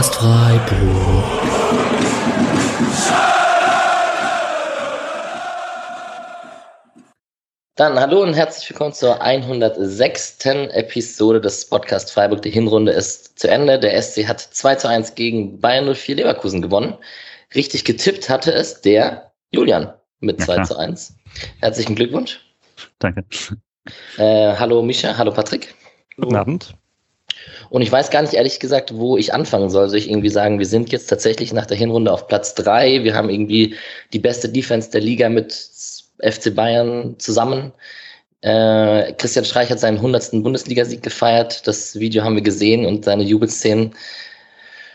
Podcast Freiburg. Dann hallo und herzlich willkommen zur 106. Episode des Podcast Freiburg. Die Hinrunde ist zu Ende. Der SC hat 2 zu 1 gegen Bayern 04 Leverkusen gewonnen. Richtig getippt hatte es der Julian mit 2 zu 1. Herzlichen Glückwunsch. Danke. Äh, hallo Mischa, hallo Patrick. Guten Abend. Und ich weiß gar nicht ehrlich gesagt, wo ich anfangen soll. Soll ich irgendwie sagen, wir sind jetzt tatsächlich nach der Hinrunde auf Platz drei. Wir haben irgendwie die beste Defense der Liga mit FC Bayern zusammen. Äh, Christian Streich hat seinen 100. Bundesligasieg gefeiert. Das Video haben wir gesehen und seine Jubelszenen.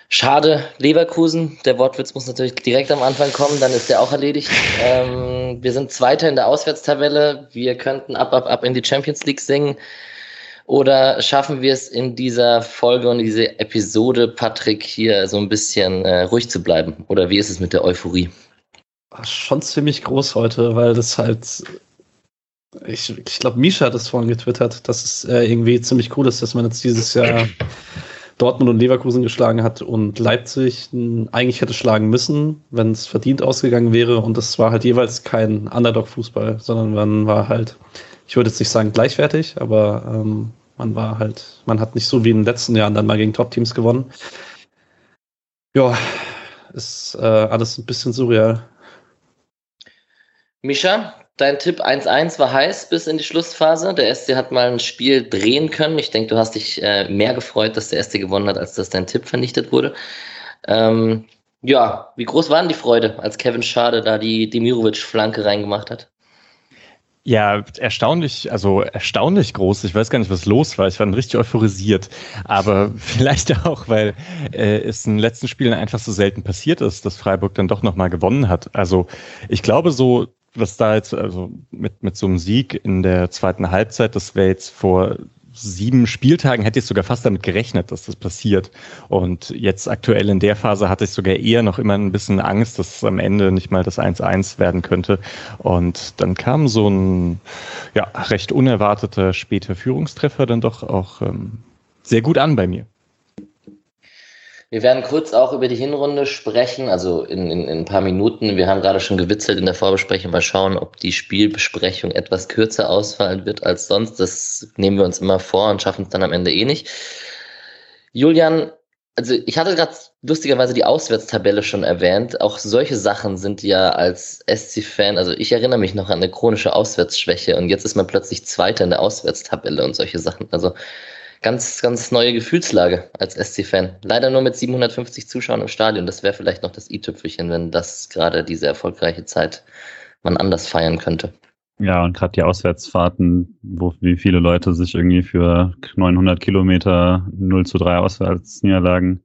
Schade, Leverkusen. Der Wortwitz muss natürlich direkt am Anfang kommen, dann ist der auch erledigt. Ähm, wir sind Zweiter in der Auswärtstabelle. Wir könnten ab, ab, ab in die Champions League singen. Oder schaffen wir es in dieser Folge und dieser Episode, Patrick, hier so ein bisschen äh, ruhig zu bleiben? Oder wie ist es mit der Euphorie? Schon ziemlich groß heute, weil das halt. Ich, ich glaube, Misha hat es vorhin getwittert, dass es äh, irgendwie ziemlich cool ist, dass man jetzt dieses Jahr Dortmund und Leverkusen geschlagen hat und Leipzig eigentlich hätte schlagen müssen, wenn es verdient ausgegangen wäre. Und das war halt jeweils kein Underdog-Fußball, sondern man war halt ich würde jetzt nicht sagen gleichwertig, aber ähm, man war halt, man hat nicht so wie in den letzten Jahren dann mal gegen Top-Teams gewonnen. Ja, ist äh, alles ein bisschen surreal. Mischa, dein Tipp 1-1 war heiß bis in die Schlussphase. Der SC hat mal ein Spiel drehen können. Ich denke, du hast dich äh, mehr gefreut, dass der SC gewonnen hat, als dass dein Tipp vernichtet wurde. Ähm, ja, wie groß war denn die Freude, als Kevin Schade da die Demirovic-Flanke reingemacht hat? Ja, erstaunlich, also erstaunlich groß. Ich weiß gar nicht, was los war. Ich war richtig euphorisiert. Aber vielleicht auch, weil äh, es in den letzten Spielen einfach so selten passiert ist, dass Freiburg dann doch nochmal gewonnen hat. Also ich glaube so, was da jetzt, also mit, mit so einem Sieg in der zweiten Halbzeit, das wäre jetzt vor sieben Spieltagen hätte ich sogar fast damit gerechnet, dass das passiert. Und jetzt aktuell in der Phase hatte ich sogar eher noch immer ein bisschen Angst, dass es am Ende nicht mal das 1-1 werden könnte. Und dann kam so ein ja, recht unerwarteter später Führungstreffer dann doch auch ähm, sehr gut an bei mir. Wir werden kurz auch über die Hinrunde sprechen, also in, in, in, ein paar Minuten. Wir haben gerade schon gewitzelt in der Vorbesprechung. Mal schauen, ob die Spielbesprechung etwas kürzer ausfallen wird als sonst. Das nehmen wir uns immer vor und schaffen es dann am Ende eh nicht. Julian, also ich hatte gerade lustigerweise die Auswärtstabelle schon erwähnt. Auch solche Sachen sind ja als SC-Fan, also ich erinnere mich noch an eine chronische Auswärtsschwäche und jetzt ist man plötzlich Zweiter in der Auswärtstabelle und solche Sachen. Also ganz, ganz neue Gefühlslage als SC-Fan. Leider nur mit 750 Zuschauern im Stadion. Das wäre vielleicht noch das i-Tüpfelchen, wenn das gerade diese erfolgreiche Zeit man anders feiern könnte. Ja, und gerade die Auswärtsfahrten, wo wie viele Leute sich irgendwie für 900 Kilometer 0 zu 3 Auswärtsniederlagen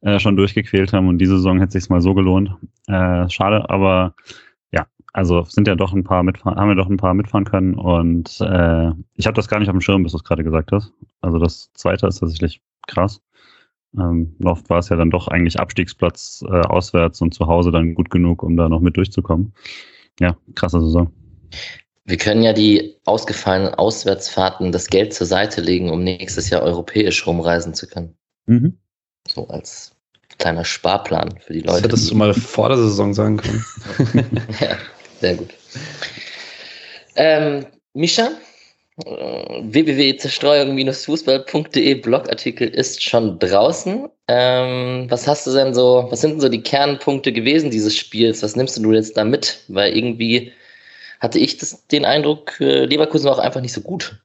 äh, schon durchgequält haben und diese Saison hätte sich mal so gelohnt. Äh, schade, aber also sind ja doch ein paar mitfahren, haben wir doch ein paar mitfahren können und äh, ich habe das gar nicht auf dem Schirm, bis du es gerade gesagt hast. Also das zweite ist tatsächlich krass. Ähm, oft war es ja dann doch eigentlich Abstiegsplatz äh, auswärts und zu Hause dann gut genug, um da noch mit durchzukommen. Ja, krasse Saison. Wir können ja die ausgefallenen Auswärtsfahrten das Geld zur Seite legen, um nächstes Jahr europäisch rumreisen zu können. Mhm. So als kleiner Sparplan für die Leute. Das hättest du mal vor der Saison sagen können. ja. Sehr gut. Ähm, Mischa, äh, www.zerstreuung-fußball.de Blogartikel ist schon draußen. Ähm, was hast du denn so, was sind denn so die Kernpunkte gewesen dieses Spiels? Was nimmst du jetzt da mit? Weil irgendwie hatte ich das, den Eindruck, äh, Leverkusen war auch einfach nicht so gut.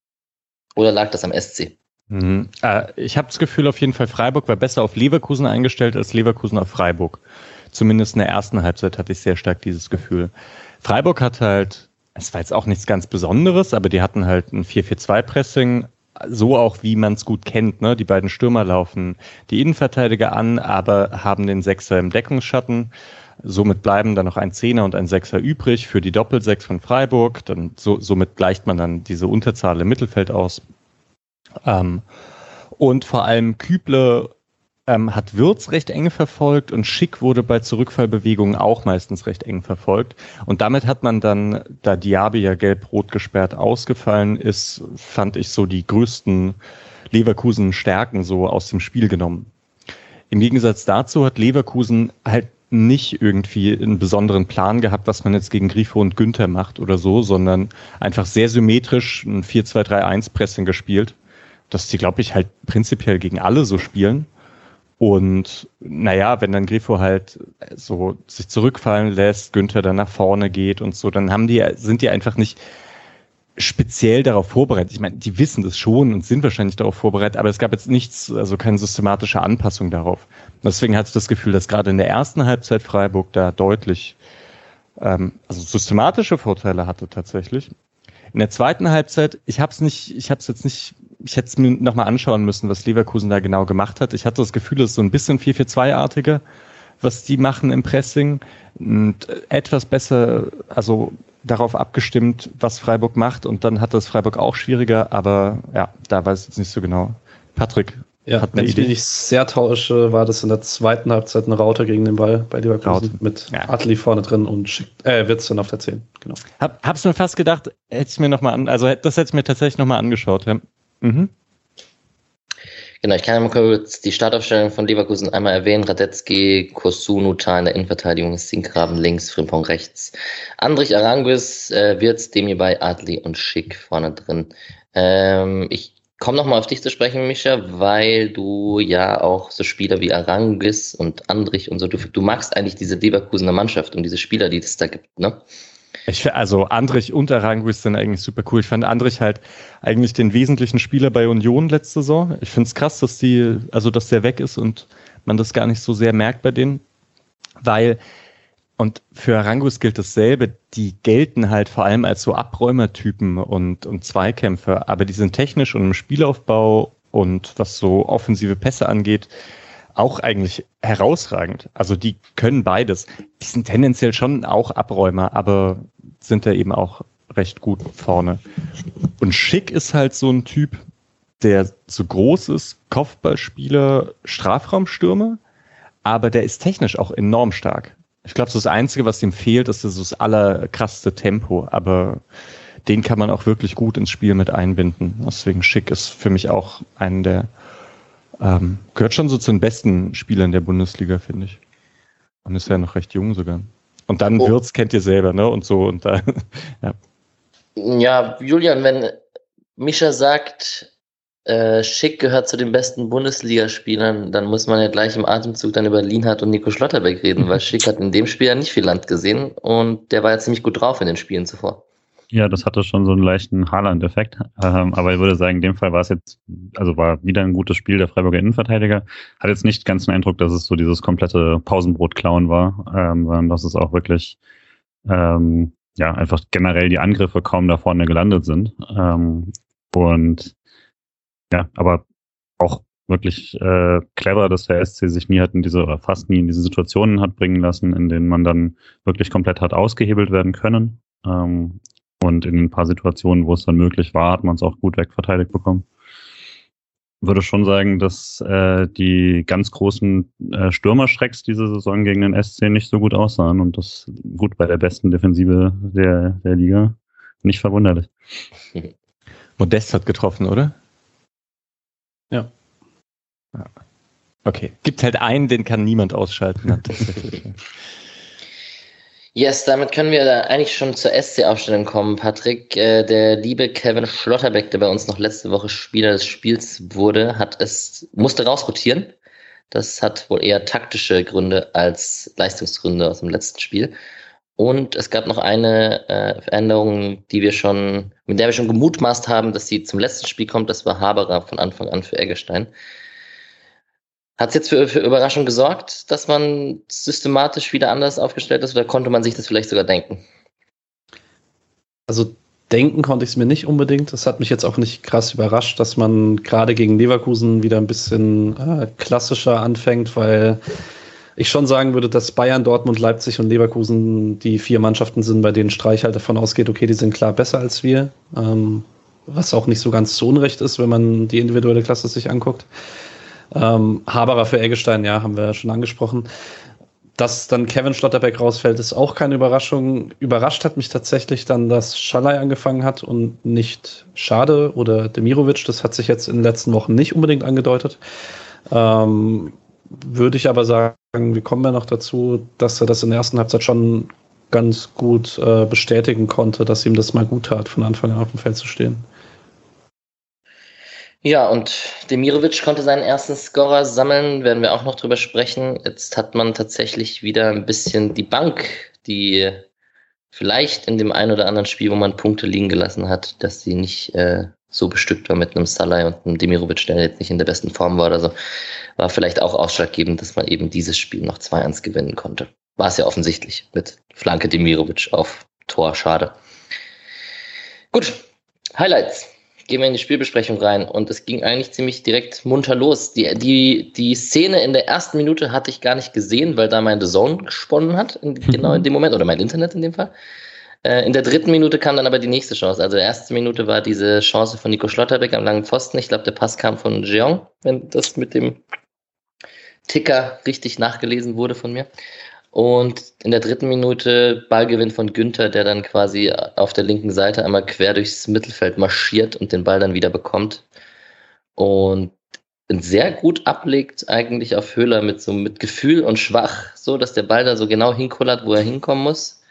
Oder lag das am SC? Mhm. Äh, ich habe das Gefühl, auf jeden Fall Freiburg war besser auf Leverkusen eingestellt als Leverkusen auf Freiburg. Zumindest in der ersten Halbzeit hatte ich sehr stark dieses Gefühl. Freiburg hat halt, es war jetzt auch nichts ganz Besonderes, aber die hatten halt ein 4-4-2-Pressing, so auch wie man es gut kennt. Ne? Die beiden Stürmer laufen die Innenverteidiger an, aber haben den Sechser im Deckungsschatten. Somit bleiben dann noch ein Zehner und ein Sechser übrig für die Doppelsechs von Freiburg. Dann so, somit gleicht man dann diese Unterzahl im Mittelfeld aus. Ähm, und vor allem Küble ähm, hat Würz recht eng verfolgt und Schick wurde bei Zurückfallbewegungen auch meistens recht eng verfolgt. Und damit hat man dann, da Diaby ja gelb-rot gesperrt ausgefallen ist, fand ich so die größten Leverkusen-Stärken so aus dem Spiel genommen. im Gegensatz dazu hat Leverkusen halt nicht irgendwie einen besonderen Plan gehabt, was man jetzt gegen Grifo und Günther macht oder so, sondern einfach sehr symmetrisch ein 4-2-3-1-Pressing gespielt, dass die, glaube ich, halt prinzipiell gegen alle so spielen. Und naja, wenn dann Grifo halt so sich zurückfallen lässt, Günther dann nach vorne geht und so, dann haben die, sind die einfach nicht speziell darauf vorbereitet. Ich meine, die wissen das schon und sind wahrscheinlich darauf vorbereitet, aber es gab jetzt nichts, also keine systematische Anpassung darauf. Deswegen hatte ich das Gefühl, dass gerade in der ersten Halbzeit Freiburg da deutlich, ähm, also systematische Vorteile hatte tatsächlich. In der zweiten Halbzeit, ich habe es nicht, ich habe es jetzt nicht, ich hätte es mir nochmal anschauen müssen, was Leverkusen da genau gemacht hat. Ich hatte das Gefühl, es ist so ein bisschen 4-4-2-artiger, was die machen im Pressing und etwas besser, also darauf abgestimmt, was Freiburg macht und dann hat das Freiburg auch schwieriger, aber ja, da weiß ich jetzt nicht so genau. Patrick, ja, hat wenn ich mich nicht sehr tausche, war das in der zweiten Halbzeit ein Rauter gegen den Ball bei Leverkusen Raute. mit ja. Atli vorne drin und Schick, äh, Witz dann auf der 10. Genau. Hab, hab's mir fast gedacht, hätte ich mir noch mal an, also das hätte ich mir tatsächlich nochmal angeschaut. Ja. Mhm. Genau, ich kann mal kurz die Startaufstellung von Leverkusen einmal erwähnen. Radetzky, Kosunu, Ta in der Innenverteidigung, Sinkgraben links, Frimpong rechts. Andrich Aranguis, äh, Wirtz, bei Adli und Schick vorne drin. Ähm, ich komme nochmal auf dich zu sprechen, Micha, weil du ja auch so Spieler wie Arangis und Andrich und so, du, du magst eigentlich diese Leverkusener Mannschaft und diese Spieler, die es da gibt, ne? Ich, also Andrich und Aranguis sind eigentlich super cool. Ich fand Andrich halt eigentlich den wesentlichen Spieler bei Union letzte Saison. Ich finde es krass, dass die, also dass der weg ist und man das gar nicht so sehr merkt bei denen. Weil, und für Aranguis gilt dasselbe, die gelten halt vor allem als so Abräumertypen und, und Zweikämpfer, aber die sind technisch und im Spielaufbau und was so offensive Pässe angeht, auch eigentlich herausragend. Also die können beides. Die sind tendenziell schon auch Abräumer, aber sind da eben auch recht gut vorne. Und Schick ist halt so ein Typ, der so groß ist, Kopfballspieler, Strafraumstürmer, aber der ist technisch auch enorm stark. Ich glaube, so das Einzige, was ihm fehlt, ist das, allerkrasseste Tempo, aber den kann man auch wirklich gut ins Spiel mit einbinden. Deswegen Schick ist für mich auch einen der ähm, gehört schon so zu den besten Spielern der Bundesliga, finde ich. Und ist ja noch recht jung sogar. Und dann oh. Wirtz kennt ihr selber, ne? Und so und da. ja. ja, Julian, wenn Mischa sagt, äh, Schick gehört zu den besten Bundesligaspielern, dann muss man ja gleich im Atemzug dann über Lienhardt und Nico Schlotterbeck reden, weil Schick hat in dem Spiel ja nicht viel Land gesehen und der war ja ziemlich gut drauf in den Spielen zuvor. Ja, das hatte schon so einen leichten Haaland-Effekt. Ähm, aber ich würde sagen, in dem Fall war es jetzt, also war wieder ein gutes Spiel der Freiburger Innenverteidiger. Hat jetzt nicht ganz den Eindruck, dass es so dieses komplette Pausenbrot-Klauen war, ähm, sondern dass es auch wirklich, ähm, ja, einfach generell die Angriffe kaum da vorne gelandet sind. Ähm, und ja, aber auch wirklich äh, clever, dass der SC sich nie hat in diese, oder fast nie in diese Situationen hat bringen lassen, in denen man dann wirklich komplett hat ausgehebelt werden können. Ähm, und in ein paar Situationen, wo es dann möglich war, hat man es auch gut wegverteidigt bekommen. Würde schon sagen, dass äh, die ganz großen äh, Stürmerschrecks diese Saison gegen den SC nicht so gut aussahen und das gut bei der besten Defensive der, der Liga. Nicht verwunderlich. Modest hat getroffen, oder? Ja. ja. Okay. Gibt halt einen, den kann niemand ausschalten. Yes, damit können wir eigentlich schon zur SC-Aufstellung kommen, Patrick. Äh, der liebe Kevin Schlotterbeck, der bei uns noch letzte Woche Spieler des Spiels wurde, hat es, musste rausrotieren. Das hat wohl eher taktische Gründe als Leistungsgründe aus dem letzten Spiel. Und es gab noch eine äh, Veränderung, die wir schon, mit der wir schon gemutmaßt haben, dass sie zum letzten Spiel kommt. Das war Haberer von Anfang an für Eggestein. Hat es jetzt für, für Überraschung gesorgt, dass man systematisch wieder anders aufgestellt ist oder konnte man sich das vielleicht sogar denken? Also denken konnte ich es mir nicht unbedingt. Das hat mich jetzt auch nicht krass überrascht, dass man gerade gegen Leverkusen wieder ein bisschen äh, klassischer anfängt, weil ich schon sagen würde, dass Bayern, Dortmund, Leipzig und Leverkusen die vier Mannschaften sind, bei denen Streich halt davon ausgeht, okay, die sind klar besser als wir. Ähm, was auch nicht so ganz zu Unrecht ist, wenn man die individuelle Klasse sich anguckt. Ähm, Haberer für Eggestein, ja, haben wir schon angesprochen. Dass dann Kevin Schlotterbeck rausfällt, ist auch keine Überraschung. Überrascht hat mich tatsächlich dann, dass Schalay angefangen hat und nicht Schade oder Demirovic. Das hat sich jetzt in den letzten Wochen nicht unbedingt angedeutet. Ähm, würde ich aber sagen, wir kommen ja noch dazu, dass er das in der ersten Halbzeit schon ganz gut äh, bestätigen konnte, dass ihm das mal gut tat, von Anfang an auf dem Feld zu stehen. Ja, und Demirovic konnte seinen ersten Scorer sammeln, werden wir auch noch drüber sprechen. Jetzt hat man tatsächlich wieder ein bisschen die Bank, die vielleicht in dem einen oder anderen Spiel, wo man Punkte liegen gelassen hat, dass sie nicht äh, so bestückt war mit einem Salai und einem Demirovic, der jetzt nicht in der besten Form war oder so, war vielleicht auch ausschlaggebend, dass man eben dieses Spiel noch 2-1 gewinnen konnte. War es ja offensichtlich mit Flanke Demirovic auf Tor, schade. Gut, Highlights gehen wir in die Spielbesprechung rein und es ging eigentlich ziemlich direkt munter los. Die, die, die Szene in der ersten Minute hatte ich gar nicht gesehen, weil da meine Zone gesponnen hat, in, genau in dem Moment, oder mein Internet in dem Fall. Äh, in der dritten Minute kam dann aber die nächste Chance. Also, die erste Minute war diese Chance von Nico Schlotterbeck am langen Pfosten. Ich glaube, der Pass kam von Jeong, wenn das mit dem Ticker richtig nachgelesen wurde von mir. Und in der dritten Minute Ballgewinn von Günther, der dann quasi auf der linken Seite einmal quer durchs Mittelfeld marschiert und den Ball dann wieder bekommt. Und sehr gut ablegt eigentlich auf Höhler mit so mit Gefühl und schwach, so dass der Ball da so genau hinkullert, wo er hinkommen muss.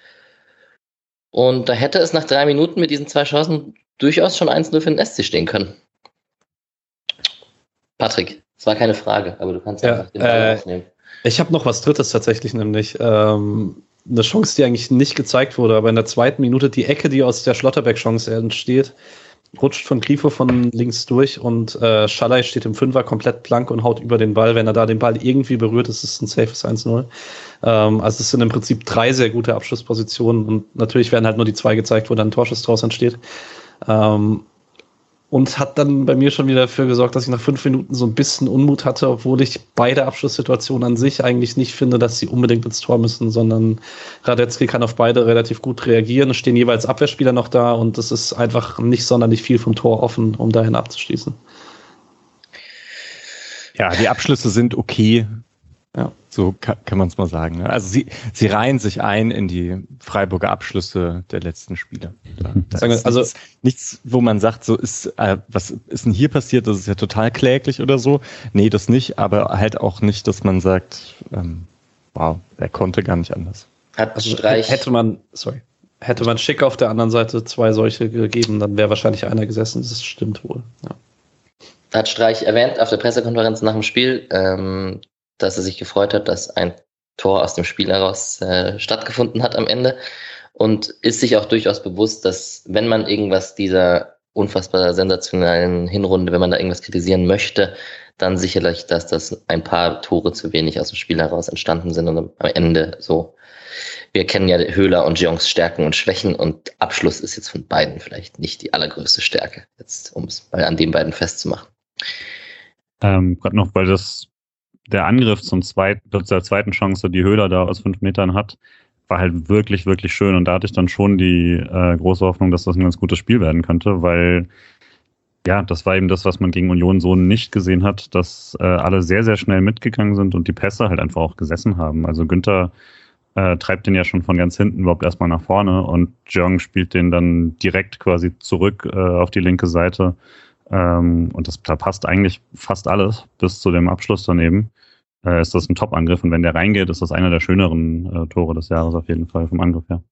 Und da hätte es nach drei Minuten mit diesen zwei Chancen durchaus schon 1-0 für den SC stehen können. Patrick, es war keine Frage, aber du kannst ja, einfach den Ball äh, aufnehmen. Ich habe noch was Drittes tatsächlich, nämlich ähm, eine Chance, die eigentlich nicht gezeigt wurde, aber in der zweiten Minute die Ecke, die aus der Schlotterbeck-Chance entsteht, rutscht von Grifo von links durch und äh, Schallei steht im Fünfer komplett blank und haut über den Ball. Wenn er da den Ball irgendwie berührt, ist es ein safes 1-0. Ähm, also es sind im Prinzip drei sehr gute Abschlusspositionen und natürlich werden halt nur die zwei gezeigt, wo dann ein Torschuss draus entsteht. Ähm, und hat dann bei mir schon wieder dafür gesorgt, dass ich nach fünf Minuten so ein bisschen Unmut hatte, obwohl ich beide Abschlusssituationen an sich eigentlich nicht finde, dass sie unbedingt ins Tor müssen, sondern Radetzky kann auf beide relativ gut reagieren. Es stehen jeweils Abwehrspieler noch da und es ist einfach nicht sonderlich viel vom Tor offen, um dahin abzuschließen. Ja, die Abschlüsse sind okay. Ja. So kann, kann man es mal sagen. Ne? Also sie, sie reihen sich ein in die Freiburger Abschlüsse der letzten Spiele. Da, da ist also nichts, nichts, wo man sagt, so ist, äh, was ist denn hier passiert? Das ist ja total kläglich oder so. Nee, das nicht, aber halt auch nicht, dass man sagt, ähm, wow, er konnte gar nicht anders. Hat also, Streich. Hätte man, sorry, hätte man Schick auf der anderen Seite zwei solche gegeben, dann wäre wahrscheinlich einer gesessen. Das stimmt wohl. Ja. Hat Streich erwähnt auf der Pressekonferenz nach dem Spiel, ähm, dass er sich gefreut hat, dass ein Tor aus dem Spiel heraus äh, stattgefunden hat am Ende und ist sich auch durchaus bewusst, dass wenn man irgendwas dieser unfassbar sensationellen Hinrunde, wenn man da irgendwas kritisieren möchte, dann sicherlich, dass das ein paar Tore zu wenig aus dem Spiel heraus entstanden sind und am Ende so. Wir kennen ja Höhler und Jongs Stärken und Schwächen und Abschluss ist jetzt von beiden vielleicht nicht die allergrößte Stärke, jetzt um es mal an den beiden festzumachen. Ähm, Gerade noch, weil das der Angriff zum zweiten, zur zweiten Chance, die Höhler da aus fünf Metern hat, war halt wirklich, wirklich schön. Und da hatte ich dann schon die äh, große Hoffnung, dass das ein ganz gutes Spiel werden könnte, weil ja, das war eben das, was man gegen Union so nicht gesehen hat, dass äh, alle sehr, sehr schnell mitgegangen sind und die Pässe halt einfach auch gesessen haben. Also Günther äh, treibt den ja schon von ganz hinten überhaupt erstmal nach vorne und Jong spielt den dann direkt quasi zurück äh, auf die linke Seite ähm, und das, da passt eigentlich fast alles bis zu dem Abschluss daneben. Äh, ist das ein Top-Angriff und wenn der reingeht, ist das einer der schöneren äh, Tore des Jahres auf jeden Fall vom Angriff her.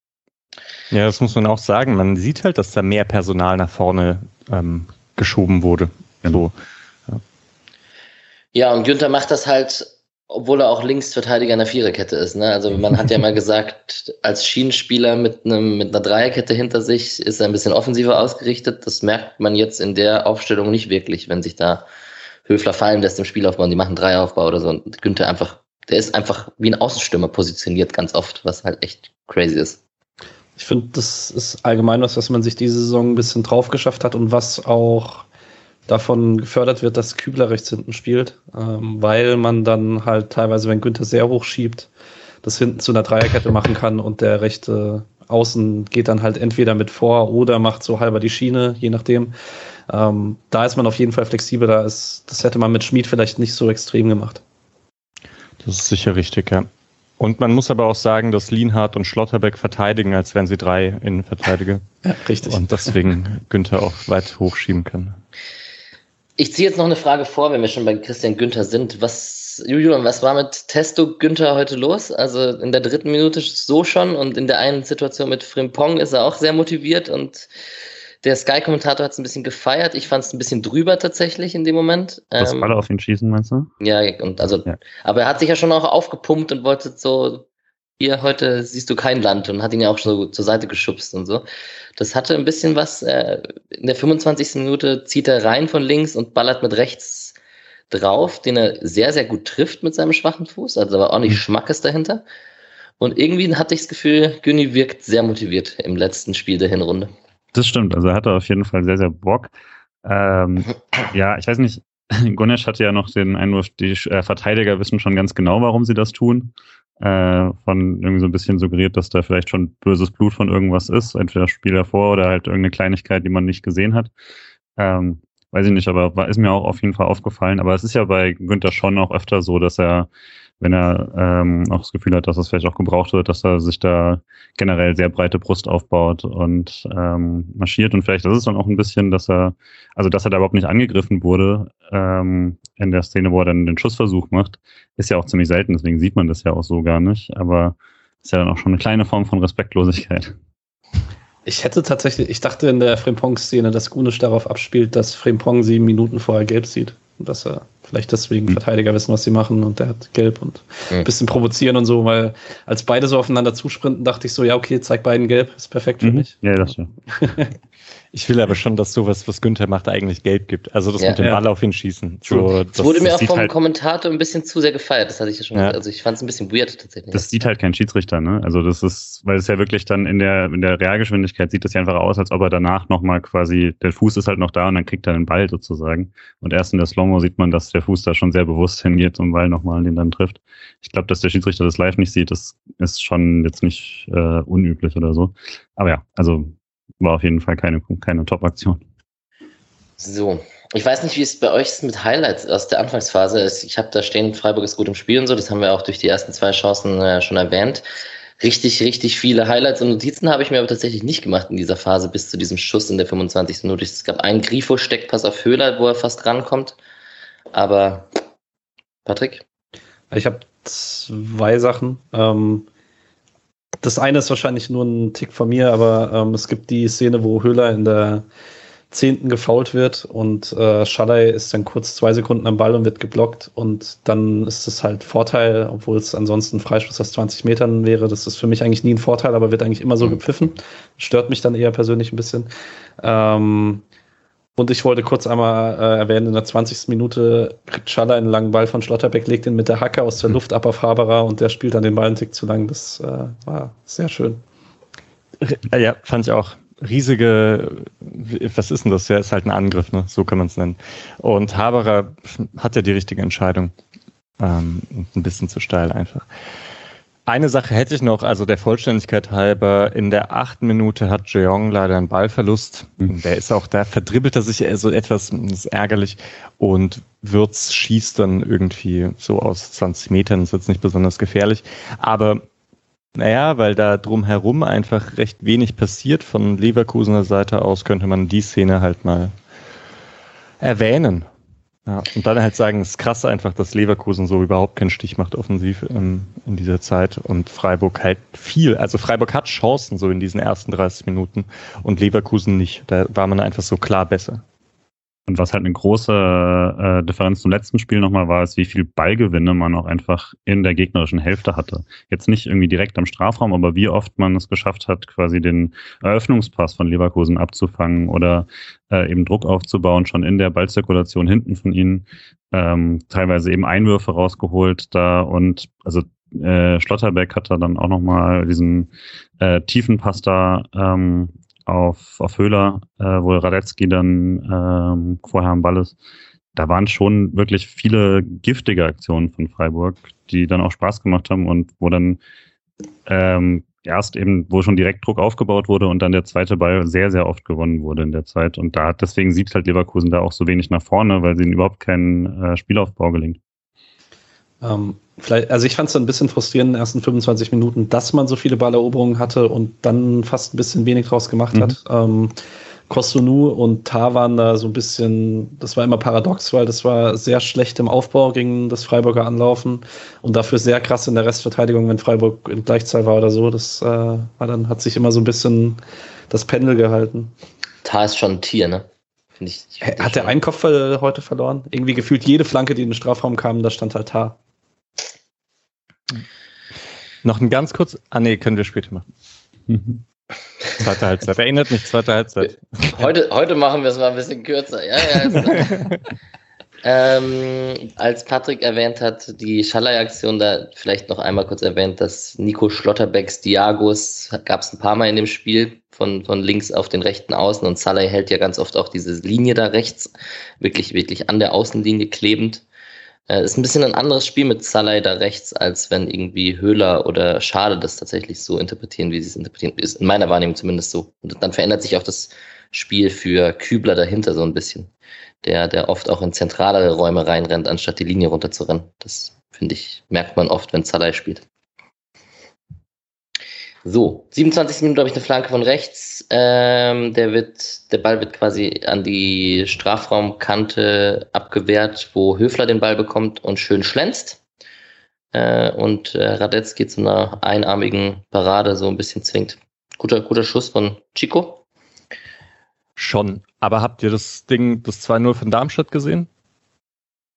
Ja, das muss man auch sagen. Man sieht halt, dass da mehr Personal nach vorne ähm, geschoben wurde. Genau. So. Ja. ja, und Günther macht das halt obwohl er auch Linksverteidiger in der Viererkette ist. Ne? Also man hat ja mal gesagt, als Schienenspieler mit, einem, mit einer Dreierkette hinter sich ist er ein bisschen offensiver ausgerichtet. Das merkt man jetzt in der Aufstellung nicht wirklich, wenn sich da Höfler fallen lässt im Spielaufbau und die machen Dreieraufbau oder so. Und Günther einfach, der ist einfach wie ein Außenstürmer positioniert ganz oft, was halt echt crazy ist. Ich finde, das ist allgemein was, was man sich diese Saison ein bisschen drauf geschafft hat und was auch davon gefördert wird, dass Kübler rechts hinten spielt, ähm, weil man dann halt teilweise, wenn Günther sehr hoch schiebt, das hinten zu einer Dreierkette machen kann und der rechte Außen geht dann halt entweder mit vor oder macht so halber die Schiene, je nachdem. Ähm, da ist man auf jeden Fall flexibel, da ist, das hätte man mit Schmid vielleicht nicht so extrem gemacht. Das ist sicher richtig, ja. Und man muss aber auch sagen, dass Lienhardt und Schlotterbeck verteidigen, als wären sie drei Innenverteidiger. Ja, richtig. Und deswegen Günther auch weit hochschieben kann. Ich ziehe jetzt noch eine Frage vor, wenn wir schon bei Christian Günther sind. Was Was, Julian, was war mit Testo Günther heute los? Also in der dritten Minute so schon und in der einen Situation mit Frimpong ist er auch sehr motiviert und der Sky-Kommentator hat es ein bisschen gefeiert. Ich fand es ein bisschen drüber tatsächlich in dem Moment. Das ähm, auf ihn schießen, meinst du? Ja, und also, ja. aber er hat sich ja schon auch aufgepumpt und wollte so, hier heute siehst du kein Land und hat ihn ja auch so zur Seite geschubst und so. Das hatte ein bisschen was. Äh, in der 25. Minute zieht er rein von links und ballert mit rechts drauf, den er sehr, sehr gut trifft mit seinem schwachen Fuß. Also aber auch nicht mhm. Schmackes dahinter. Und irgendwie hatte ich das Gefühl, Günni wirkt sehr motiviert im letzten Spiel der Hinrunde. Das stimmt, also er hatte auf jeden Fall sehr, sehr Bock. Ähm, ja, ich weiß nicht, Gonesh hatte ja noch den Einwurf, die äh, Verteidiger wissen schon ganz genau, warum sie das tun. Äh, von irgendwie so ein bisschen suggeriert, dass da vielleicht schon böses Blut von irgendwas ist, entweder Spiel davor oder halt irgendeine Kleinigkeit, die man nicht gesehen hat. Ähm, weiß ich nicht, aber war, ist mir auch auf jeden Fall aufgefallen. Aber es ist ja bei Günther schon auch öfter so, dass er wenn er ähm, auch das Gefühl hat, dass es vielleicht auch gebraucht wird, dass er sich da generell sehr breite Brust aufbaut und ähm, marschiert. Und vielleicht ist es dann auch ein bisschen, dass er, also dass er da überhaupt nicht angegriffen wurde ähm, in der Szene, wo er dann den Schussversuch macht, ist ja auch ziemlich selten, deswegen sieht man das ja auch so gar nicht. Aber ist ja dann auch schon eine kleine Form von Respektlosigkeit. Ich hätte tatsächlich, ich dachte in der Frimpong-Szene, dass Gunisch darauf abspielt, dass Frimpong sieben Minuten vorher gelb sieht. Und dass er vielleicht deswegen mhm. Verteidiger wissen, was sie machen und der hat gelb und mhm. ein bisschen provozieren und so, weil als beide so aufeinander zusprinten, dachte ich so, ja, okay, zeig beiden gelb, ist perfekt für mhm. mich. Ja, das ja. Ich will aber schon, dass sowas, was Günther macht, eigentlich gelb gibt. Also das ja. mit dem Ball auf ihn schießen. So, das, wurde mir auch vom halt Kommentator ein bisschen zu sehr gefeiert. Das hatte ich ja schon. Ja. Also ich fand es ein bisschen weird tatsächlich. Das sieht halt kein Schiedsrichter, ne? Also das ist, weil es ja wirklich dann in der in der Realgeschwindigkeit sieht das ja einfach aus, als ob er danach nochmal quasi der Fuß ist halt noch da und dann kriegt er den Ball sozusagen. Und erst in der Slow-Mo sieht man, dass der Fuß da schon sehr bewusst hingeht zum Ball nochmal und den dann trifft. Ich glaube, dass der Schiedsrichter das live nicht sieht, das ist schon jetzt nicht äh, unüblich oder so. Aber ja, also war auf jeden Fall keine, keine Top-Aktion. So, ich weiß nicht, wie es bei euch ist mit Highlights aus der Anfangsphase. Ich habe da stehen, Freiburg ist gut im Spiel und so, das haben wir auch durch die ersten zwei Chancen äh, schon erwähnt. Richtig, richtig viele Highlights und Notizen habe ich mir aber tatsächlich nicht gemacht in dieser Phase bis zu diesem Schuss in der 25. Minute. Es gab einen Grifo-Steckpass auf Höhler, wo er fast rankommt. Aber Patrick? Ich habe zwei Sachen. Ähm, das eine ist wahrscheinlich nur ein Tick von mir, aber ähm, es gibt die Szene, wo Höhler in der zehnten gefault wird und äh, Schalay ist dann kurz zwei Sekunden am Ball und wird geblockt und dann ist es halt Vorteil, obwohl es ansonsten Freistoß aus 20 Metern wäre. Das ist für mich eigentlich nie ein Vorteil, aber wird eigentlich immer so mhm. gepfiffen. Stört mich dann eher persönlich ein bisschen. Ähm, und ich wollte kurz einmal äh, erwähnen, in der 20. Minute kriegt Schaller einen langen Ball von Schlotterbeck, legt ihn mit der Hacke aus der hm. Luft ab auf Haberer und der spielt dann den Ball einen Tick zu lang. Das äh, war sehr schön. Ja, fand ich auch. Riesige, was ist denn das? Ja, ist halt ein Angriff, ne? so kann man es nennen. Und Haberer hat ja die richtige Entscheidung. Ähm, ein bisschen zu steil einfach. Eine Sache hätte ich noch, also der Vollständigkeit halber, in der achten Minute hat Jeong leider einen Ballverlust. Mhm. Der ist auch, da verdribbelt er sich so etwas, das ist ärgerlich. Und Würz schießt dann irgendwie so aus 20 Metern, ist jetzt nicht besonders gefährlich. Aber naja, weil da drumherum einfach recht wenig passiert von Leverkusener Seite aus, könnte man die Szene halt mal erwähnen. Ja, und dann halt sagen, es ist krass einfach, dass Leverkusen so überhaupt keinen Stich macht offensiv ähm, in dieser Zeit und Freiburg halt viel. Also Freiburg hat Chancen so in diesen ersten 30 Minuten und Leverkusen nicht. Da war man einfach so klar besser. Und was halt eine große äh, Differenz zum letzten Spiel nochmal war, ist, wie viel Ballgewinne man auch einfach in der gegnerischen Hälfte hatte. Jetzt nicht irgendwie direkt am Strafraum, aber wie oft man es geschafft hat, quasi den Eröffnungspass von Leverkusen abzufangen oder äh, eben Druck aufzubauen, schon in der Ballzirkulation hinten von ihnen. Ähm, teilweise eben Einwürfe rausgeholt da und also äh, Schlotterbeck hat da dann auch nochmal diesen äh, tiefen Pass da ähm, auf, auf Höhler, äh, wo Radetzky dann ähm, vorher am Ball ist. Da waren schon wirklich viele giftige Aktionen von Freiburg, die dann auch Spaß gemacht haben und wo dann ähm, erst eben, wo schon direkt Druck aufgebaut wurde und dann der zweite Ball sehr, sehr oft gewonnen wurde in der Zeit. Und da deswegen sieht halt Leverkusen da auch so wenig nach vorne, weil sie ihnen überhaupt keinen äh, Spielaufbau gelingt. Ähm, vielleicht, also ich fand es ein bisschen frustrierend in den ersten 25 Minuten, dass man so viele Balleroberungen hatte und dann fast ein bisschen wenig draus gemacht mhm. hat. Ähm, Kosunu und Tar waren da so ein bisschen, das war immer paradox, weil das war sehr schlecht im Aufbau gegen das Freiburger Anlaufen und dafür sehr krass in der Restverteidigung, wenn Freiburg in Gleichzahl war oder so. Das äh, war dann, hat sich immer so ein bisschen das Pendel gehalten. Tar ist schon ein Tier, ne? Find ich, find Hat er einen Kopf heute verloren? Irgendwie gefühlt jede Flanke, die in den Strafraum kam, da stand halt Tar. Noch ein ganz kurz, ah nee, können wir später machen. Zweite Halbzeit. Erinnert mich, zweite Halbzeit. Heute, heute machen wir es mal ein bisschen kürzer. Ja, ja. ähm, als Patrick erwähnt hat, die Schallei-Aktion, da vielleicht noch einmal kurz erwähnt, dass Nico Schlotterbecks Diagos gab es ein paar Mal in dem Spiel von, von links auf den rechten Außen und Salai hält ja ganz oft auch diese Linie da rechts, wirklich, wirklich an der Außenlinie klebend. Äh, ist ein bisschen ein anderes Spiel mit Salai da rechts, als wenn irgendwie Höhler oder Schade das tatsächlich so interpretieren, wie sie es interpretieren. Ist in meiner Wahrnehmung zumindest so. Und dann verändert sich auch das Spiel für Kübler dahinter so ein bisschen. Der, der oft auch in zentralere Räume reinrennt, anstatt die Linie runterzurennen. Das finde ich, merkt man oft, wenn Salai spielt. So, 27. Minute habe ich eine Flanke von rechts. Ähm, der wird, der Ball wird quasi an die Strafraumkante abgewehrt, wo Höfler den Ball bekommt und schön schlänzt. Äh, und äh, Radetzky zu einer einarmigen Parade so ein bisschen zwingt. Guter, guter Schuss von Chico. Schon. Aber habt ihr das Ding, das 2-0 von Darmstadt gesehen?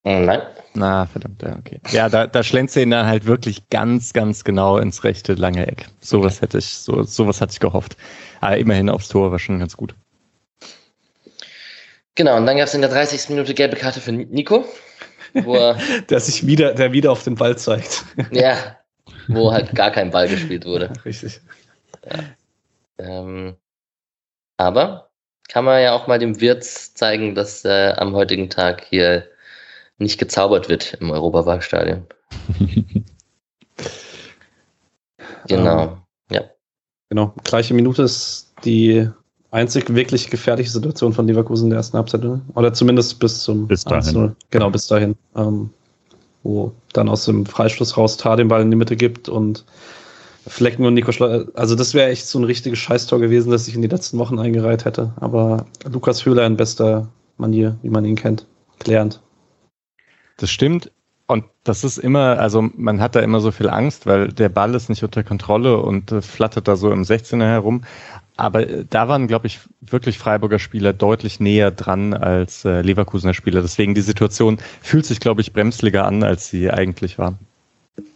Nein. Na, verdammt, ja, okay. Ja, da, da schlänzt ihn dann halt wirklich ganz, ganz genau ins rechte lange Eck. Sowas okay. hätte ich, so, sowas hatte ich gehofft. Aber immerhin aufs Tor war schon ganz gut. Genau, und dann gab es in der 30. Minute gelbe Karte für Nico, wo er, der sich wieder, der wieder auf den Ball zeigt. ja, wo halt gar kein Ball gespielt wurde. Richtig. Ja. Ähm, aber kann man ja auch mal dem Wirt zeigen, dass äh, am heutigen Tag hier nicht gezaubert wird im Europaparkstadion. genau, ähm, ja. Genau, gleiche Minute ist die einzig wirklich gefährliche Situation von Leverkusen in der ersten Halbzeit, oder zumindest bis zum bis dahin. Genau, bis dahin. Ähm, wo dann aus dem Freistoß raus Tar den Ball in die Mitte gibt und Flecken und Nico Schleus. Also das wäre echt so ein richtiges Scheißtor gewesen, das ich in die letzten Wochen eingereiht hätte. Aber Lukas Höhler in bester Manier, wie man ihn kennt, klärend. Das stimmt. Und das ist immer, also man hat da immer so viel Angst, weil der Ball ist nicht unter Kontrolle und äh, flattert da so im 16er herum. Aber äh, da waren, glaube ich, wirklich Freiburger Spieler deutlich näher dran als äh, Leverkusener Spieler. Deswegen die Situation fühlt sich, glaube ich, bremsliger an, als sie eigentlich war.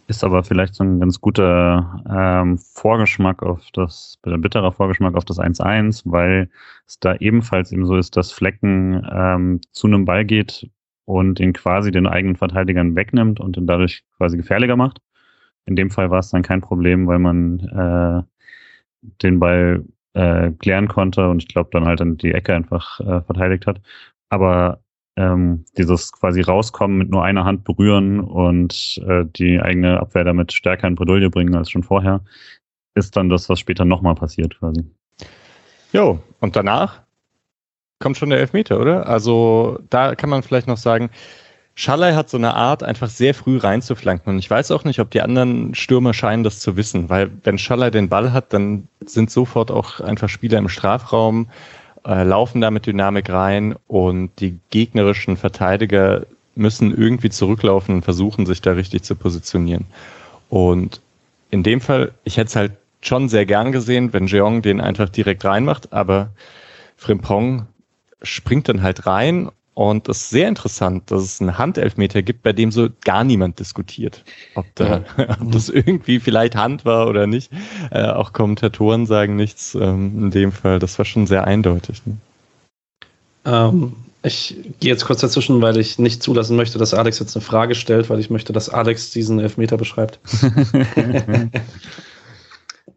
Ist aber vielleicht so ein ganz guter ähm, Vorgeschmack auf das, bitterer Vorgeschmack auf das 1-1, weil es da ebenfalls eben so ist, dass Flecken ähm, zu einem Ball geht, und ihn quasi den eigenen Verteidigern wegnimmt und ihn dadurch quasi gefährlicher macht. In dem Fall war es dann kein Problem, weil man äh, den Ball äh, klären konnte und ich glaube dann halt in die Ecke einfach äh, verteidigt hat. Aber ähm, dieses quasi rauskommen mit nur einer Hand berühren und äh, die eigene Abwehr damit stärker in Bredouille bringen als schon vorher, ist dann das, was später nochmal passiert quasi. Jo, und danach kommt schon der Elfmeter, oder? Also da kann man vielleicht noch sagen, Schallei hat so eine Art, einfach sehr früh reinzuflanken. Und ich weiß auch nicht, ob die anderen Stürmer scheinen das zu wissen, weil wenn Schallei den Ball hat, dann sind sofort auch einfach Spieler im Strafraum, äh, laufen da mit Dynamik rein und die gegnerischen Verteidiger müssen irgendwie zurücklaufen und versuchen, sich da richtig zu positionieren. Und in dem Fall, ich hätte es halt schon sehr gern gesehen, wenn Jeong den einfach direkt reinmacht, aber Frimpong springt dann halt rein und es ist sehr interessant, dass es einen Handelfmeter gibt, bei dem so gar niemand diskutiert, ob, da, ja. ob das irgendwie vielleicht Hand war oder nicht. Äh, auch Kommentatoren sagen nichts ähm, in dem Fall. Das war schon sehr eindeutig. Ne? Ähm, ich gehe jetzt kurz dazwischen, weil ich nicht zulassen möchte, dass Alex jetzt eine Frage stellt, weil ich möchte, dass Alex diesen Elfmeter beschreibt.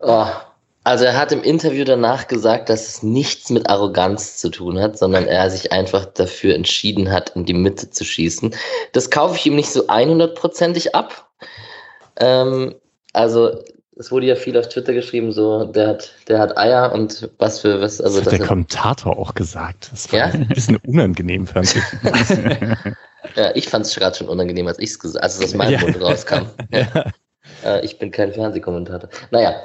oh, also er hat im Interview danach gesagt, dass es nichts mit Arroganz zu tun hat, sondern er sich einfach dafür entschieden hat, in die Mitte zu schießen. Das kaufe ich ihm nicht so 100%ig ab. Ähm, also es wurde ja viel auf Twitter geschrieben, so der hat, der hat Eier und was für was. Also das hat der Kommentator auch gesagt. Das war ja? ein bisschen unangenehm, fand ich. ja, ich fand es gerade schon unangenehm, als ich es gesagt, als es aus meinem ja. Mund rauskam. Ja. Äh, ich bin kein Fernsehkommentator. Naja,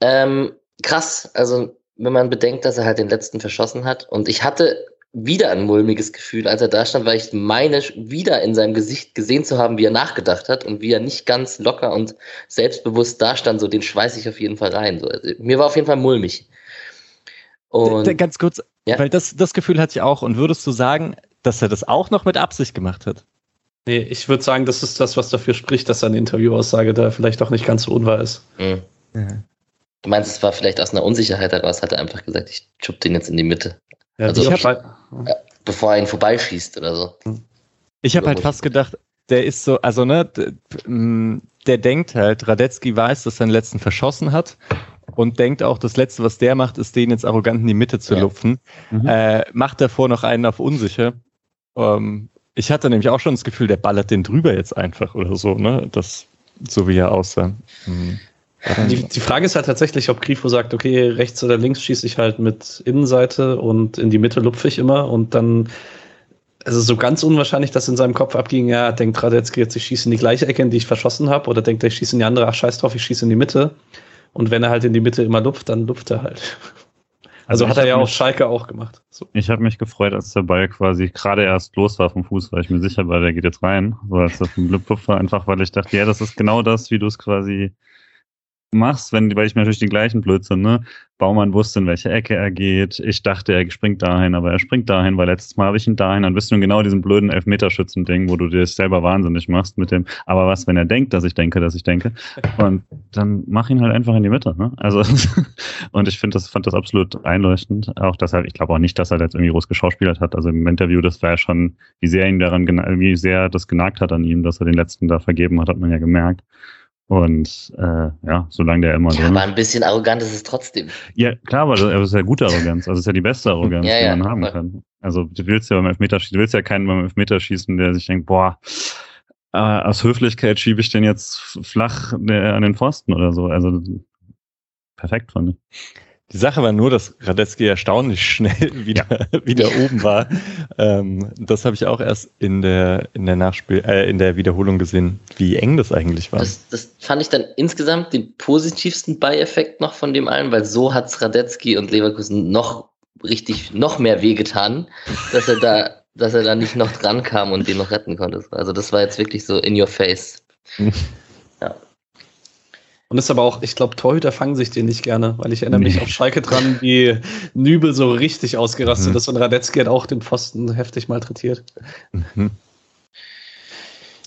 ähm, krass, also wenn man bedenkt, dass er halt den letzten verschossen hat. Und ich hatte wieder ein mulmiges Gefühl, als er da stand, weil ich meine, wieder in seinem Gesicht gesehen zu haben, wie er nachgedacht hat und wie er nicht ganz locker und selbstbewusst da stand, so den schweiß ich auf jeden Fall rein. So, also, mir war auf jeden Fall mulmig. Und, ganz kurz, ja? weil das, das Gefühl hatte ich auch. Und würdest du sagen, dass er das auch noch mit Absicht gemacht hat? Nee, ich würde sagen, das ist das, was dafür spricht, dass seine Interviewaussage da vielleicht auch nicht ganz so unwahr ist. Mhm. Ja. Du meinst, es war vielleicht aus einer Unsicherheit heraus, hat er einfach gesagt, ich schub den jetzt in die Mitte. Ja, also, hab, bevor er ihn vorbeischießt oder so. Ich habe halt fast gedacht, der ist so, also ne, der denkt halt, Radetzky weiß, dass er den letzten verschossen hat und denkt auch, das Letzte, was der macht, ist, den jetzt arrogant in die Mitte zu ja. lupfen. Mhm. Äh, macht davor noch einen auf unsicher. Ähm, ich hatte nämlich auch schon das Gefühl, der ballert den drüber jetzt einfach oder so, ne? Das, so wie er aussah. Mhm. Die, die, Frage ist halt tatsächlich, ob Grifo sagt, okay, rechts oder links schieße ich halt mit Innenseite und in die Mitte lupfe ich immer und dann, also so ganz unwahrscheinlich, dass in seinem Kopf abging, ja, denkt Radetzky jetzt, ich schieße in die gleiche Ecke, in die ich verschossen habe, oder denkt er, ich schieße in die andere, ach scheiß drauf, ich schieße in die Mitte. Und wenn er halt in die Mitte immer lupft, dann lupft er halt. Also, also hat er ja auf Schalke auch gemacht. So. Ich habe mich gefreut, als der Ball quasi gerade erst los war vom Fuß, weil ich mir sicher war, der geht jetzt rein. So als er vom Lupf war, einfach weil ich dachte, ja, das ist genau das, wie du es quasi machst, wenn, weil ich mir natürlich den gleichen Blödsinn, ne? Baumann wusste, in welche Ecke er geht. Ich dachte, er springt dahin, aber er springt dahin, weil letztes Mal habe ich ihn dahin. Dann bist du in genau diesem blöden Elfmeterschützen-Ding, wo du dir selber wahnsinnig machst mit dem, aber was, wenn er denkt, dass ich denke, dass ich denke? Und dann mach ihn halt einfach in die Mitte, ne? Also, und ich finde das, fand das absolut einleuchtend. Auch deshalb, ich glaube auch nicht, dass er jetzt irgendwie groß geschauspielert hat. Also im Interview, das war ja schon, wie sehr ihn daran, wie sehr das genagt hat an ihm, dass er den letzten da vergeben hat, hat man ja gemerkt. Und äh, ja, solange der immer ja, drin ist. Aber ein bisschen arrogant ist es trotzdem. Ja, klar, aber das ist ja gute Arroganz. Also das ist ja die beste Arroganz, ja, die ja, man haben aber. kann. Also du willst ja beim Elfmeterschießen, du willst ja keinen beim Elfmeterschießen, der sich denkt, boah, äh, aus Höflichkeit schiebe ich den jetzt flach äh, an den Pfosten oder so. Also perfekt fand ich. Die Sache war nur, dass Radetzky erstaunlich schnell wieder, ja. wieder oben war. Ähm, das habe ich auch erst in der, in der Nachspiel, äh, in der Wiederholung gesehen, wie eng das eigentlich war. Das, das fand ich dann insgesamt den positivsten Beieffekt noch von dem allen, weil so hat's Radetzky und Leverkusen noch richtig, noch mehr wehgetan, dass er da, dass er da nicht noch dran kam und den noch retten konnte. Also das war jetzt wirklich so in your face. Und ist aber auch, ich glaube, Torhüter fangen sich den nicht gerne, weil ich erinnere nee. mich auf Schalke dran, wie Nübel so richtig ausgerastet mhm. ist und Radetzky hat auch den Pfosten heftig malträtiert. Mhm.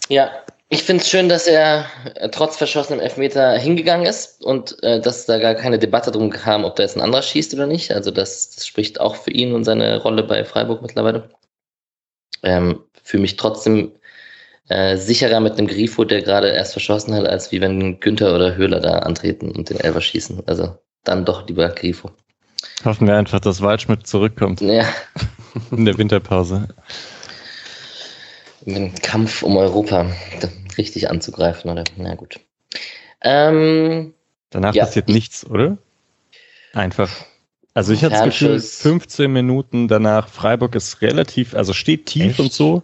Ja, ich finde es schön, dass er äh, trotz verschossenem Elfmeter hingegangen ist und äh, dass da gar keine Debatte drum kam, ob da jetzt ein anderer schießt oder nicht. Also das, das spricht auch für ihn und seine Rolle bei Freiburg mittlerweile. Ähm, für mich trotzdem äh, sicherer mit einem Grifo, der gerade erst verschossen hat, als wie wenn Günther oder Höhler da antreten und den Elfer schießen. Also dann doch lieber Grifo. Hoffen wir einfach, dass Waldschmidt zurückkommt. Ja. In der Winterpause. Im Kampf um Europa richtig anzugreifen, oder? Na gut. Ähm, Danach ja. passiert nichts, oder? Einfach. Also ich hatte das Gefühl, 15 Minuten danach, Freiburg ist relativ, also steht tief Echt? und so.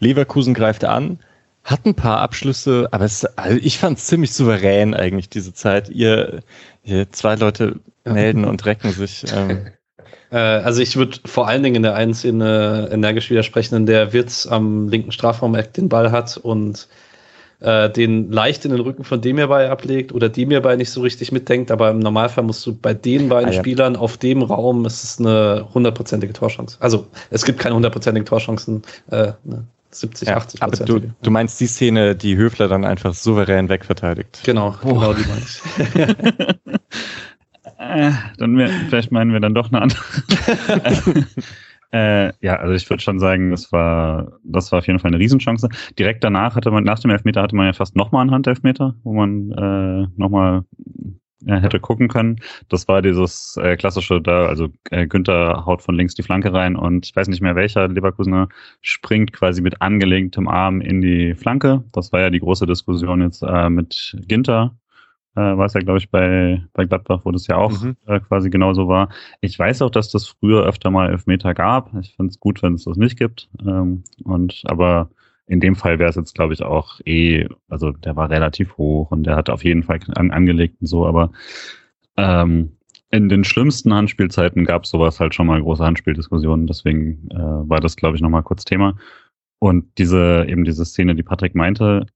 Leverkusen greift an, hat ein paar Abschlüsse, aber es, also ich fand es ziemlich souverän eigentlich diese Zeit. Ihr, ihr zwei Leute melden und recken sich. Ähm. Äh, also ich würde vor allen Dingen in der einen Szene energisch widersprechen, in der Wirtz am linken Strafraum den Ball hat und äh, den leicht in den Rücken von dem hierbei ablegt oder dem hierbei nicht so richtig mitdenkt, aber im Normalfall musst du bei den beiden ah, ja. Spielern auf dem Raum, ist es eine hundertprozentige Torchance. Also es gibt keine hundertprozentigen Torchancen. Äh, ne. 70, ja, 80 Aber du, du meinst die Szene, die Höfler dann einfach souverän wegverteidigt. Genau, oh. genau die meine ich. äh, dann wär, vielleicht meinen wir dann doch eine andere. äh, ja, also ich würde schon sagen, das war, das war auf jeden Fall eine Riesenchance. Direkt danach hatte man, nach dem Elfmeter hatte man ja fast nochmal einen Handelfmeter, wo man äh, nochmal hätte gucken können. Das war dieses äh, klassische da, also äh, Günther haut von links die Flanke rein und ich weiß nicht mehr welcher Leverkusener springt quasi mit angelegtem Arm in die Flanke. Das war ja die große Diskussion jetzt äh, mit Ginter. Äh, war es ja, glaube ich, bei, bei Gladbach, wo das ja auch mhm. äh, quasi genauso war. Ich weiß auch, dass das früher öfter mal Elfmeter gab. Ich finde es gut, wenn es das nicht gibt. Ähm, und aber in dem Fall wäre es jetzt, glaube ich, auch eh, also der war relativ hoch und der hat auf jeden Fall an, angelegt und so, aber ähm, in den schlimmsten Handspielzeiten gab es sowas halt schon mal große Handspieldiskussionen, deswegen äh, war das, glaube ich, nochmal kurz Thema. Und diese, eben diese Szene, die Patrick meinte,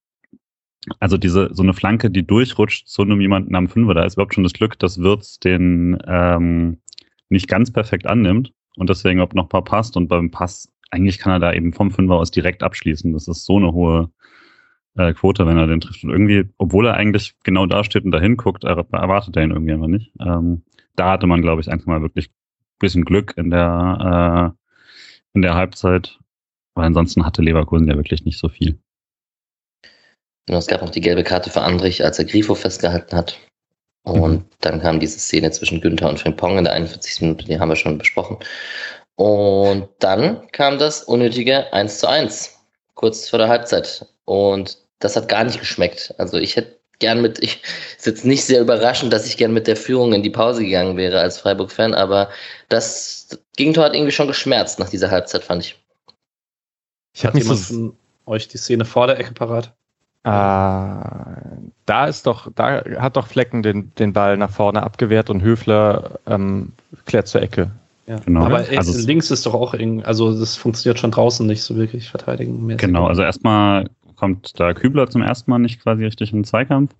also diese, so eine Flanke, die durchrutscht zu einem jemanden am Fünfer, da ist überhaupt schon das Glück, dass Wirtz den ähm, nicht ganz perfekt annimmt und deswegen ob noch ein paar passt und beim Pass, eigentlich kann er da eben vom Fünfer aus direkt abschließen. Das ist so eine hohe äh, Quote, wenn er den trifft. Und irgendwie, obwohl er eigentlich genau da steht und da hinguckt, erwartet er ihn irgendwie einfach nicht. Ähm, da hatte man, glaube ich, einfach mal wirklich ein bisschen Glück in der, äh, in der Halbzeit, weil ansonsten hatte Leverkusen ja wirklich nicht so viel. Genau, es gab noch die gelbe Karte für Andrich, als er Grifo festgehalten hat. Und mhm. dann kam diese Szene zwischen Günther und Frimpong in der 41. Minute, die haben wir schon besprochen. Und dann kam das unnötige 1 zu 1, kurz vor der Halbzeit. Und das hat gar nicht geschmeckt. Also ich hätte gern mit, ich ist jetzt nicht sehr überraschend, dass ich gern mit der Führung in die Pause gegangen wäre als Freiburg-Fan, aber das Gegentor hat irgendwie schon geschmerzt nach dieser Halbzeit, fand ich. Ich habe jemand von euch die Szene vor der Ecke parat? Äh, da ist doch, da hat doch Flecken den, den Ball nach vorne abgewehrt und Höfler ähm, klärt zur Ecke. Ja, genau. Aber also links ist doch auch irgendwie, also das funktioniert schon draußen nicht so wirklich verteidigen. -mäßig. Genau, also erstmal kommt da Kübler zum ersten Mal nicht quasi richtig in den Zweikampf.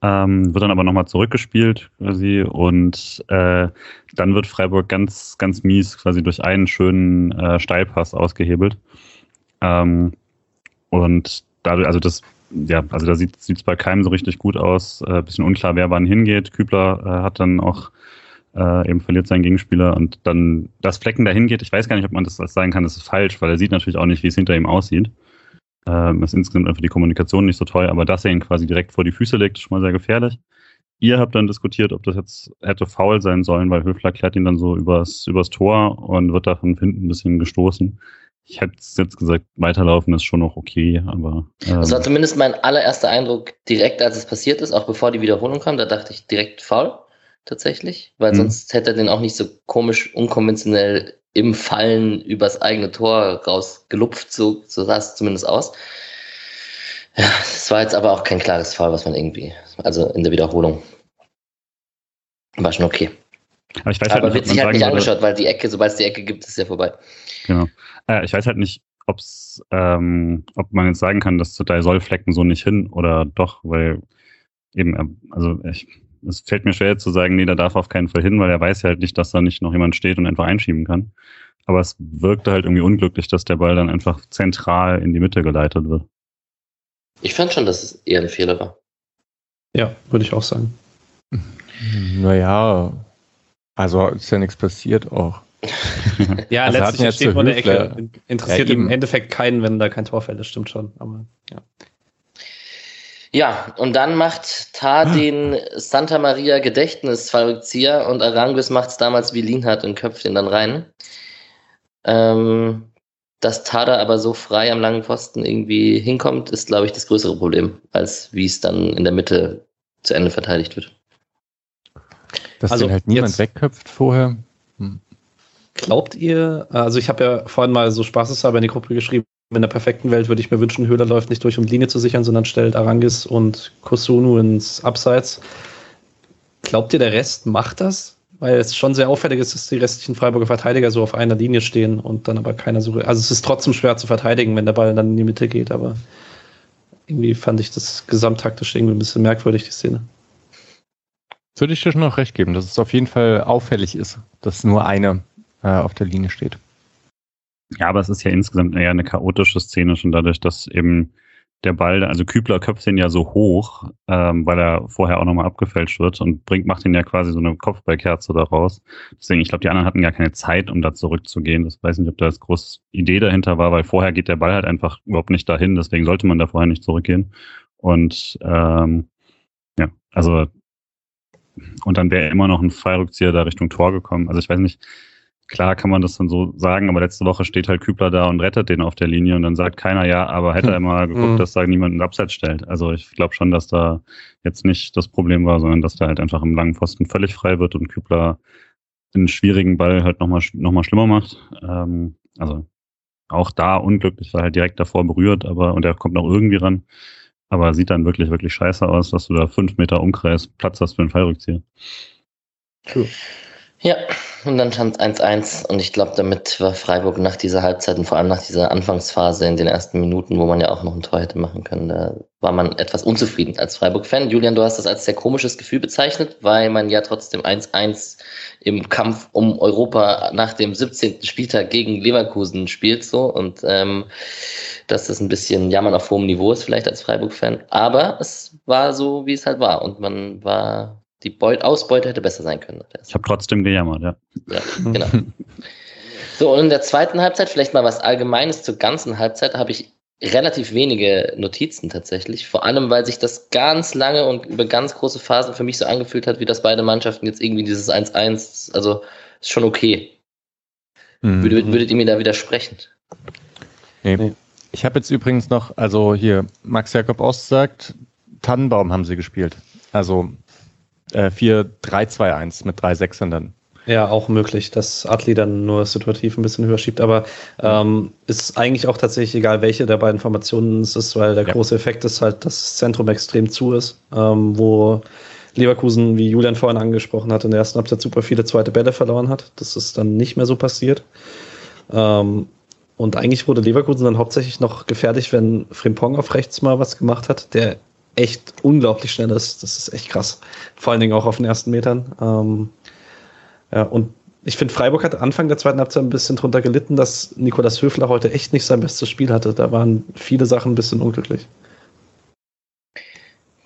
Ähm, wird dann aber nochmal zurückgespielt quasi und äh, dann wird Freiburg ganz, ganz mies quasi durch einen schönen äh, Steilpass ausgehebelt. Ähm, und dadurch, also das ja, also da sieht es bei keinem so richtig gut aus. Äh, bisschen unklar, wer wann hingeht. Kübler äh, hat dann auch äh, eben verliert seinen Gegenspieler und dann das Flecken dahin geht. Ich weiß gar nicht, ob man das, sagen kann, das ist falsch, weil er sieht natürlich auch nicht, wie es hinter ihm aussieht. Ähm, ist insgesamt einfach die Kommunikation nicht so toll, aber dass er ihn quasi direkt vor die Füße legt, ist schon mal sehr gefährlich. Ihr habt dann diskutiert, ob das jetzt hätte faul sein sollen, weil Höfler klärt ihn dann so übers, übers Tor und wird davon hinten ein bisschen gestoßen ich hätte jetzt gesagt, weiterlaufen ist schon noch okay, aber. Ähm, das war zumindest mein allererster Eindruck direkt, als es passiert ist, auch bevor die Wiederholung kam. Da dachte ich direkt faul, tatsächlich, weil mhm. sonst hätte er den auch nicht so komisch, unkonventionell im Fallen übers eigene Tor rausgelupft, so, so sah es zumindest aus. Ja, es war jetzt aber auch kein klares Fall, was man irgendwie, also in der Wiederholung. War schon okay. Aber, ich weiß halt aber nicht, wird sich halt nicht angeschaut, weil die Ecke, sobald es die Ecke gibt, ist ja vorbei. Genau. Äh, ich weiß halt nicht, ob's, ähm, ob man jetzt sagen kann, dass da soll Flecken so nicht hin oder doch, weil eben, äh, also ich, es fällt mir schwer zu sagen, nee, da darf auf keinen Fall hin, weil er weiß ja halt nicht, dass da nicht noch jemand steht und einfach einschieben kann. Aber es wirkte halt irgendwie unglücklich, dass der Ball dann einfach zentral in die Mitte geleitet wird. Ich fand schon, dass es eher ein Fehler war. Ja, würde ich auch sagen. Naja, also ist ja nichts passiert auch. ja, also letztlich steht vor der Ecke. Interessiert ja, im Endeffekt keinen, wenn da kein Tor fällt, das stimmt schon. Aber, ja. Ja, und dann macht Tar den Santa Maria Gedächtnisfallrückzieher und Aranguis macht es damals wie Lienhardt und köpft ihn dann rein. Ähm, dass Tada aber so frei am langen Pfosten irgendwie hinkommt, ist, glaube ich, das größere Problem, als wie es dann in der Mitte zu Ende verteidigt wird. Dass also den halt niemand wegköpft vorher. Hm. Glaubt ihr, also ich habe ja vorhin mal so spaßeshalber in die Gruppe geschrieben, in der perfekten Welt würde ich mir wünschen, Höhler läuft nicht durch, um Linie zu sichern, sondern stellt Arangis und Kosunu ins Abseits. Glaubt ihr, der Rest macht das? Weil es schon sehr auffällig ist, dass die restlichen Freiburger Verteidiger so auf einer Linie stehen und dann aber keiner so. Also es ist trotzdem schwer zu verteidigen, wenn der Ball dann in die Mitte geht, aber irgendwie fand ich das gesamttaktisch irgendwie ein bisschen merkwürdig, die Szene. Würde ich dir schon noch recht geben, dass es auf jeden Fall auffällig ist, dass nur eine äh, auf der Linie steht. Ja, aber es ist ja insgesamt eher eine chaotische Szene schon dadurch, dass eben der Ball, also Kübler köpft ihn ja so hoch, ähm, weil er vorher auch nochmal abgefälscht wird und bringt, macht ihn ja quasi so eine Kopfballkerze daraus. Deswegen, ich glaube, die anderen hatten gar keine Zeit, um da zurückzugehen. Das weiß nicht, ob da das große Idee dahinter war, weil vorher geht der Ball halt einfach überhaupt nicht dahin, deswegen sollte man da vorher nicht zurückgehen. Und ähm, ja, also und dann wäre immer noch ein Freirückzieher da Richtung Tor gekommen. Also ich weiß nicht, klar kann man das dann so sagen, aber letzte Woche steht halt Kübler da und rettet den auf der Linie und dann sagt keiner ja, aber hätte er mal geguckt, mhm. dass da niemand einen Abseits stellt. Also ich glaube schon, dass da jetzt nicht das Problem war, sondern dass der halt einfach im langen Pfosten völlig frei wird und Kübler einen schwierigen Ball halt nochmal noch mal schlimmer macht. Ähm, also auch da unglücklich, weil er halt direkt davor berührt, aber und er kommt noch irgendwie ran. Aber sieht dann wirklich, wirklich scheiße aus, dass du da fünf Meter Umkreis Platz hast für einen Fallrückzieher. True. Ja, und dann stand es 1-1 und ich glaube, damit war Freiburg nach dieser Halbzeit und vor allem nach dieser Anfangsphase in den ersten Minuten, wo man ja auch noch ein Tor hätte machen können, da war man etwas unzufrieden als Freiburg-Fan. Julian, du hast das als sehr komisches Gefühl bezeichnet, weil man ja trotzdem 1-1 im Kampf um Europa nach dem 17. Spieltag gegen Leverkusen spielt so und ähm, dass das ein bisschen Jammern auf hohem Niveau ist vielleicht als Freiburg-Fan, aber es war so, wie es halt war und man war die Beut Ausbeute hätte besser sein können. Ich habe trotzdem gejammert, ja. Ja, genau. so, und in der zweiten Halbzeit, vielleicht mal was Allgemeines zur ganzen Halbzeit, habe ich relativ wenige Notizen tatsächlich. Vor allem, weil sich das ganz lange und über ganz große Phasen für mich so angefühlt hat, wie das beide Mannschaften jetzt irgendwie dieses 1-1, also ist schon okay. Mhm. Würdet, würdet ihr mir da widersprechen? Nee. Ich habe jetzt übrigens noch, also hier, Max Jakob Ost sagt, Tannenbaum haben sie gespielt. Also äh, 4-3-2-1 mit drei Sechsern dann. Ja, auch möglich, dass Atli dann nur situativ ein bisschen höher schiebt, aber ähm, ist eigentlich auch tatsächlich egal, welche der beiden Formationen es ist, weil der ja. große Effekt ist halt, dass das Zentrum extrem zu ist, ähm, wo Leverkusen, wie Julian vorhin angesprochen hat, in der ersten Halbzeit super viele zweite Bälle verloren hat. Das ist dann nicht mehr so passiert. Ähm, und eigentlich wurde Leverkusen dann hauptsächlich noch gefährlich, wenn Frimpong auf rechts mal was gemacht hat, der echt unglaublich schnell ist. Das ist echt krass. Vor allen Dingen auch auf den ersten Metern. Ähm, ja, und ich finde, Freiburg hat Anfang der zweiten Halbzeit ein bisschen drunter gelitten, dass Nikolas Höfler heute echt nicht sein bestes Spiel hatte. Da waren viele Sachen ein bisschen unglücklich.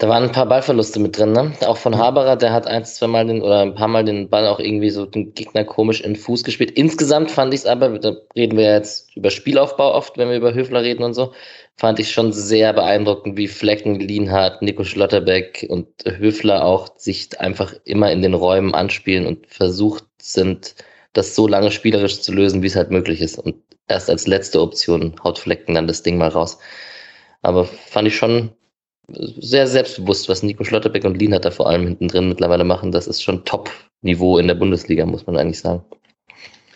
Da waren ein paar Ballverluste mit drin, ne? Auch von Haberer, der hat ein, zwei Mal den oder ein paar Mal den Ball auch irgendwie so den Gegner komisch in den Fuß gespielt. Insgesamt fand ich es aber, da reden wir jetzt über Spielaufbau oft, wenn wir über Höfler reden und so, fand ich schon sehr beeindruckend, wie Flecken, Lienhardt, Nico Schlotterbeck und Höfler auch sich einfach immer in den Räumen anspielen und versucht sind, das so lange spielerisch zu lösen, wie es halt möglich ist. Und erst als letzte Option haut Flecken dann das Ding mal raus. Aber fand ich schon sehr selbstbewusst, was Nico Schlotterbeck und Lienhardt da vor allem hinten drin mittlerweile machen. Das ist schon Top-Niveau in der Bundesliga, muss man eigentlich sagen.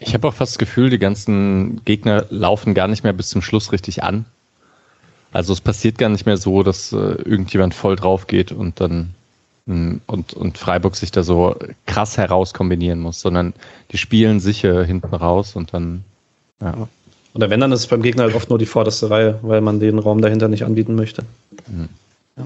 Ich habe auch fast das Gefühl, die ganzen Gegner laufen gar nicht mehr bis zum Schluss richtig an. Also es passiert gar nicht mehr so, dass äh, irgendjemand voll drauf geht und dann mh, und, und Freiburg sich da so krass herauskombinieren muss, sondern die spielen sicher hinten raus und dann ja. Oder wenn, dann ist es beim Gegner halt oft nur die vorderste Reihe, weil man den Raum dahinter nicht anbieten möchte. Mhm.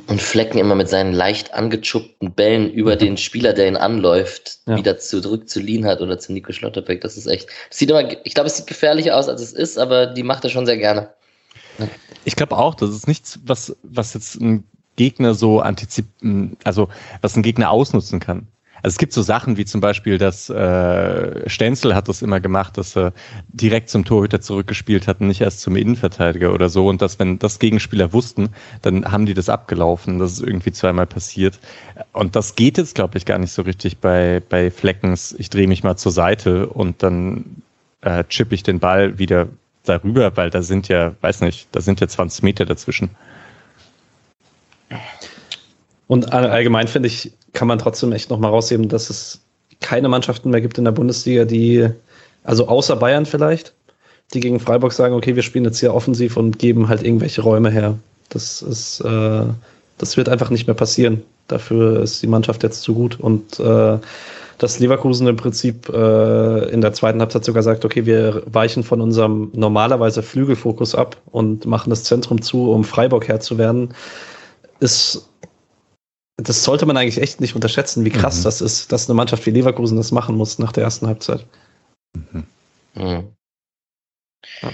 Und Flecken immer mit seinen leicht angechuppten Bällen über den Spieler, der ihn anläuft, ja. wieder zurück zu Lienhardt oder zu Nico Schlotterbeck. Das ist echt. Das sieht immer, ich glaube, es sieht gefährlicher aus, als es ist, aber die macht er schon sehr gerne. Ich glaube auch, das ist nichts, was, was jetzt ein Gegner so antizipieren, also was ein Gegner ausnutzen kann. Also es gibt so Sachen wie zum Beispiel, dass äh, Stenzel hat das immer gemacht, dass er direkt zum Torhüter zurückgespielt hat und nicht erst zum Innenverteidiger oder so. Und dass, wenn das Gegenspieler wussten, dann haben die das abgelaufen. Das ist irgendwie zweimal passiert. Und das geht jetzt, glaube ich, gar nicht so richtig bei, bei Fleckens. Ich drehe mich mal zur Seite und dann äh, chippe ich den Ball wieder darüber, weil da sind ja, weiß nicht, da sind ja 20 Meter dazwischen. Und allgemein finde ich, kann man trotzdem echt nochmal rausheben, dass es keine Mannschaften mehr gibt in der Bundesliga, die, also außer Bayern vielleicht, die gegen Freiburg sagen, okay, wir spielen jetzt hier offensiv und geben halt irgendwelche Räume her. Das ist, äh, das wird einfach nicht mehr passieren. Dafür ist die Mannschaft jetzt zu gut. Und äh, dass Leverkusen im Prinzip äh, in der zweiten Halbzeit sogar sagt, okay, wir weichen von unserem normalerweise Flügelfokus ab und machen das Zentrum zu, um Freiburg Herr zu werden, ist das sollte man eigentlich echt nicht unterschätzen, wie krass mhm. das ist, dass eine Mannschaft wie Leverkusen das machen muss nach der ersten Halbzeit. Mhm. Mhm. Ja.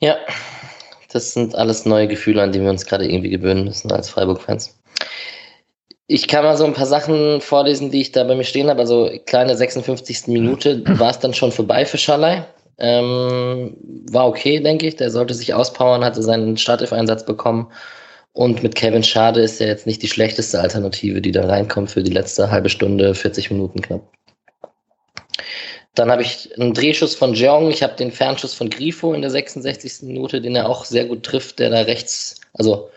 ja, das sind alles neue Gefühle, an die wir uns gerade irgendwie gewöhnen müssen als Freiburg-Fans. Ich kann mal so ein paar Sachen vorlesen, die ich da bei mir stehen habe. Also kleine 56. Minute war es dann schon vorbei für Schalay. Ähm, war okay, denke ich. Der sollte sich auspowern, hatte seinen Startelf-Einsatz bekommen und mit Kevin Schade ist er jetzt nicht die schlechteste Alternative, die da reinkommt für die letzte halbe Stunde, 40 Minuten knapp. Dann habe ich einen Drehschuss von Jeong. Ich habe den Fernschuss von Grifo in der 66. Minute, den er auch sehr gut trifft, der da rechts, also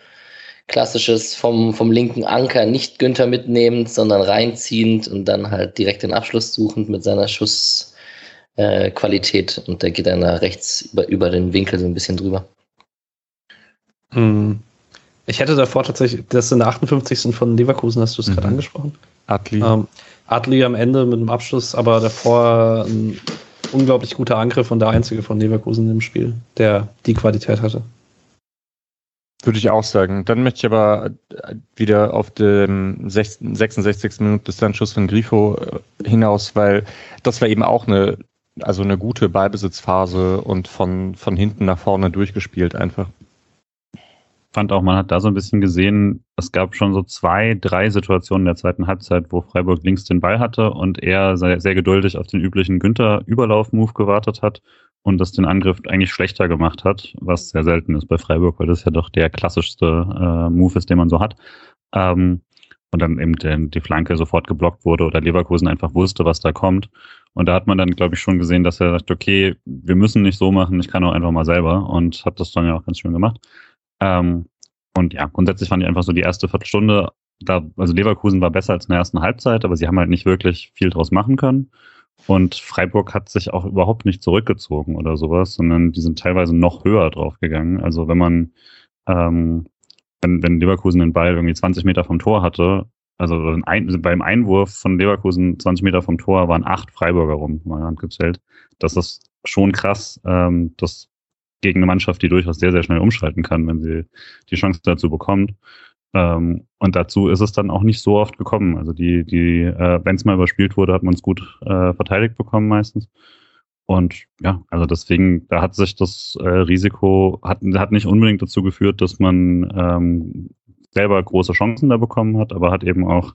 klassisches vom, vom linken Anker, nicht Günther mitnehmend, sondern reinziehend und dann halt direkt den Abschluss suchend mit seiner Schussqualität. Äh, und der geht dann da rechts über, über den Winkel so ein bisschen drüber. Mhm. Ich hätte davor tatsächlich, das in der 58. von Leverkusen, hast du es mhm. gerade angesprochen? Adli. Ähm, Adli am Ende mit dem Abschluss, aber davor ein unglaublich guter Angriff und der einzige von Leverkusen im Spiel, der die Qualität hatte. Würde ich auch sagen. Dann möchte ich aber wieder auf den 66. Minute Distanzschuss von Grifo äh, hinaus, weil das war eben auch eine, also eine gute Ballbesitzphase und von, von hinten nach vorne durchgespielt einfach fand auch, man hat da so ein bisschen gesehen, es gab schon so zwei, drei Situationen in der zweiten Halbzeit, wo Freiburg links den Ball hatte und er sehr, sehr geduldig auf den üblichen Günther-Überlauf-Move gewartet hat und das den Angriff eigentlich schlechter gemacht hat, was sehr selten ist bei Freiburg, weil das ja doch der klassischste äh, Move ist, den man so hat. Ähm, und dann eben der, die Flanke sofort geblockt wurde oder Leverkusen einfach wusste, was da kommt. Und da hat man dann, glaube ich, schon gesehen, dass er sagt, okay, wir müssen nicht so machen, ich kann auch einfach mal selber und hat das dann ja auch ganz schön gemacht. Ähm, und ja, grundsätzlich fand ich einfach so die erste Viertelstunde, da, also Leverkusen war besser als in der ersten Halbzeit, aber sie haben halt nicht wirklich viel draus machen können. Und Freiburg hat sich auch überhaupt nicht zurückgezogen oder sowas, sondern die sind teilweise noch höher draufgegangen. Also wenn man, ähm, wenn, wenn Leverkusen den Ball irgendwie 20 Meter vom Tor hatte, also ein, beim Einwurf von Leverkusen 20 Meter vom Tor waren acht Freiburger rum, mal handgezählt. Das ist schon krass. Ähm, das gegen eine Mannschaft, die durchaus sehr, sehr schnell umschalten kann, wenn sie die Chance dazu bekommt. Ähm, und dazu ist es dann auch nicht so oft gekommen. Also die, die, äh, wenn es mal überspielt wurde, hat man es gut äh, verteidigt bekommen meistens. Und ja, also deswegen, da hat sich das äh, Risiko, hat, hat nicht unbedingt dazu geführt, dass man ähm, selber große Chancen da bekommen hat, aber hat eben auch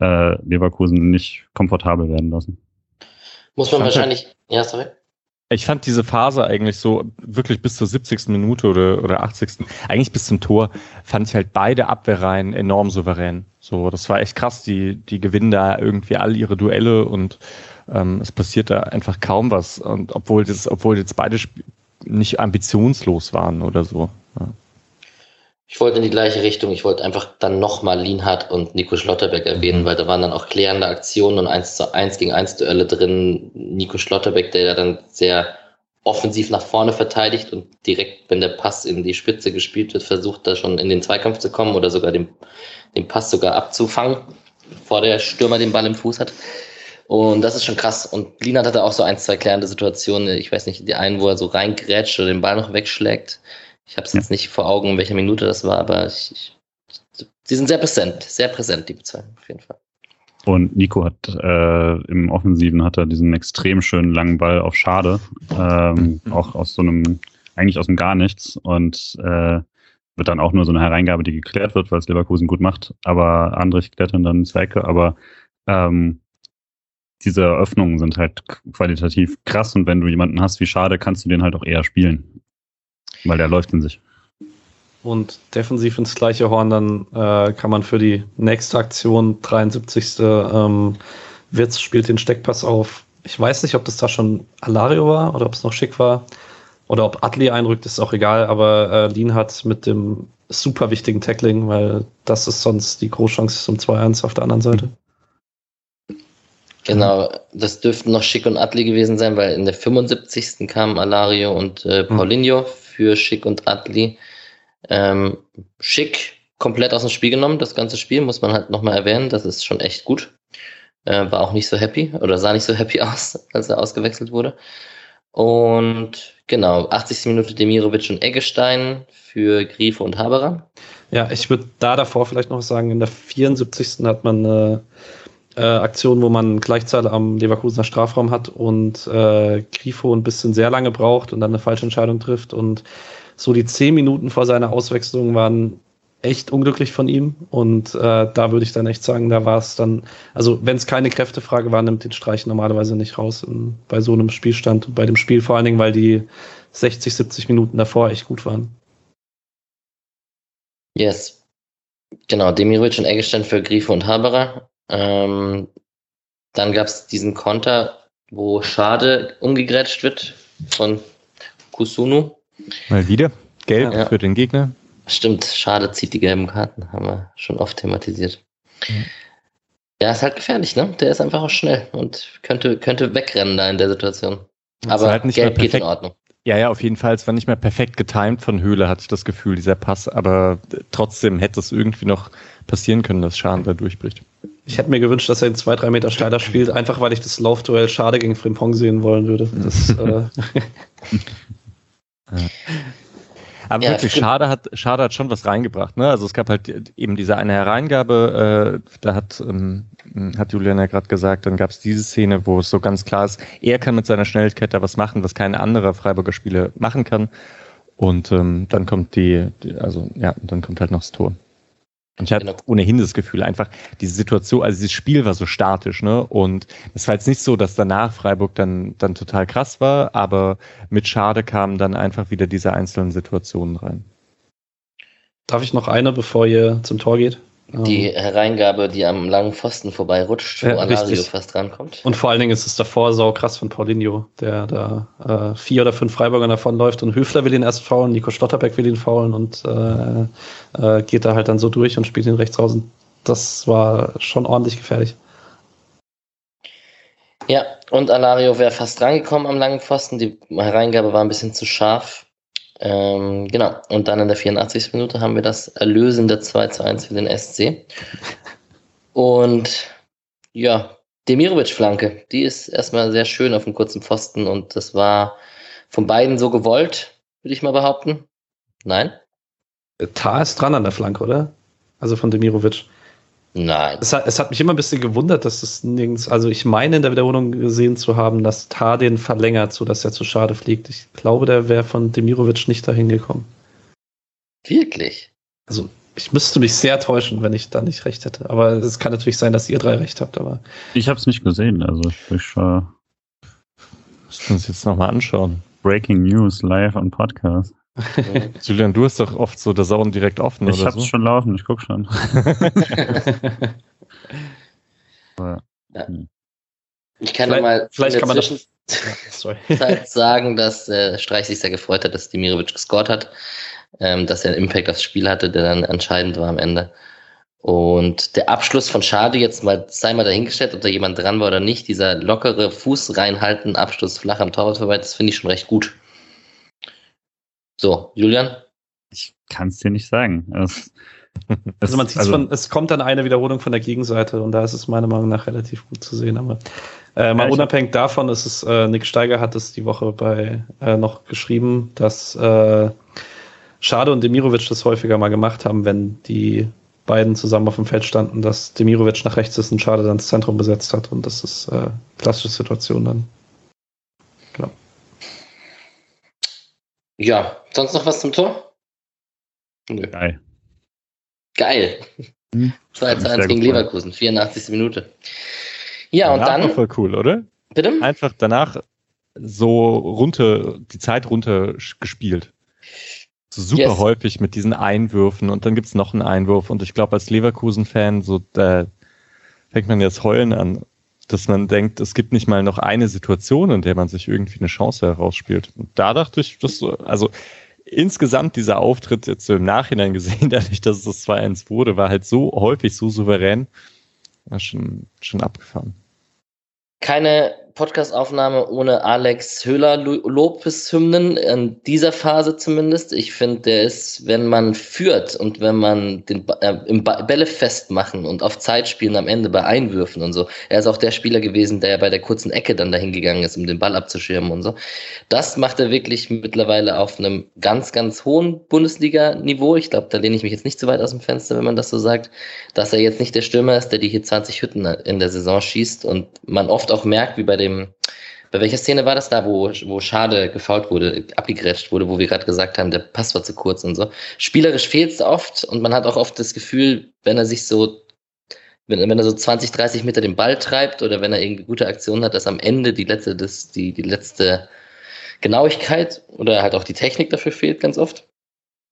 äh, Leverkusen nicht komfortabel werden lassen. Muss man wahrscheinlich, ja, sorry. Ich fand diese Phase eigentlich so wirklich bis zur 70. Minute oder, oder 80. Eigentlich bis zum Tor fand ich halt beide Abwehrreihen enorm souverän. So, das war echt krass. Die, die gewinnen da irgendwie all ihre Duelle und ähm, es passiert da einfach kaum was. Und obwohl das, obwohl jetzt beide nicht ambitionslos waren oder so. Ja. Ich wollte in die gleiche Richtung. Ich wollte einfach dann nochmal Lienhardt und Nico Schlotterbeck erwähnen, weil da waren dann auch klärende Aktionen und 1 zu 1 gegen 1 Duelle drin. Nico Schlotterbeck, der ja dann sehr offensiv nach vorne verteidigt und direkt, wenn der Pass in die Spitze gespielt wird, versucht da schon in den Zweikampf zu kommen oder sogar den, den Pass sogar abzufangen, bevor der Stürmer den Ball im Fuß hat. Und das ist schon krass. Und Lienhardt hatte auch so ein, zwei klärende Situationen. Ich weiß nicht, die einen, wo er so reingrätscht oder den Ball noch wegschlägt. Ich habe es jetzt nicht vor Augen, welche Minute das war, aber ich, ich, sie sind sehr präsent, sehr präsent, die zwei, auf jeden Fall. Und Nico hat äh, im Offensiven hat er diesen extrem schönen langen Ball auf Schade, ähm, mhm. auch aus so einem, eigentlich aus dem Gar nichts und äh, wird dann auch nur so eine Hereingabe, die geklärt wird, weil es Leverkusen gut macht, aber Andrich klärt dann ins Ecke, aber ähm, diese Eröffnungen sind halt qualitativ krass und wenn du jemanden hast wie Schade, kannst du den halt auch eher spielen. Weil der läuft in sich. Und defensiv ins gleiche Horn, dann äh, kann man für die nächste Aktion, 73. Ähm, Wirtz spielt den Steckpass auf. Ich weiß nicht, ob das da schon Alario war oder ob es noch schick war. Oder ob Adli einrückt, ist auch egal, aber äh, Lien hat mit dem super wichtigen Tackling, weil das ist sonst die Großchance zum 2-1 auf der anderen Seite. Genau, das dürften noch Schick und Adli gewesen sein, weil in der 75. kamen Alario und äh, Paulinho mhm für Schick und Adli. Ähm, Schick komplett aus dem Spiel genommen, das ganze Spiel, muss man halt nochmal erwähnen. Das ist schon echt gut. Äh, war auch nicht so happy oder sah nicht so happy aus, als er ausgewechselt wurde. Und genau, 80. Minute Demirovic und Eggestein für Griefe und Haberer. Ja, ich würde da davor vielleicht noch sagen, in der 74. hat man eine äh, Aktion, wo man gleichzeitig am Leverkusener Strafraum hat und äh, Grifo ein bisschen sehr lange braucht und dann eine falsche Entscheidung trifft. Und so die zehn Minuten vor seiner Auswechslung waren echt unglücklich von ihm. Und äh, da würde ich dann echt sagen, da war es dann, also wenn es keine Kräftefrage war, nimmt den Streich normalerweise nicht raus in, bei so einem Spielstand und bei dem Spiel vor allen Dingen, weil die 60, 70 Minuten davor echt gut waren. Yes. Genau, Demirovic und Eggestein für Grifo und Haberer. Ähm, dann gab es diesen Konter, wo Schade umgegrätscht wird von Kusunu. Mal wieder. Gelb ja. für den Gegner. Stimmt, Schade zieht die gelben Karten, haben wir schon oft thematisiert. Mhm. Ja, ist halt gefährlich, ne? Der ist einfach auch schnell und könnte, könnte wegrennen da in der Situation. Aber halt nicht Gelb geht in Ordnung. Ja, ja, auf jeden Fall. Es war nicht mehr perfekt getimed von Höhle, hatte ich das Gefühl, dieser Pass. Aber trotzdem hätte es irgendwie noch passieren können, dass Schaden da durchbricht. Ich hätte mir gewünscht, dass er in zwei, drei Meter steiler spielt, einfach weil ich das Laufduell Schade gegen Frimpong sehen wollen würde. Das, äh Aber ja, wirklich, Schade hat, Schade hat schon was reingebracht. Ne? Also es gab halt eben diese eine Hereingabe, äh, da hat, ähm, hat Julian ja gerade gesagt, dann gab es diese Szene, wo es so ganz klar ist, er kann mit seiner Schnelligkeit da was machen, was kein anderer Freiburger Spieler machen kann. Und ähm, dann kommt die, die, also ja, dann kommt halt noch das Tor. Und ich hatte genau. ohnehin das Gefühl, einfach diese Situation, also dieses Spiel war so statisch, ne? Und es war jetzt nicht so, dass danach Freiburg dann, dann total krass war, aber mit Schade kamen dann einfach wieder diese einzelnen Situationen rein. Darf ich noch eine, bevor ihr zum Tor geht? Die Hereingabe, die am langen Pfosten vorbei rutscht, wo ja, Alario richtig. fast rankommt. Und vor allen Dingen ist es davor sau krass von Paulinho, der da äh, vier oder fünf Freiburger davonläuft und Höfler will ihn erst faulen, Nico Stotterbeck will ihn faulen und äh, äh, geht da halt dann so durch und spielt ihn rechts außen. Das war schon ordentlich gefährlich. Ja, und Alario wäre fast rangekommen am langen Pfosten. Die Hereingabe war ein bisschen zu scharf. Ähm, genau, und dann in der 84. Minute haben wir das erlösende 2 zu 1 für den SC. Und ja, Demirovic-Flanke, die ist erstmal sehr schön auf dem kurzen Pfosten und das war von beiden so gewollt, würde ich mal behaupten. Nein? Tar ist dran an der Flanke, oder? Also von Demirovic. Nein. Es hat, es hat mich immer ein bisschen gewundert, dass es nirgends, also ich meine in der Wiederholung gesehen zu haben, dass Tar den verlängert, sodass er zu schade fliegt. Ich glaube, der wäre von Demirovic nicht dahin gekommen. Wirklich? Also ich müsste mich sehr täuschen, wenn ich da nicht recht hätte. Aber es kann natürlich sein, dass ihr drei recht habt. Aber ich habe es nicht gesehen. Also ich, ich äh, müssen uns jetzt nochmal anschauen. Breaking News live on Podcast. Julian, du hast doch oft so der Sauren direkt offen. Ich hab's so? schon laufen, ich guck schon. ja. Ich kann vielleicht, mal vielleicht kann man das Zeit sagen, dass äh, Streich sich sehr gefreut hat, dass Dimirovic gescored hat, ähm, dass er einen Impact aufs Spiel hatte, der dann entscheidend war am Ende. Und der Abschluss von Schade, jetzt mal sei mal dahingestellt, ob da jemand dran war oder nicht, dieser lockere Fuß reinhalten, Abschluss flach am Torwart vorbei, das finde ich schon recht gut. So, Julian? Ich kann es dir nicht sagen. Es, also man sieht also, von, es kommt dann eine Wiederholung von der Gegenseite und da ist es meiner Meinung nach relativ gut zu sehen. Aber äh, mal ja, unabhängig davon ist es, äh, Nick Steiger hat es die Woche bei äh, noch geschrieben, dass äh, Schade und Demirovic das häufiger mal gemacht haben, wenn die beiden zusammen auf dem Feld standen, dass Demirovic nach rechts ist und Schade dann das Zentrum besetzt hat und das ist äh, klassische Situation dann. Ja, sonst noch was zum Tor? Nö. Geil. Geil. Hm. 2 zu 1 gegen Leverkusen, 84. Minute. Ja, danach und dann. voll cool, oder? Bitte? Einfach danach so runter, die Zeit runter gespielt. So super yes. häufig mit diesen Einwürfen und dann gibt es noch einen Einwurf und ich glaube als Leverkusen-Fan, so da fängt man jetzt heulen an dass man denkt, es gibt nicht mal noch eine Situation, in der man sich irgendwie eine Chance herausspielt. Und da dachte ich, dass, also insgesamt dieser Auftritt jetzt so im Nachhinein gesehen, dadurch, dass es das 2-1 wurde, war halt so häufig, so souverän, war schon, schon abgefahren. Keine Podcastaufnahme ohne Alex Höhler Lobeshymnen, in dieser Phase zumindest. Ich finde, der ist, wenn man führt und wenn man den äh, im Bälle festmachen und auf Zeit spielen am Ende bei Einwürfen und so. Er ist auch der Spieler gewesen, der bei der kurzen Ecke dann dahin gegangen ist, um den Ball abzuschirmen und so. Das macht er wirklich mittlerweile auf einem ganz, ganz hohen Bundesliga-Niveau. Ich glaube, da lehne ich mich jetzt nicht zu weit aus dem Fenster, wenn man das so sagt, dass er jetzt nicht der Stürmer ist, der die hier 20 Hütten in der Saison schießt und man oft auch merkt, wie bei dem dem, bei welcher Szene war das da, wo, wo Schade gefault wurde, abgegrätscht wurde, wo wir gerade gesagt haben, der Pass war zu kurz und so. Spielerisch fehlt es oft und man hat auch oft das Gefühl, wenn er sich so, wenn, wenn er so 20, 30 Meter den Ball treibt oder wenn er irgendwie gute Aktionen hat, dass am Ende die letzte, das, die, die letzte Genauigkeit oder halt auch die Technik dafür fehlt ganz oft.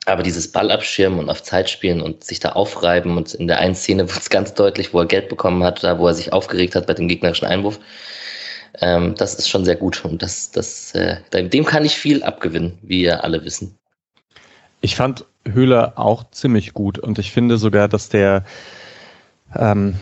Aber dieses Ball abschirmen und auf Zeit spielen und sich da aufreiben und in der einen Szene wird es ganz deutlich, wo er Geld bekommen hat, da wo er sich aufgeregt hat bei dem gegnerischen Einwurf. Ähm, das ist schon sehr gut und das, das, äh, dem kann ich viel abgewinnen, wie ihr alle wissen. Ich fand Höhler auch ziemlich gut und ich finde sogar, dass der, ähm,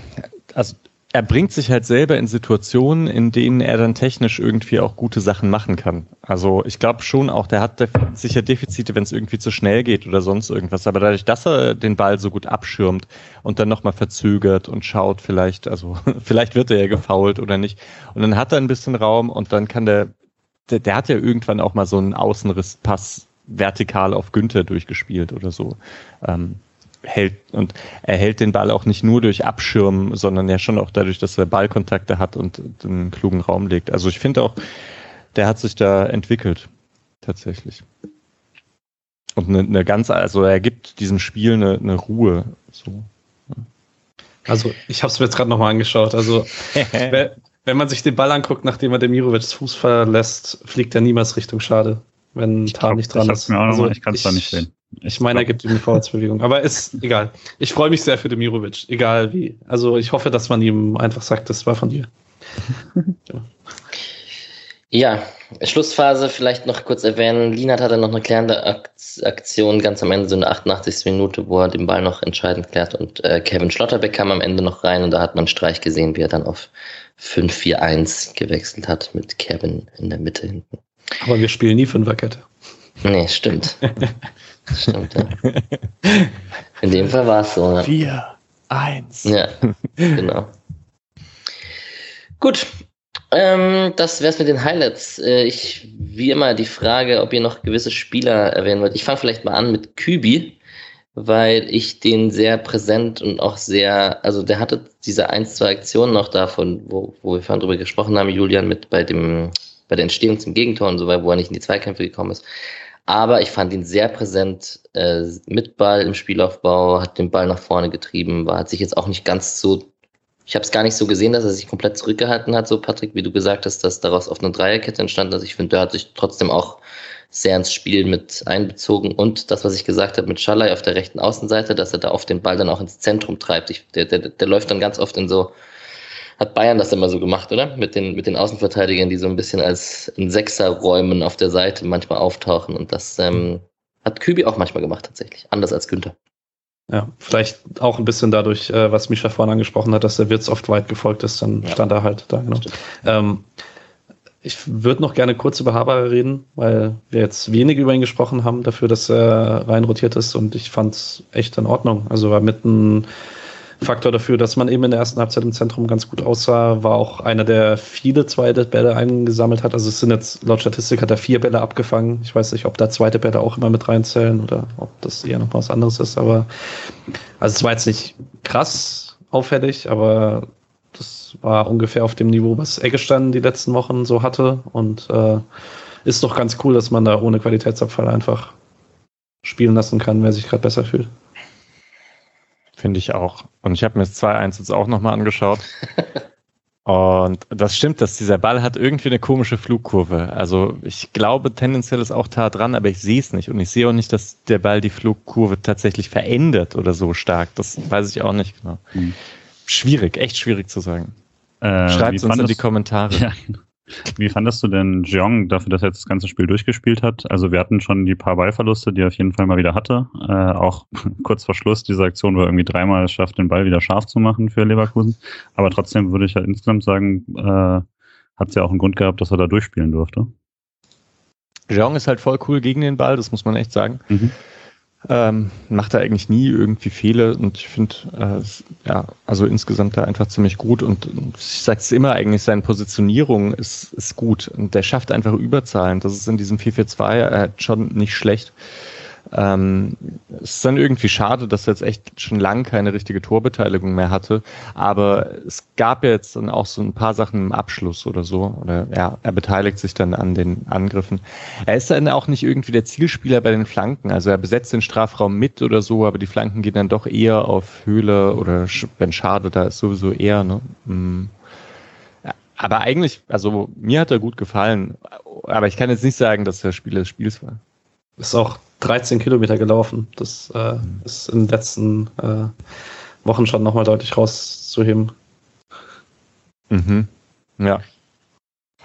also er bringt sich halt selber in Situationen, in denen er dann technisch irgendwie auch gute Sachen machen kann. Also ich glaube schon auch, der hat sicher Defizite, wenn es irgendwie zu schnell geht oder sonst irgendwas. Aber dadurch, dass er den Ball so gut abschirmt und dann nochmal verzögert und schaut, vielleicht, also vielleicht wird er ja gefault oder nicht. Und dann hat er ein bisschen Raum und dann kann der, der, der hat ja irgendwann auch mal so einen Außenrisspass vertikal auf Günther durchgespielt oder so. Ähm, hält und er hält den Ball auch nicht nur durch Abschirmen, sondern ja schon auch dadurch, dass er Ballkontakte hat und einen klugen Raum legt. Also ich finde auch, der hat sich da entwickelt, tatsächlich. Und eine, eine ganz, also er gibt diesem Spiel eine, eine Ruhe. So. Also ich habe es mir jetzt gerade nochmal angeschaut. Also wenn man sich den Ball anguckt, nachdem er Demirovics Fuß verlässt, fliegt er niemals Richtung Schade, wenn Tar nicht dran ist. Also, ich kann es da nicht sehen. Ich meine, er gibt ihm eine Vorwärtsbewegung. Aber ist egal. Ich freue mich sehr für Demirovic. Egal wie. Also ich hoffe, dass man ihm einfach sagt, das war von dir. ja. Schlussphase vielleicht noch kurz erwähnen. Linat hatte noch eine klärende Aktion ganz am Ende, so eine 88. Minute, wo er den Ball noch entscheidend klärt und äh, Kevin Schlotterbeck kam am Ende noch rein und da hat man Streich gesehen, wie er dann auf 5-4-1 gewechselt hat mit Kevin in der Mitte hinten. Aber wir spielen nie Fünferkette. Nee, stimmt. Stimmt, ja. In dem Fall war es so. Ne? Vier, eins. Ja, genau. Gut, ähm, das wär's mit den Highlights. Äh, ich, wie immer, die Frage, ob ihr noch gewisse Spieler erwähnen wollt. Ich fange vielleicht mal an mit Kübi, weil ich den sehr präsent und auch sehr, also der hatte diese ein, zwei Aktionen noch davon, wo, wo wir vorhin drüber gesprochen haben, Julian, mit bei dem, bei der Entstehung zum Gegentor und so weiter, wo er nicht in die Zweikämpfe gekommen ist. Aber ich fand ihn sehr präsent äh, mit Ball im Spielaufbau, hat den Ball nach vorne getrieben, war, hat sich jetzt auch nicht ganz so. Ich habe es gar nicht so gesehen, dass er sich komplett zurückgehalten hat, so Patrick, wie du gesagt hast, dass daraus auf eine Dreierkette entstanden ist. Ich finde, der hat sich trotzdem auch sehr ins Spiel mit einbezogen. Und das, was ich gesagt habe mit Schalay auf der rechten Außenseite, dass er da oft den Ball dann auch ins Zentrum treibt. Ich, der, der, der läuft dann ganz oft in so hat Bayern das immer so gemacht, oder? Mit den, mit den Außenverteidigern, die so ein bisschen als in Sechserräumen auf der Seite manchmal auftauchen. Und das ähm, hat Kübi auch manchmal gemacht, tatsächlich. Anders als Günther. Ja, vielleicht auch ein bisschen dadurch, äh, was Mischa vorhin angesprochen hat, dass der Witz oft weit gefolgt ist, dann ja. stand er halt da, genau. Ähm, ich würde noch gerne kurz über Haber reden, weil wir jetzt wenig über ihn gesprochen haben, dafür, dass er rein rotiert ist und ich fand es echt in Ordnung. Also war mitten Faktor dafür, dass man eben in der ersten Halbzeit im Zentrum ganz gut aussah. War auch einer, der viele zweite Bälle eingesammelt hat. Also es sind jetzt, laut Statistik hat er vier Bälle abgefangen. Ich weiß nicht, ob da zweite Bälle auch immer mit reinzählen oder ob das eher noch was anderes ist. Aber also es war jetzt nicht krass auffällig, aber das war ungefähr auf dem Niveau, was Eggestein die letzten Wochen so hatte. Und äh, ist doch ganz cool, dass man da ohne Qualitätsabfall einfach spielen lassen kann, wer sich gerade besser fühlt. Finde ich auch. Und ich habe mir das 2-1 jetzt auch nochmal angeschaut. Und das stimmt, dass dieser Ball hat irgendwie eine komische Flugkurve. Also ich glaube, tendenziell ist auch da dran, aber ich sehe es nicht. Und ich sehe auch nicht, dass der Ball die Flugkurve tatsächlich verändert oder so stark. Das weiß ich auch nicht genau. Hm. Schwierig, echt schwierig zu sagen. Äh, Schreibt uns in die Kommentare. Ja, genau. Wie fandest du denn Jeong dafür, dass er jetzt das ganze Spiel durchgespielt hat? Also wir hatten schon die paar Ballverluste, die er auf jeden Fall mal wieder hatte. Äh, auch kurz vor Schluss dieser Aktion, wo er irgendwie dreimal schafft, den Ball wieder scharf zu machen für Leverkusen. Aber trotzdem würde ich ja halt insgesamt sagen, äh, hat es ja auch einen Grund gehabt, dass er da durchspielen durfte. Jeong ist halt voll cool gegen den Ball, das muss man echt sagen. Mhm. Ähm, macht er eigentlich nie irgendwie Fehler und ich finde, äh, ja, also insgesamt da einfach ziemlich gut und ich sag's immer eigentlich, seine Positionierung ist, ist gut und der schafft einfach Überzahlen. Das ist in diesem 4-4-2 äh, schon nicht schlecht. Ähm, es ist dann irgendwie schade, dass er jetzt echt schon lang keine richtige Torbeteiligung mehr hatte. Aber es gab ja jetzt dann auch so ein paar Sachen im Abschluss oder so. Oder ja, er beteiligt sich dann an den Angriffen. Er ist dann auch nicht irgendwie der Zielspieler bei den Flanken. Also er besetzt den Strafraum mit oder so, aber die Flanken gehen dann doch eher auf Höhle oder wenn schade, da ist sowieso eher, ne? Mm. Aber eigentlich, also mir hat er gut gefallen. Aber ich kann jetzt nicht sagen, dass er Spieler des Spiels war. Ist auch 13 Kilometer gelaufen. Das äh, ist in den letzten äh, Wochen schon nochmal deutlich rauszuheben. Mhm. Ja.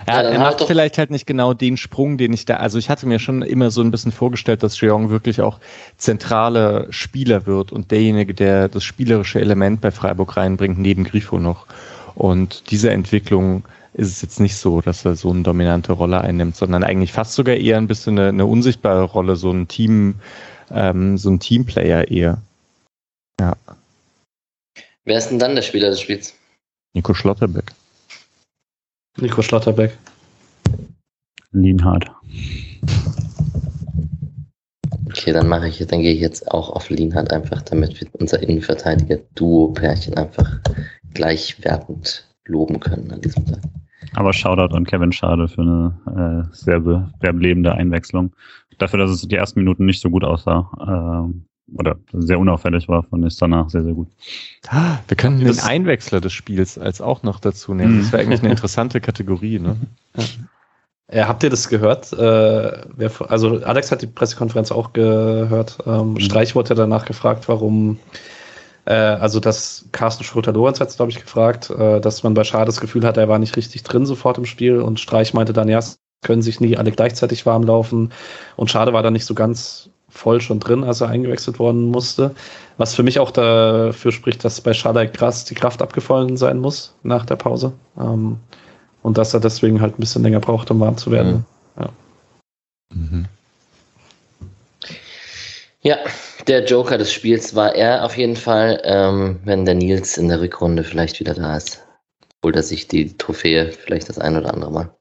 Ja, er macht vielleicht halt nicht genau den Sprung, den ich da, also ich hatte mir schon immer so ein bisschen vorgestellt, dass Jeong wirklich auch zentrale Spieler wird und derjenige, der das spielerische Element bei Freiburg reinbringt, neben Grifo noch. Und diese Entwicklung ist es jetzt nicht so, dass er so eine dominante Rolle einnimmt, sondern eigentlich fast sogar eher ein bisschen eine, eine unsichtbare Rolle, so ein Team, ähm, so ein Teamplayer eher. Ja. Wer ist denn dann der Spieler des Spiels? Nico Schlotterbeck. Nico Schlotterbeck. Lienhardt. Okay, dann mache ich, dann gehe ich jetzt auch auf Lienhardt einfach, damit wir unser Innenverteidiger-Duo-Pärchen einfach gleichwertend loben können an diesem Tag. Aber Shoutout an Kevin Schade für eine äh, sehr belebende Einwechslung. Dafür, dass es die ersten Minuten nicht so gut aussah äh, oder sehr unauffällig war, fand ich es danach sehr, sehr gut. Wir könnten den Einwechsler des Spiels als auch noch dazu nehmen. Das wäre eigentlich eine interessante Kategorie. Ne? Ja, habt ihr das gehört? Äh, wer, also Alex hat die Pressekonferenz auch gehört. Ähm, mhm. Streich wurde ja danach gefragt, warum äh, also das Carsten Schröter-Lorenz hat es, glaube ich, gefragt, äh, dass man bei Schade das Gefühl hat, er war nicht richtig drin sofort im Spiel und Streich meinte dann, ja, es können sich nie alle gleichzeitig warm laufen und Schade war dann nicht so ganz voll schon drin, als er eingewechselt worden musste. Was für mich auch dafür spricht, dass bei Schade krass die Kraft abgefallen sein muss nach der Pause. Ähm, und dass er deswegen halt ein bisschen länger braucht, um warm zu werden. Mhm. Ja. Mhm. Ja, der Joker des Spiels war er auf jeden Fall, ähm, wenn der Nils in der Rückrunde vielleicht wieder da ist. Holt er sich die Trophäe vielleicht das ein oder andere Mal.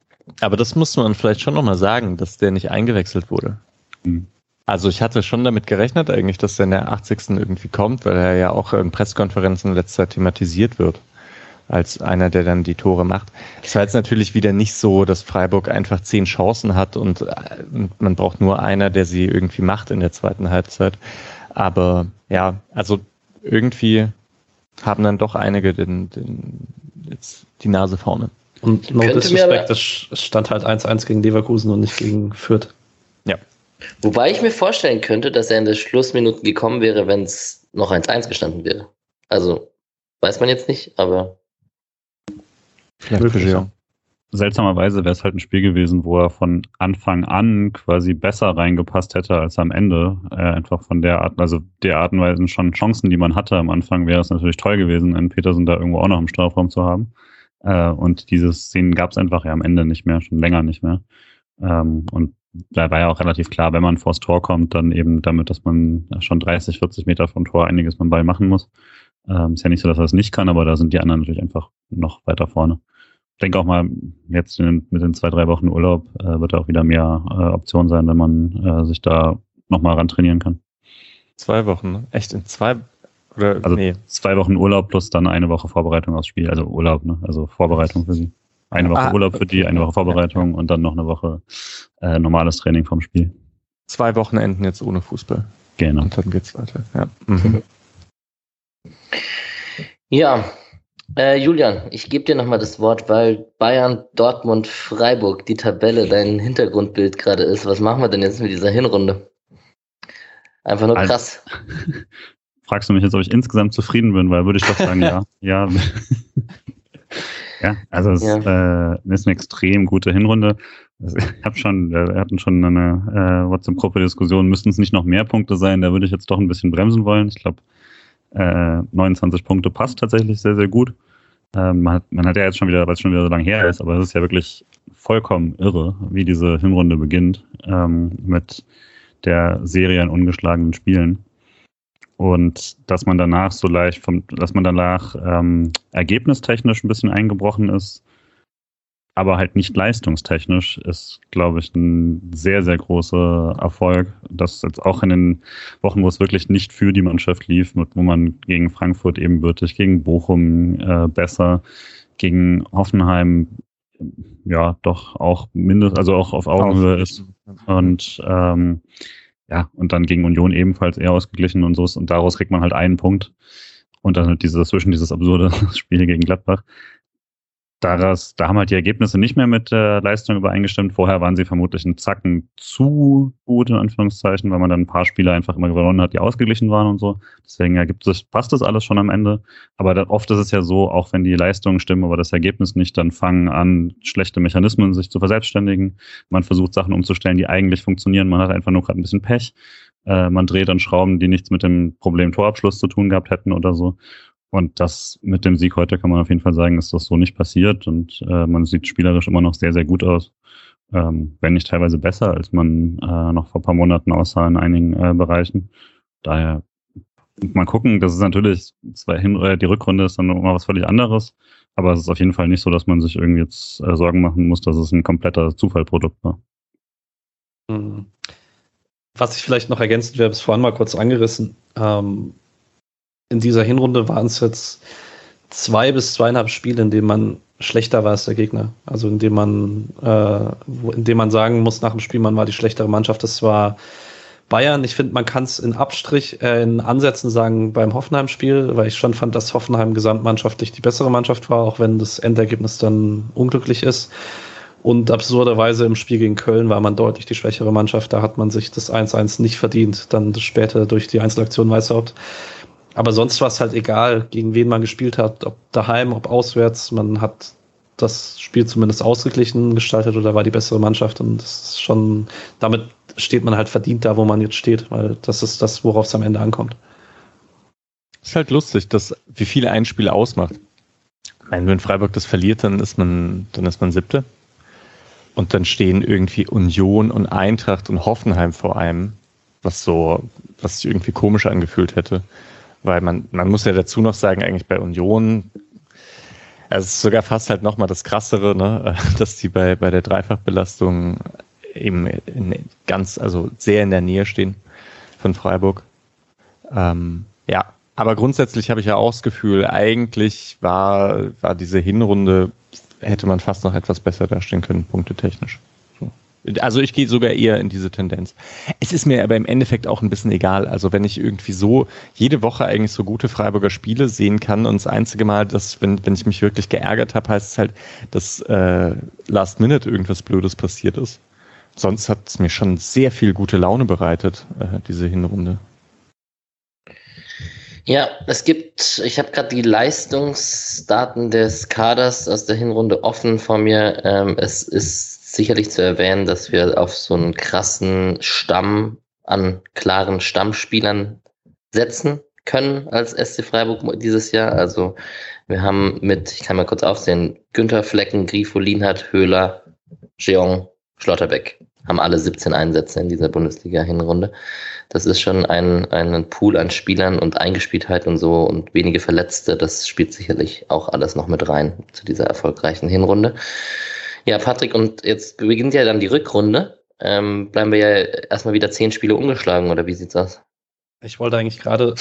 Aber das muss man vielleicht schon nochmal sagen, dass der nicht eingewechselt wurde. Mhm. Also ich hatte schon damit gerechnet eigentlich, dass der in der 80. irgendwie kommt, weil er ja auch in Pressekonferenzen letzter Zeit thematisiert wird als einer, der dann die Tore macht. Es war jetzt natürlich wieder nicht so, dass Freiburg einfach zehn Chancen hat und äh, man braucht nur einer, der sie irgendwie macht in der zweiten Halbzeit. Aber ja, also irgendwie haben dann doch einige den, den, jetzt die Nase vorne. Und no disrespect, es stand halt 1-1 gegen Leverkusen und nicht gegen Fürth. Ja. Wobei ich mir vorstellen könnte, dass er in der Schlussminuten gekommen wäre, wenn es noch 1-1 gestanden wäre. Also, weiß man jetzt nicht, aber Vielleicht ja. Seltsamerweise wäre es halt ein Spiel gewesen, wo er von Anfang an quasi besser reingepasst hätte als am Ende. Äh, einfach von der Art, also der Art und Weise schon Chancen, die man hatte am Anfang, wäre es natürlich toll gewesen, einen Petersen da irgendwo auch noch im Strafraum zu haben. Äh, und diese Szenen gab es einfach ja am Ende nicht mehr, schon länger nicht mehr. Ähm, und da war ja auch relativ klar, wenn man vors Tor kommt, dann eben damit, dass man schon 30, 40 Meter vom Tor einiges beim Ball machen muss. Ähm, ist ja nicht so, dass er es nicht kann, aber da sind die anderen natürlich einfach noch weiter vorne. Ich denke auch mal, jetzt in, mit den zwei, drei Wochen Urlaub äh, wird auch wieder mehr äh, Option sein, wenn man äh, sich da nochmal ran trainieren kann. Zwei Wochen, ne? echt in zwei oder also nee. zwei Wochen Urlaub plus dann eine Woche Vorbereitung aufs Spiel, also Urlaub, ne? Also Vorbereitung für sie. Eine Woche ah, Urlaub für die, eine Woche Vorbereitung und dann noch eine Woche äh, normales Training vom Spiel. Zwei Wochenenden jetzt ohne Fußball. Genau. Und dann geht's weiter. Ja. Mhm. Ja, äh, Julian, ich gebe dir nochmal das Wort, weil Bayern, Dortmund, Freiburg die Tabelle dein Hintergrundbild gerade ist. Was machen wir denn jetzt mit dieser Hinrunde? Einfach nur also, krass. Fragst du mich jetzt, ob ich insgesamt zufrieden bin, weil würde ich doch sagen, ja. Ja, ja also es ja. Äh, ist eine extrem gute Hinrunde. Also, ich habe schon, äh, wir hatten schon eine äh, WhatsApp-Gruppe-Diskussion, müssten es nicht noch mehr Punkte sein, da würde ich jetzt doch ein bisschen bremsen wollen. Ich glaube, äh, 29 Punkte passt tatsächlich sehr, sehr gut. Ähm, man, hat, man hat ja jetzt schon wieder, weil es schon wieder so lange her ist, aber es ist ja wirklich vollkommen irre, wie diese Hinrunde beginnt ähm, mit der Serie an ungeschlagenen Spielen. Und dass man danach so leicht vom, dass man danach ähm, ergebnistechnisch ein bisschen eingebrochen ist, aber halt nicht leistungstechnisch, ist, glaube ich, ein sehr, sehr großer Erfolg. Das jetzt auch in den Wochen, wo es wirklich nicht für die Mannschaft lief, wo man gegen Frankfurt ebenbürtig, gegen Bochum äh, besser, gegen Hoffenheim ja doch auch mindestens, also auch auf Augenhöhe ist. Und ähm, ja, und dann gegen Union ebenfalls eher ausgeglichen und so ist. Und daraus kriegt man halt einen Punkt. Und dann halt dieses, zwischen dieses absurde Spiel gegen Gladbach daraus, da haben halt die Ergebnisse nicht mehr mit der Leistung übereingestimmt. Vorher waren sie vermutlich einen Zacken zu gut, in Anführungszeichen, weil man dann ein paar Spiele einfach immer gewonnen hat, die ausgeglichen waren und so. Deswegen ergibt sich, passt das alles schon am Ende. Aber da, oft ist es ja so, auch wenn die Leistungen stimmen, aber das Ergebnis nicht, dann fangen an, schlechte Mechanismen sich zu verselbstständigen. Man versucht Sachen umzustellen, die eigentlich funktionieren. Man hat einfach nur gerade ein bisschen Pech. Äh, man dreht an Schrauben, die nichts mit dem Problem Torabschluss zu tun gehabt hätten oder so. Und das mit dem Sieg heute kann man auf jeden Fall sagen, ist das so nicht passiert und äh, man sieht spielerisch immer noch sehr, sehr gut aus. Ähm, wenn nicht teilweise besser, als man äh, noch vor ein paar Monaten aussah in einigen äh, Bereichen. Daher mal gucken, das ist natürlich zwei Hin äh, die Rückrunde ist dann immer was völlig anderes, aber es ist auf jeden Fall nicht so, dass man sich irgendwie jetzt äh, Sorgen machen muss, dass es ein kompletter Zufallprodukt war. Mhm. Was ich vielleicht noch ergänzen wäre, bis vorhin mal kurz angerissen. Ähm, in dieser Hinrunde waren es jetzt zwei bis zweieinhalb Spiele, in denen man schlechter war als der Gegner. Also in dem man, äh, in dem man sagen muss nach dem Spiel, man war die schlechtere Mannschaft. Das war Bayern. Ich finde, man kann es in Abstrich, äh, in Ansätzen sagen beim Hoffenheim-Spiel, weil ich schon fand, dass Hoffenheim gesamtmannschaftlich die bessere Mannschaft war, auch wenn das Endergebnis dann unglücklich ist. Und absurderweise im Spiel gegen Köln war man deutlich die schwächere Mannschaft. Da hat man sich das 1-1 nicht verdient. Dann später durch die Einzelaktion weiß Weißhaupt. Aber sonst war es halt egal, gegen wen man gespielt hat, ob daheim, ob auswärts. Man hat das Spiel zumindest ausgeglichen gestaltet oder war die bessere Mannschaft. Und das ist schon, damit steht man halt verdient da, wo man jetzt steht, weil das ist das, worauf es am Ende ankommt. Ist halt lustig, dass wie viele ein Spiel ausmacht. Ich meine, wenn Freiburg das verliert, dann ist man, dann ist man siebte. Und dann stehen irgendwie Union und Eintracht und Hoffenheim vor einem, was so, was sich irgendwie komisch angefühlt hätte. Weil man, man muss ja dazu noch sagen, eigentlich bei Union, es ist sogar fast halt nochmal das Krassere, ne, dass die bei, bei der Dreifachbelastung eben in ganz, also sehr in der Nähe stehen von Freiburg. Ähm, ja, aber grundsätzlich habe ich ja auch das Gefühl, eigentlich war, war diese Hinrunde hätte man fast noch etwas besser dastehen können, punktetechnisch. So. Also ich gehe sogar eher in diese Tendenz. Es ist mir aber im Endeffekt auch ein bisschen egal. Also wenn ich irgendwie so jede Woche eigentlich so gute Freiburger Spiele sehen kann und das einzige Mal, dass wenn, wenn ich mich wirklich geärgert habe, heißt es halt, dass äh, Last Minute irgendwas Blödes passiert ist. Sonst hat es mir schon sehr viel gute Laune bereitet, äh, diese Hinrunde. Ja, es gibt, ich habe gerade die Leistungsdaten des Kaders aus der Hinrunde offen vor mir. Ähm, es ist sicherlich zu erwähnen, dass wir auf so einen krassen Stamm an klaren Stammspielern setzen können als SC Freiburg dieses Jahr. Also wir haben mit, ich kann mal kurz aufsehen, Günther Flecken, Grifo, Lienhardt, Höhler, Jeong, Schlotterbeck haben alle 17 Einsätze in dieser Bundesliga-Hinrunde. Das ist schon ein, ein Pool an Spielern und Eingespieltheit und so und wenige Verletzte. Das spielt sicherlich auch alles noch mit rein zu dieser erfolgreichen Hinrunde. Ja, Patrick, und jetzt beginnt ja dann die Rückrunde. Ähm, bleiben wir ja erstmal wieder zehn Spiele ungeschlagen, oder wie sieht's aus? Ich wollte eigentlich gerade,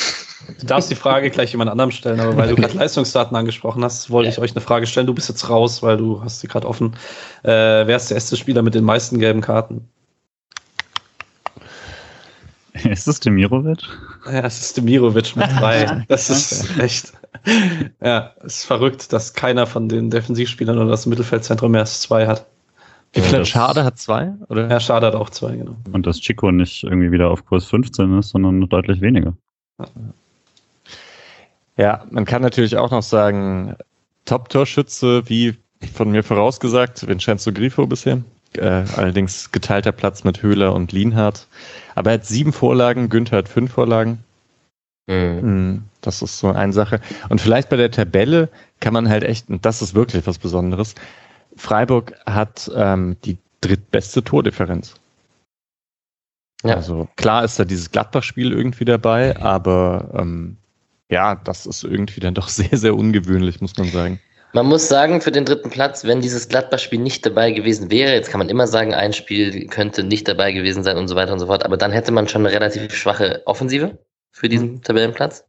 du darfst die Frage gleich jemand anderem stellen, aber weil du gerade Leistungsdaten angesprochen hast, wollte ja. ich euch eine Frage stellen. Du bist jetzt raus, weil du hast sie gerade offen. Äh, wer ist der erste Spieler mit den meisten gelben Karten? Ist das Demirovic? Ja, es ist Demirovic mit drei. Das ist echt, ja, es ist verrückt, dass keiner von den Defensivspielern oder das Mittelfeldzentrum mehr als zwei hat. Wie viel hat Schade hat zwei? Oder? Ja, Schade hat auch zwei, genau. Und dass Chico nicht irgendwie wieder auf Kurs 15 ist, sondern deutlich weniger. Ja, man kann natürlich auch noch sagen, Top-Torschütze, wie von mir vorausgesagt, Vincenzo Grifo bisher. Äh, allerdings geteilter Platz mit Höhler und Lienhardt. Aber er hat sieben Vorlagen, Günther hat fünf Vorlagen. Mhm. Hm, das ist so eine Sache. Und vielleicht bei der Tabelle kann man halt echt, und das ist wirklich was Besonderes, Freiburg hat ähm, die drittbeste Tordifferenz. Ja. Also klar ist da dieses Gladbach-Spiel irgendwie dabei, aber ähm, ja, das ist irgendwie dann doch sehr, sehr ungewöhnlich, muss man sagen. Man muss sagen, für den dritten Platz, wenn dieses Gladbach-Spiel nicht dabei gewesen wäre, jetzt kann man immer sagen, ein Spiel könnte nicht dabei gewesen sein und so weiter und so fort, aber dann hätte man schon eine relativ schwache Offensive für diesen mhm. Tabellenplatz.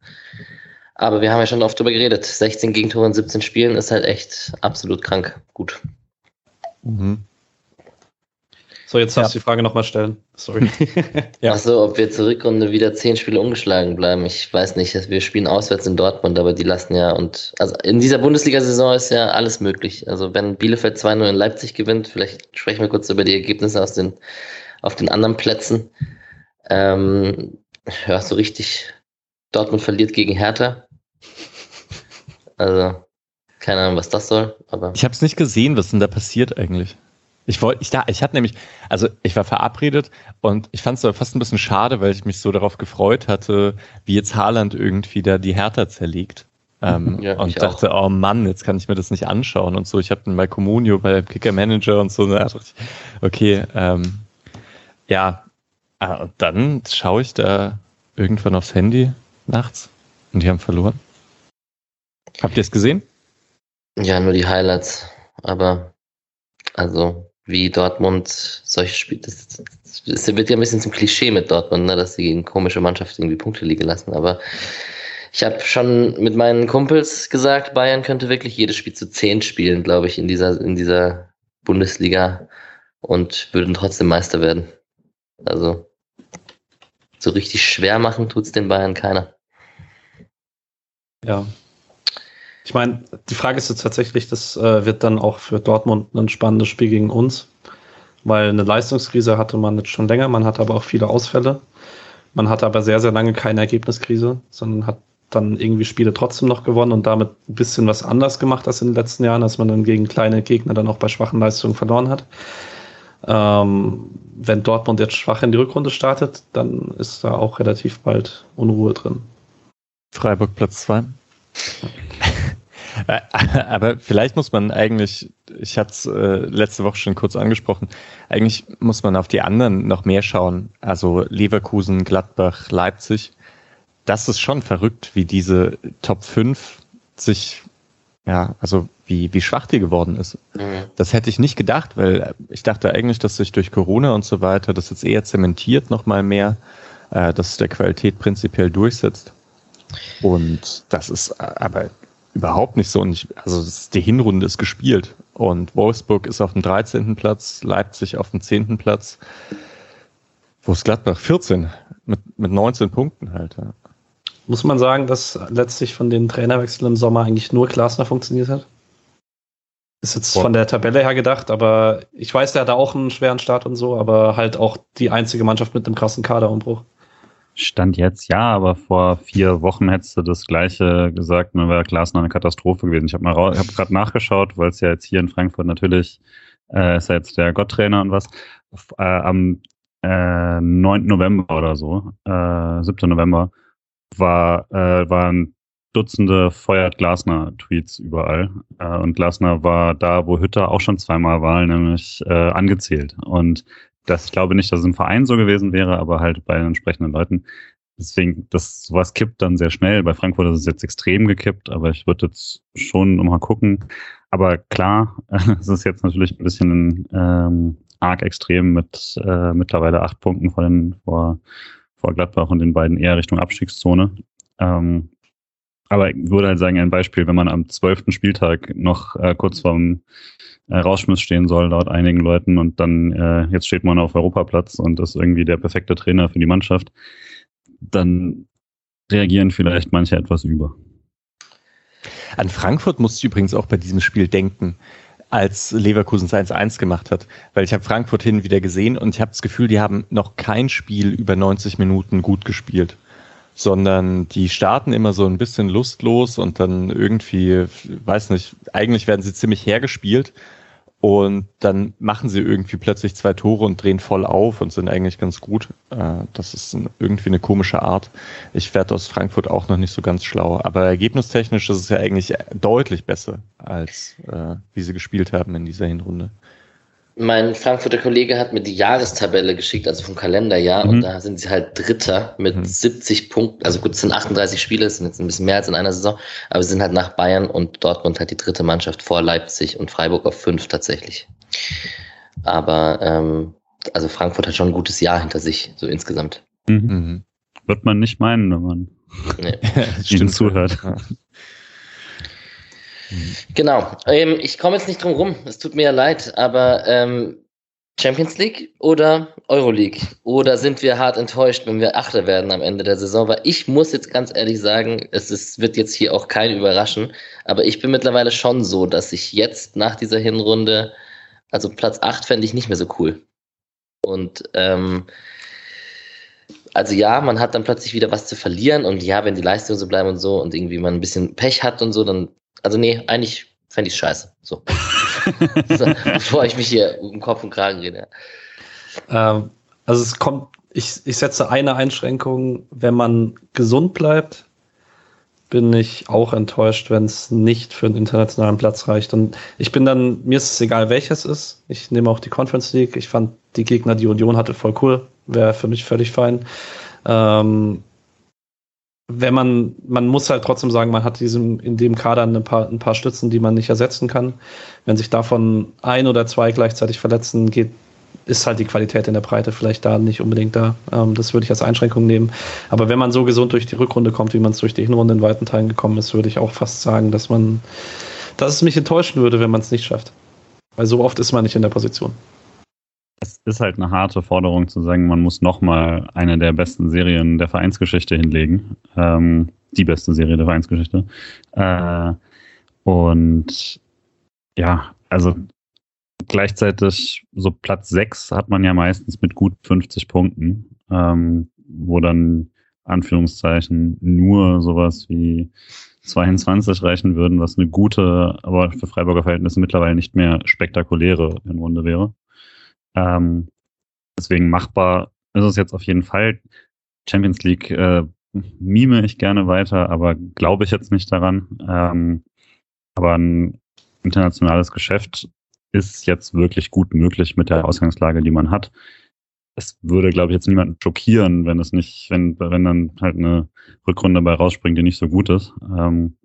Aber wir haben ja schon oft drüber geredet. 16 Gegentore in 17 Spielen ist halt echt absolut krank gut. Mhm. So, jetzt darfst du die Frage nochmal stellen. Sorry. ja. Achso, ob wir zur Rückrunde wieder zehn Spiele ungeschlagen bleiben. Ich weiß nicht. Wir spielen auswärts in Dortmund, aber die lassen ja und also in dieser Bundesliga-Saison ist ja alles möglich. Also wenn Bielefeld 2-0 in Leipzig gewinnt, vielleicht sprechen wir kurz über die Ergebnisse aus den, auf den anderen Plätzen. Ähm, ja, so richtig. Dortmund verliert gegen Hertha. Also, keine Ahnung, was das soll. Aber ich habe es nicht gesehen, was denn da passiert eigentlich. Ich wollte, ich da, ich hatte nämlich, also ich war verabredet und ich fand es aber fast ein bisschen schade, weil ich mich so darauf gefreut hatte, wie jetzt Haaland irgendwie da die Hertha zerlegt. Ähm, ja, und dachte, auch. oh Mann, jetzt kann ich mir das nicht anschauen und so. Ich habe den bei Comunio, bei Kicker Manager und so. Da ich, okay, ähm, ja, ah, und dann schaue ich da irgendwann aufs Handy nachts und die haben verloren. Habt ihr es gesehen? Ja, nur die Highlights. Aber also wie Dortmund solche Spiele, das, das, wird ja ein bisschen zum Klischee mit Dortmund, ne, dass sie gegen komische Mannschaften irgendwie Punkte liegen lassen. Aber ich habe schon mit meinen Kumpels gesagt, Bayern könnte wirklich jedes Spiel zu zehn spielen, glaube ich, in dieser, in dieser Bundesliga und würden trotzdem Meister werden. Also so richtig schwer machen tut es den Bayern keiner. Ja. Ich meine, die Frage ist jetzt tatsächlich, das äh, wird dann auch für Dortmund ein spannendes Spiel gegen uns, weil eine Leistungskrise hatte man jetzt schon länger, man hatte aber auch viele Ausfälle. Man hatte aber sehr, sehr lange keine Ergebniskrise, sondern hat dann irgendwie Spiele trotzdem noch gewonnen und damit ein bisschen was anders gemacht als in den letzten Jahren, als man dann gegen kleine Gegner dann auch bei schwachen Leistungen verloren hat. Ähm, wenn Dortmund jetzt schwach in die Rückrunde startet, dann ist da auch relativ bald Unruhe drin. Freiburg Platz 2. Aber vielleicht muss man eigentlich, ich hatte es äh, letzte Woche schon kurz angesprochen, eigentlich muss man auf die anderen noch mehr schauen. Also Leverkusen, Gladbach, Leipzig. Das ist schon verrückt, wie diese Top 5 sich ja, also wie, wie schwach die geworden ist. Mhm. Das hätte ich nicht gedacht, weil ich dachte eigentlich, dass sich durch Corona und so weiter das jetzt eher zementiert nochmal mehr, äh, dass es der Qualität prinzipiell durchsetzt. Und das ist aber überhaupt nicht so. Und ich, also ist, die Hinrunde ist gespielt. Und Wolfsburg ist auf dem 13. Platz, Leipzig auf dem 10. Platz. Wo ist Gladbach? 14 mit, mit 19 Punkten halt. Ja. Muss man sagen, dass letztlich von den Trainerwechseln im Sommer eigentlich nur Glasner funktioniert hat? Ist jetzt Boah. von der Tabelle her gedacht, aber ich weiß, der hatte auch einen schweren Start und so, aber halt auch die einzige Mannschaft mit einem krassen Kaderumbruch. Stand jetzt ja, aber vor vier Wochen hättest du das gleiche gesagt, dann wäre Glasner eine Katastrophe gewesen. Ich habe mal hab gerade nachgeschaut, weil es ja jetzt hier in Frankfurt natürlich äh, ist ja jetzt der Gotttrainer und was. Äh, am äh, 9. November oder so, äh, 7. November, war, äh, waren Dutzende feuert Glasner-Tweets überall. Äh, und Glasner war da, wo Hütter auch schon zweimal war, nämlich äh, angezählt. Und das, ich glaube nicht, dass es im Verein so gewesen wäre, aber halt bei den entsprechenden Leuten. Deswegen, das sowas kippt dann sehr schnell. Bei Frankfurt ist es jetzt extrem gekippt, aber ich würde jetzt schon mal gucken. Aber klar, es ist jetzt natürlich ein bisschen ähm, arg extrem mit äh, mittlerweile acht Punkten vor den, vor vor Gladbach und den beiden eher Richtung Abstiegszone. Ähm, aber ich würde halt sagen, ein Beispiel, wenn man am zwölften Spieltag noch äh, kurz vorm äh, Rausschmiss stehen soll, laut einigen Leuten, und dann äh, jetzt steht man auf Europaplatz und ist irgendwie der perfekte Trainer für die Mannschaft, dann reagieren vielleicht manche etwas über. An Frankfurt musste ich übrigens auch bei diesem Spiel denken als Leverkusen 1-1 gemacht hat. Weil ich habe Frankfurt hin wieder gesehen und ich habe das Gefühl, die haben noch kein Spiel über 90 Minuten gut gespielt. Sondern die starten immer so ein bisschen lustlos und dann irgendwie, weiß nicht, eigentlich werden sie ziemlich hergespielt und dann machen sie irgendwie plötzlich zwei Tore und drehen voll auf und sind eigentlich ganz gut. Äh, das ist irgendwie eine komische Art. Ich werde aus Frankfurt auch noch nicht so ganz schlau. Aber ergebnistechnisch ist es ja eigentlich deutlich besser, als äh, wie sie gespielt haben in dieser Hinrunde. Mein Frankfurter Kollege hat mir die Jahrestabelle geschickt, also vom Kalenderjahr, mhm. und da sind sie halt Dritter mit mhm. 70 Punkten. Also gut, es sind 38 Spiele, es sind jetzt ein bisschen mehr als in einer Saison, aber sie sind halt nach Bayern und Dortmund halt die dritte Mannschaft vor Leipzig und Freiburg auf fünf tatsächlich. Aber ähm, also Frankfurt hat schon ein gutes Jahr hinter sich, so insgesamt. Mhm. mhm. Wird man nicht meinen, wenn man nee. ihnen zuhört. Ja. Genau. Ähm, ich komme jetzt nicht drum rum. Es tut mir ja leid, aber ähm, Champions League oder Euroleague? Oder sind wir hart enttäuscht, wenn wir Achter werden am Ende der Saison? Weil ich muss jetzt ganz ehrlich sagen, es ist, wird jetzt hier auch kein überraschen, aber ich bin mittlerweile schon so, dass ich jetzt nach dieser Hinrunde, also Platz 8 fände ich nicht mehr so cool. Und ähm, also ja, man hat dann plötzlich wieder was zu verlieren und ja, wenn die Leistungen so bleiben und so und irgendwie man ein bisschen Pech hat und so, dann also nee, eigentlich fände ich es scheiße. So. Bevor ich mich hier um Kopf und Kragen rede. Ähm, also es kommt, ich, ich setze eine Einschränkung, wenn man gesund bleibt, bin ich auch enttäuscht, wenn es nicht für einen internationalen Platz reicht. Und ich bin dann, mir ist es egal, welches ist. Ich nehme auch die Conference League. Ich fand die Gegner, die Union hatte, voll cool. Wäre für mich völlig fein. Ähm, wenn man, man muss halt trotzdem sagen, man hat diesem, in dem Kader ein paar, ein paar Stützen, die man nicht ersetzen kann. Wenn sich davon ein oder zwei gleichzeitig verletzen, geht ist halt die Qualität in der Breite vielleicht da nicht unbedingt da. Ähm, das würde ich als Einschränkung nehmen. Aber wenn man so gesund durch die Rückrunde kommt, wie man es durch die Hinrunde in weiten Teilen gekommen ist, würde ich auch fast sagen, dass man, dass es mich enttäuschen würde, wenn man es nicht schafft. Weil so oft ist man nicht in der Position. Es ist halt eine harte Forderung zu sagen, man muss nochmal eine der besten Serien der Vereinsgeschichte hinlegen. Ähm, die beste Serie der Vereinsgeschichte. Äh, und ja, also gleichzeitig so Platz 6 hat man ja meistens mit gut 50 Punkten, ähm, wo dann Anführungszeichen nur sowas wie 22 reichen würden, was eine gute, aber für Freiburger Verhältnisse mittlerweile nicht mehr spektakuläre in Runde wäre. Ähm, deswegen machbar ist es jetzt auf jeden Fall. Champions League äh, mime ich gerne weiter, aber glaube ich jetzt nicht daran. Ähm, aber ein internationales Geschäft ist jetzt wirklich gut möglich mit der Ausgangslage, die man hat. Es würde, glaube ich, jetzt niemanden schockieren, wenn es nicht, wenn, wenn dann halt eine Rückrunde bei rausspringt, die nicht so gut ist. Ähm,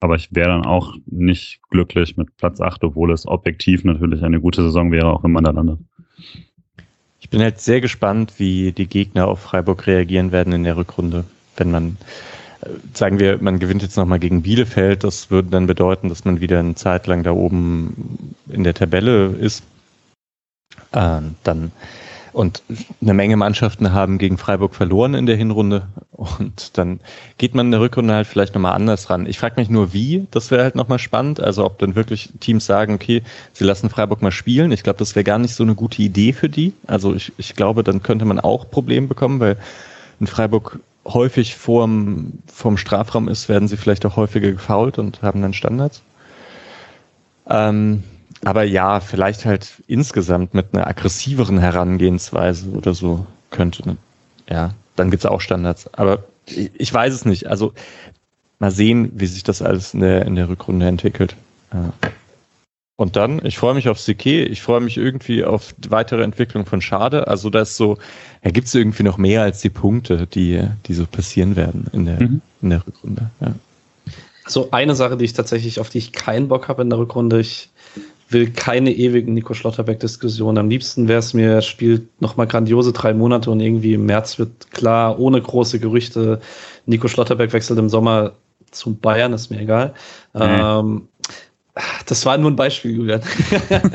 aber ich wäre dann auch nicht glücklich mit Platz 8, obwohl es objektiv natürlich eine gute Saison wäre, auch wenn man da landet. Ich bin halt sehr gespannt, wie die Gegner auf Freiburg reagieren werden in der Rückrunde, wenn man sagen wir, man gewinnt jetzt nochmal gegen Bielefeld, das würde dann bedeuten, dass man wieder eine Zeit lang da oben in der Tabelle ist. Äh, dann und eine Menge Mannschaften haben gegen Freiburg verloren in der Hinrunde und dann geht man in der Rückrunde halt vielleicht nochmal anders ran. Ich frage mich nur, wie, das wäre halt nochmal spannend, also ob dann wirklich Teams sagen, okay, sie lassen Freiburg mal spielen. Ich glaube, das wäre gar nicht so eine gute Idee für die. Also ich, ich glaube, dann könnte man auch Probleme bekommen, weil in Freiburg häufig vorm, vorm Strafraum ist, werden sie vielleicht auch häufiger gefault und haben dann Standards. Ähm, aber ja, vielleicht halt insgesamt mit einer aggressiveren Herangehensweise oder so könnte. Ne? Ja, dann gibt's auch Standards. Aber ich, ich, weiß es nicht. Also mal sehen, wie sich das alles in der, in der Rückrunde entwickelt. Ja. Und dann, ich freue mich auf Sike, ich freue mich irgendwie auf die weitere Entwicklung von Schade. Also da ist so, da gibt es irgendwie noch mehr als die Punkte, die, die so passieren werden in der, mhm. in der Rückrunde. Ja. Also eine Sache, die ich tatsächlich, auf die ich keinen Bock habe in der Rückrunde, ich will keine ewigen Nico Schlotterbeck-Diskussionen. Am liebsten wäre es mir, er spielt nochmal grandiose drei Monate und irgendwie im März wird klar, ohne große Gerüchte, Nico Schlotterbeck wechselt im Sommer zum Bayern, ist mir egal. Mhm. Ähm, das war nur ein Beispiel, Julian.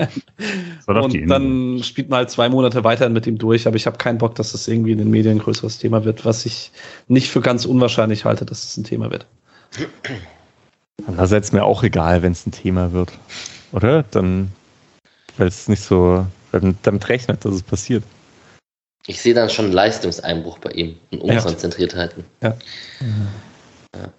und dann spielt halt zwei Monate weiterhin mit ihm durch, aber ich habe keinen Bock, dass das irgendwie in den Medien ein größeres Thema wird, was ich nicht für ganz unwahrscheinlich halte, dass es ein Thema wird. Andererseits ist mir auch egal, wenn es ein Thema wird. Oder? Dann, weil es nicht so, weil man damit rechnet, dass es passiert. Ich sehe dann schon Leistungseinbruch bei ihm und Unkonzentriertheiten. Ja. ja.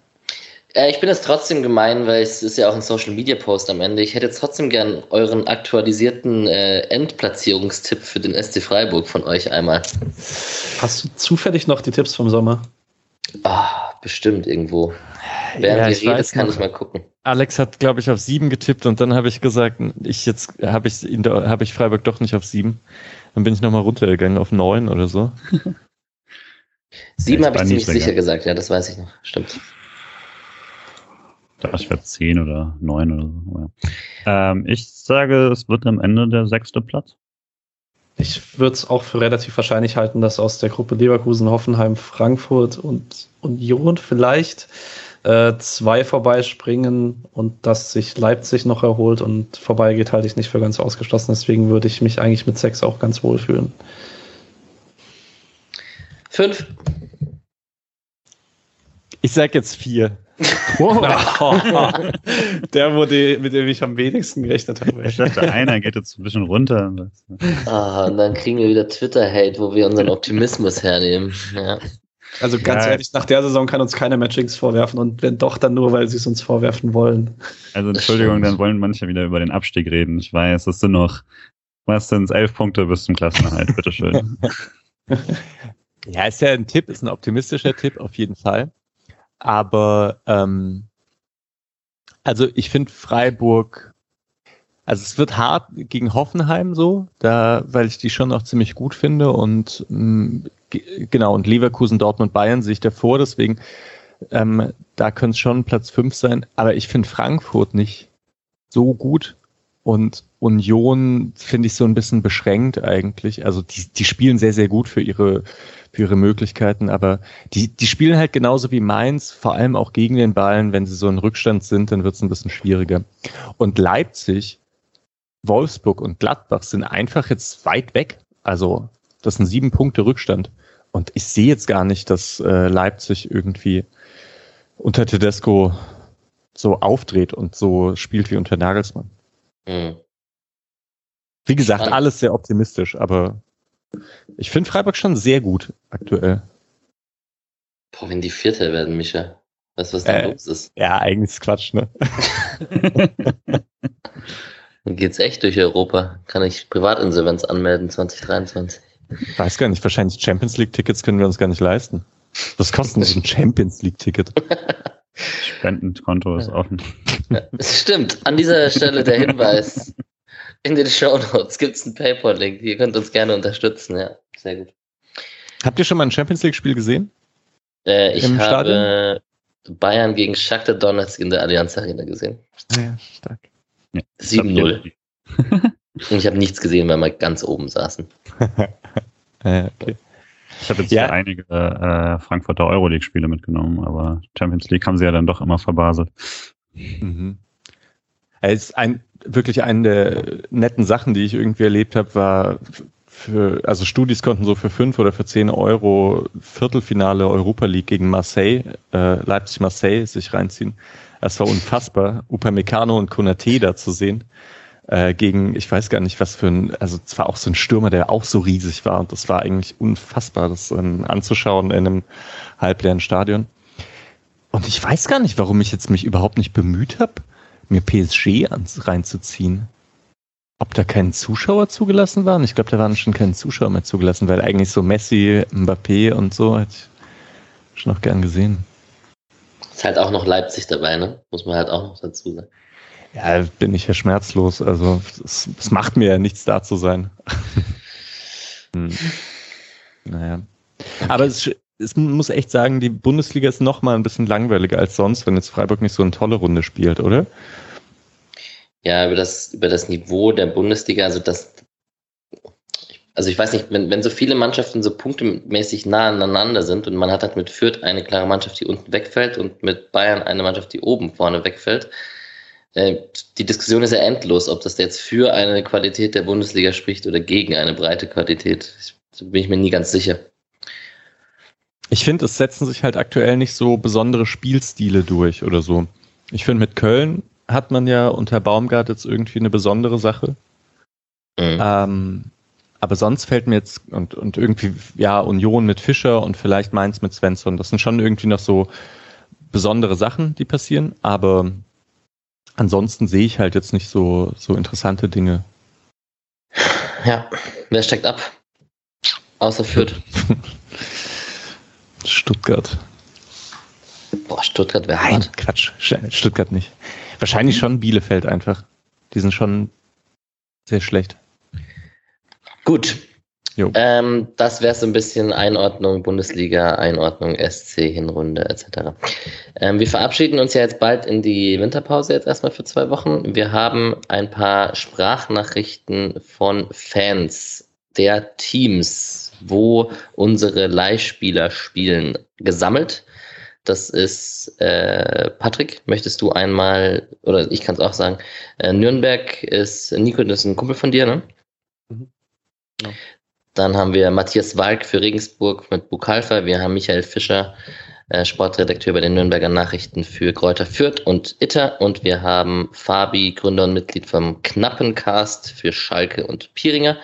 Äh, ich bin es trotzdem gemein, weil es ist ja auch ein Social Media Post am Ende. Ich hätte trotzdem gern euren aktualisierten äh, Endplatzierungstipp für den SC Freiburg von euch einmal. Hast du zufällig noch die Tipps vom Sommer? Ah, bestimmt irgendwo. Während ja, ihr redet, kann noch. ich mal gucken. Alex hat, glaube ich, auf sieben getippt und dann habe ich gesagt, ich jetzt habe ich habe ich Freiburg doch nicht auf sieben. Dann bin ich nochmal runtergegangen auf neun oder so. sieben habe ich ziemlich sicher gesagt, ja, das weiß ich noch. Stimmt. Ich werde zehn oder neun oder so. Ja. Ähm, ich sage, es wird am Ende der sechste Platz. Ich würde es auch für relativ wahrscheinlich halten, dass aus der Gruppe Leverkusen, Hoffenheim, Frankfurt und Union vielleicht äh, zwei vorbeispringen und dass sich Leipzig noch erholt und vorbeigeht, halte ich nicht für ganz ausgeschlossen. Deswegen würde ich mich eigentlich mit sechs auch ganz wohl fühlen. Fünf. Ich sag jetzt vier. der wurde, mit dem ich am wenigsten gerechnet habe. Ich dachte, einer geht jetzt ein bisschen runter. Ah, und dann kriegen wir wieder Twitter-Hate, wo wir unseren Optimismus hernehmen. Ja. Also ganz ja. ehrlich, nach der Saison kann uns keiner Matchings vorwerfen und wenn doch, dann nur, weil sie es uns vorwerfen wollen. Also Entschuldigung, dann wollen manche wieder über den Abstieg reden. Ich weiß, es sind noch, was sind elf Punkte bis zum Klassenerhalt, bitteschön. ja, ist ja ein Tipp, ist ein optimistischer Tipp auf jeden Fall. Aber ähm, also ich finde Freiburg, also es wird hart gegen Hoffenheim so, da, weil ich die schon noch ziemlich gut finde und mh, genau, und Leverkusen, Dortmund, Bayern sehe ich davor, deswegen ähm, da könnte es schon Platz 5 sein, aber ich finde Frankfurt nicht so gut und Union finde ich so ein bisschen beschränkt eigentlich. Also die, die spielen sehr, sehr gut für ihre, für ihre Möglichkeiten, aber die, die spielen halt genauso wie Mainz, vor allem auch gegen den Ballen. Wenn sie so in Rückstand sind, dann wird es ein bisschen schwieriger. Und Leipzig, Wolfsburg und Gladbach sind einfach jetzt weit weg. Also das sind sieben Punkte Rückstand. Und ich sehe jetzt gar nicht, dass äh, Leipzig irgendwie unter Tedesco so aufdreht und so spielt wie unter Nagelsmann. Mhm. Wie gesagt, Spannend. alles sehr optimistisch, aber ich finde Freiburg schon sehr gut aktuell. Boah, wenn die Vierte werden, Micha. Weißt du, was da äh, los ist? Ja, eigentlich ist Quatsch, ne? Dann geht's echt durch Europa. Kann ich Privatinsolvenz anmelden 2023. Ich weiß gar nicht, wahrscheinlich Champions League-Tickets können wir uns gar nicht leisten. Was kostet so ein Champions League-Ticket? Spendenkonto ist offen. Ja, stimmt. An dieser Stelle der Hinweis. In den Show Notes gibt es einen PayPal-Link. Ihr könnt uns gerne unterstützen. Ja, sehr gut. Habt ihr schon mal ein Champions League-Spiel gesehen? Äh, ich Im habe Stadion? Bayern gegen Shakhtar Donetsk in der Allianz Arena gesehen. Ja, stark. Ja, 7-0. Und ich habe nichts gesehen, weil wir ganz oben saßen. okay. Ich habe jetzt ja. einige äh, Frankfurter Euroleague-Spiele mitgenommen, aber Champions League haben sie ja dann doch immer verbaselt. Mhm. Es ist ein, wirklich eine der netten Sachen, die ich irgendwie erlebt habe, war für, also Studis konnten so für fünf oder für zehn Euro Viertelfinale Europa League gegen Marseille, äh, Leipzig-Marseille sich reinziehen. Es war unfassbar, Upamecano und Konate da zu sehen äh, gegen, ich weiß gar nicht, was für ein, also es war auch so ein Stürmer, der auch so riesig war und das war eigentlich unfassbar, das ähm, anzuschauen in einem halbleeren Stadion. Und ich weiß gar nicht, warum ich jetzt mich überhaupt nicht bemüht habe, mir PSG ans, reinzuziehen. Ob da kein Zuschauer zugelassen waren? Ich glaube, da waren schon keine Zuschauer mehr zugelassen, weil eigentlich so Messi, Mbappé und so hätte ich schon noch gern gesehen. Ist halt auch noch Leipzig dabei, ne? Muss man halt auch noch dazu sagen. Ja, bin ich ja schmerzlos. Also es, es macht mir ja nichts da zu sein. hm. Naja. Aber es, es muss echt sagen, die Bundesliga ist noch mal ein bisschen langweiliger als sonst, wenn jetzt Freiburg nicht so eine tolle Runde spielt, oder? Ja, über das, über das Niveau der Bundesliga, also das, also ich weiß nicht, wenn, wenn so viele Mannschaften so punktemäßig nah aneinander sind und man hat halt mit Fürth eine klare Mannschaft, die unten wegfällt und mit Bayern eine Mannschaft, die oben vorne wegfällt, äh, die Diskussion ist ja endlos, ob das jetzt für eine Qualität der Bundesliga spricht oder gegen eine breite Qualität. Da bin ich mir nie ganz sicher. Ich finde, es setzen sich halt aktuell nicht so besondere Spielstile durch oder so. Ich finde, mit Köln hat man ja unter Baumgart jetzt irgendwie eine besondere Sache. Mhm. Ähm, aber sonst fällt mir jetzt, und, und irgendwie, ja, Union mit Fischer und vielleicht Mainz mit Svensson, das sind schon irgendwie noch so besondere Sachen, die passieren, aber ansonsten sehe ich halt jetzt nicht so, so interessante Dinge. Ja, wer steckt ab? Außer Fürth. Stuttgart. Boah, Stuttgart wäre hart. Quatsch. Stuttgart nicht. Wahrscheinlich schon Bielefeld einfach. Die sind schon sehr schlecht. Gut, ähm, das wäre so ein bisschen Einordnung Bundesliga, Einordnung SC, Hinrunde etc. Ähm, wir verabschieden uns ja jetzt bald in die Winterpause jetzt erstmal für zwei Wochen. Wir haben ein paar Sprachnachrichten von Fans der Teams, wo unsere Leihspieler spielen, gesammelt. Das ist äh, Patrick. Möchtest du einmal, oder ich kann es auch sagen, äh, Nürnberg ist, Nico, das ist ein Kumpel von dir, ne? Mhm. Ja. Dann haben wir Matthias Walk für Regensburg mit Bukalfa. Wir haben Michael Fischer, äh, Sportredakteur bei den Nürnberger Nachrichten für Kräuter Fürth und Itter. Und wir haben Fabi, Gründer und Mitglied vom Knappencast für Schalke und Pieringer.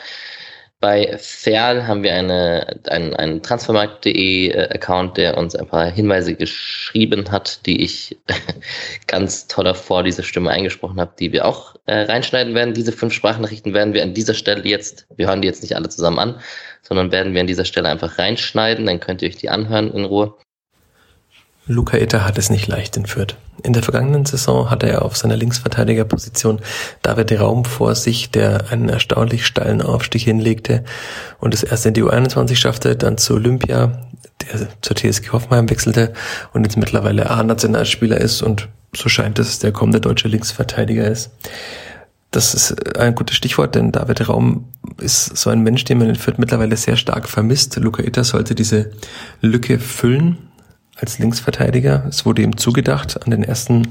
Bei Ferl haben wir eine, einen, einen transfermarkt.de äh, Account, der uns ein paar Hinweise geschrieben hat, die ich ganz toller vor dieser Stimme eingesprochen habe, die wir auch äh, reinschneiden werden. Diese fünf Sprachnachrichten werden wir an dieser Stelle jetzt, wir hören die jetzt nicht alle zusammen an, sondern werden wir an dieser Stelle einfach reinschneiden, dann könnt ihr euch die anhören in Ruhe. Luca Itter hat es nicht leicht in Fürth. In der vergangenen Saison hatte er auf seiner Linksverteidigerposition David Raum vor sich, der einen erstaunlich steilen Aufstieg hinlegte und es erst in die U21 schaffte, dann zu Olympia, der zur TSG Hoffenheim wechselte und jetzt mittlerweile A-Nationalspieler ist und so scheint es, der kommende deutsche Linksverteidiger ist. Das ist ein gutes Stichwort, denn David Raum ist so ein Mensch, den man in Fürth mittlerweile sehr stark vermisst. Luca Itter sollte diese Lücke füllen als Linksverteidiger. Es wurde ihm zugedacht. An den ersten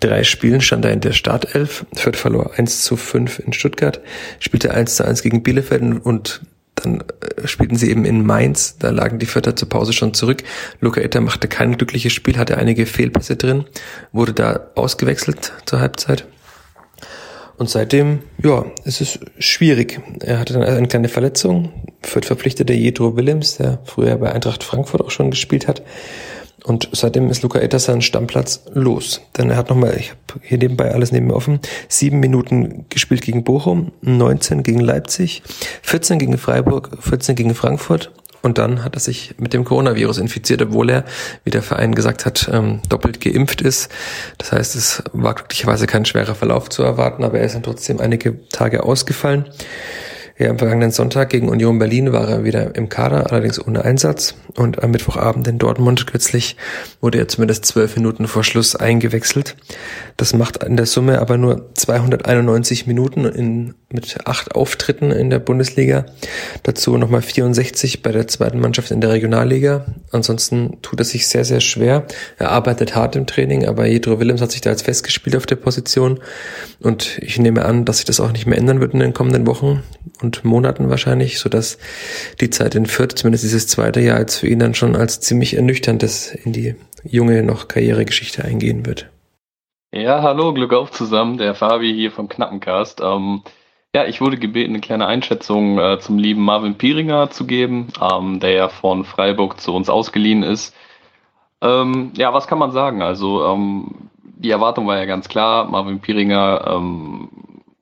drei Spielen stand er in der Startelf. Fürth verlor 1 zu 5 in Stuttgart, spielte 1 zu 1 gegen Bielefeld und dann äh, spielten sie eben in Mainz. Da lagen die Vierter zur Pause schon zurück. Luca Itter machte kein glückliches Spiel, hatte einige Fehlpässe drin, wurde da ausgewechselt zur Halbzeit. Und seitdem, ja, es ist schwierig. Er hatte dann eine kleine Verletzung. Fürth verpflichtete Jedro Willems, der früher bei Eintracht Frankfurt auch schon gespielt hat. Und seitdem ist Luca seinen Stammplatz los. Denn er hat nochmal, ich habe hier nebenbei alles neben mir offen, sieben Minuten gespielt gegen Bochum, 19 gegen Leipzig, 14 gegen Freiburg, 14 gegen Frankfurt. Und dann hat er sich mit dem Coronavirus infiziert, obwohl er, wie der Verein gesagt hat, ähm, doppelt geimpft ist. Das heißt, es war glücklicherweise kein schwerer Verlauf zu erwarten, aber er ist dann trotzdem einige Tage ausgefallen. Ja, am vergangenen Sonntag gegen Union Berlin war er wieder im Kader, allerdings ohne Einsatz. Und am Mittwochabend in Dortmund kürzlich wurde er zumindest zwölf Minuten vor Schluss eingewechselt. Das macht in der Summe aber nur 291 Minuten in, mit acht Auftritten in der Bundesliga. Dazu nochmal 64 bei der zweiten Mannschaft in der Regionalliga. Ansonsten tut er sich sehr, sehr schwer. Er arbeitet hart im Training, aber Jedro Willems hat sich da als festgespielt auf der Position. Und ich nehme an, dass sich das auch nicht mehr ändern wird in den kommenden Wochen Monaten wahrscheinlich, so dass die Zeit in Fürth, zumindest dieses zweite Jahr, als für ihn dann schon als ziemlich ernüchterndes in die junge noch Karrieregeschichte eingehen wird. Ja, hallo, Glück auf zusammen, der Fabi hier vom Knappencast. Ähm, ja, ich wurde gebeten, eine kleine Einschätzung äh, zum lieben Marvin Pieringer zu geben, ähm, der ja von Freiburg zu uns ausgeliehen ist. Ähm, ja, was kann man sagen? Also, ähm, die Erwartung war ja ganz klar. Marvin Pieringer ähm,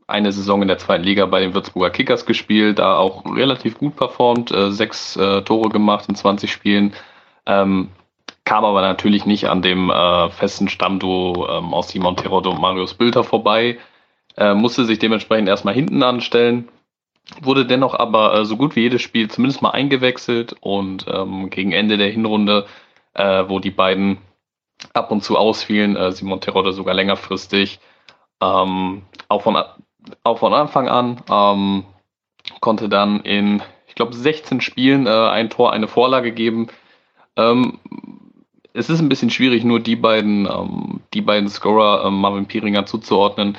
eine Saison in der zweiten Liga bei den Würzburger Kickers gespielt, da auch relativ gut performt, äh, sechs äh, Tore gemacht in 20 Spielen. Ähm, kam aber natürlich nicht an dem äh, festen Stammduo ähm, aus Simon Terodde und Marius Bülter vorbei, musste sich dementsprechend erstmal hinten anstellen, wurde dennoch aber so gut wie jedes Spiel zumindest mal eingewechselt und ähm, gegen Ende der Hinrunde, wo die beiden ab und zu ausfielen, Simon Terodde sogar längerfristig, ähm, auch von auch von Anfang an. Ähm, konnte dann in, ich glaube, 16 Spielen äh, ein Tor, eine Vorlage geben. Ähm, es ist ein bisschen schwierig, nur die beiden, ähm, die beiden Scorer ähm, Marvin Pieringer zuzuordnen,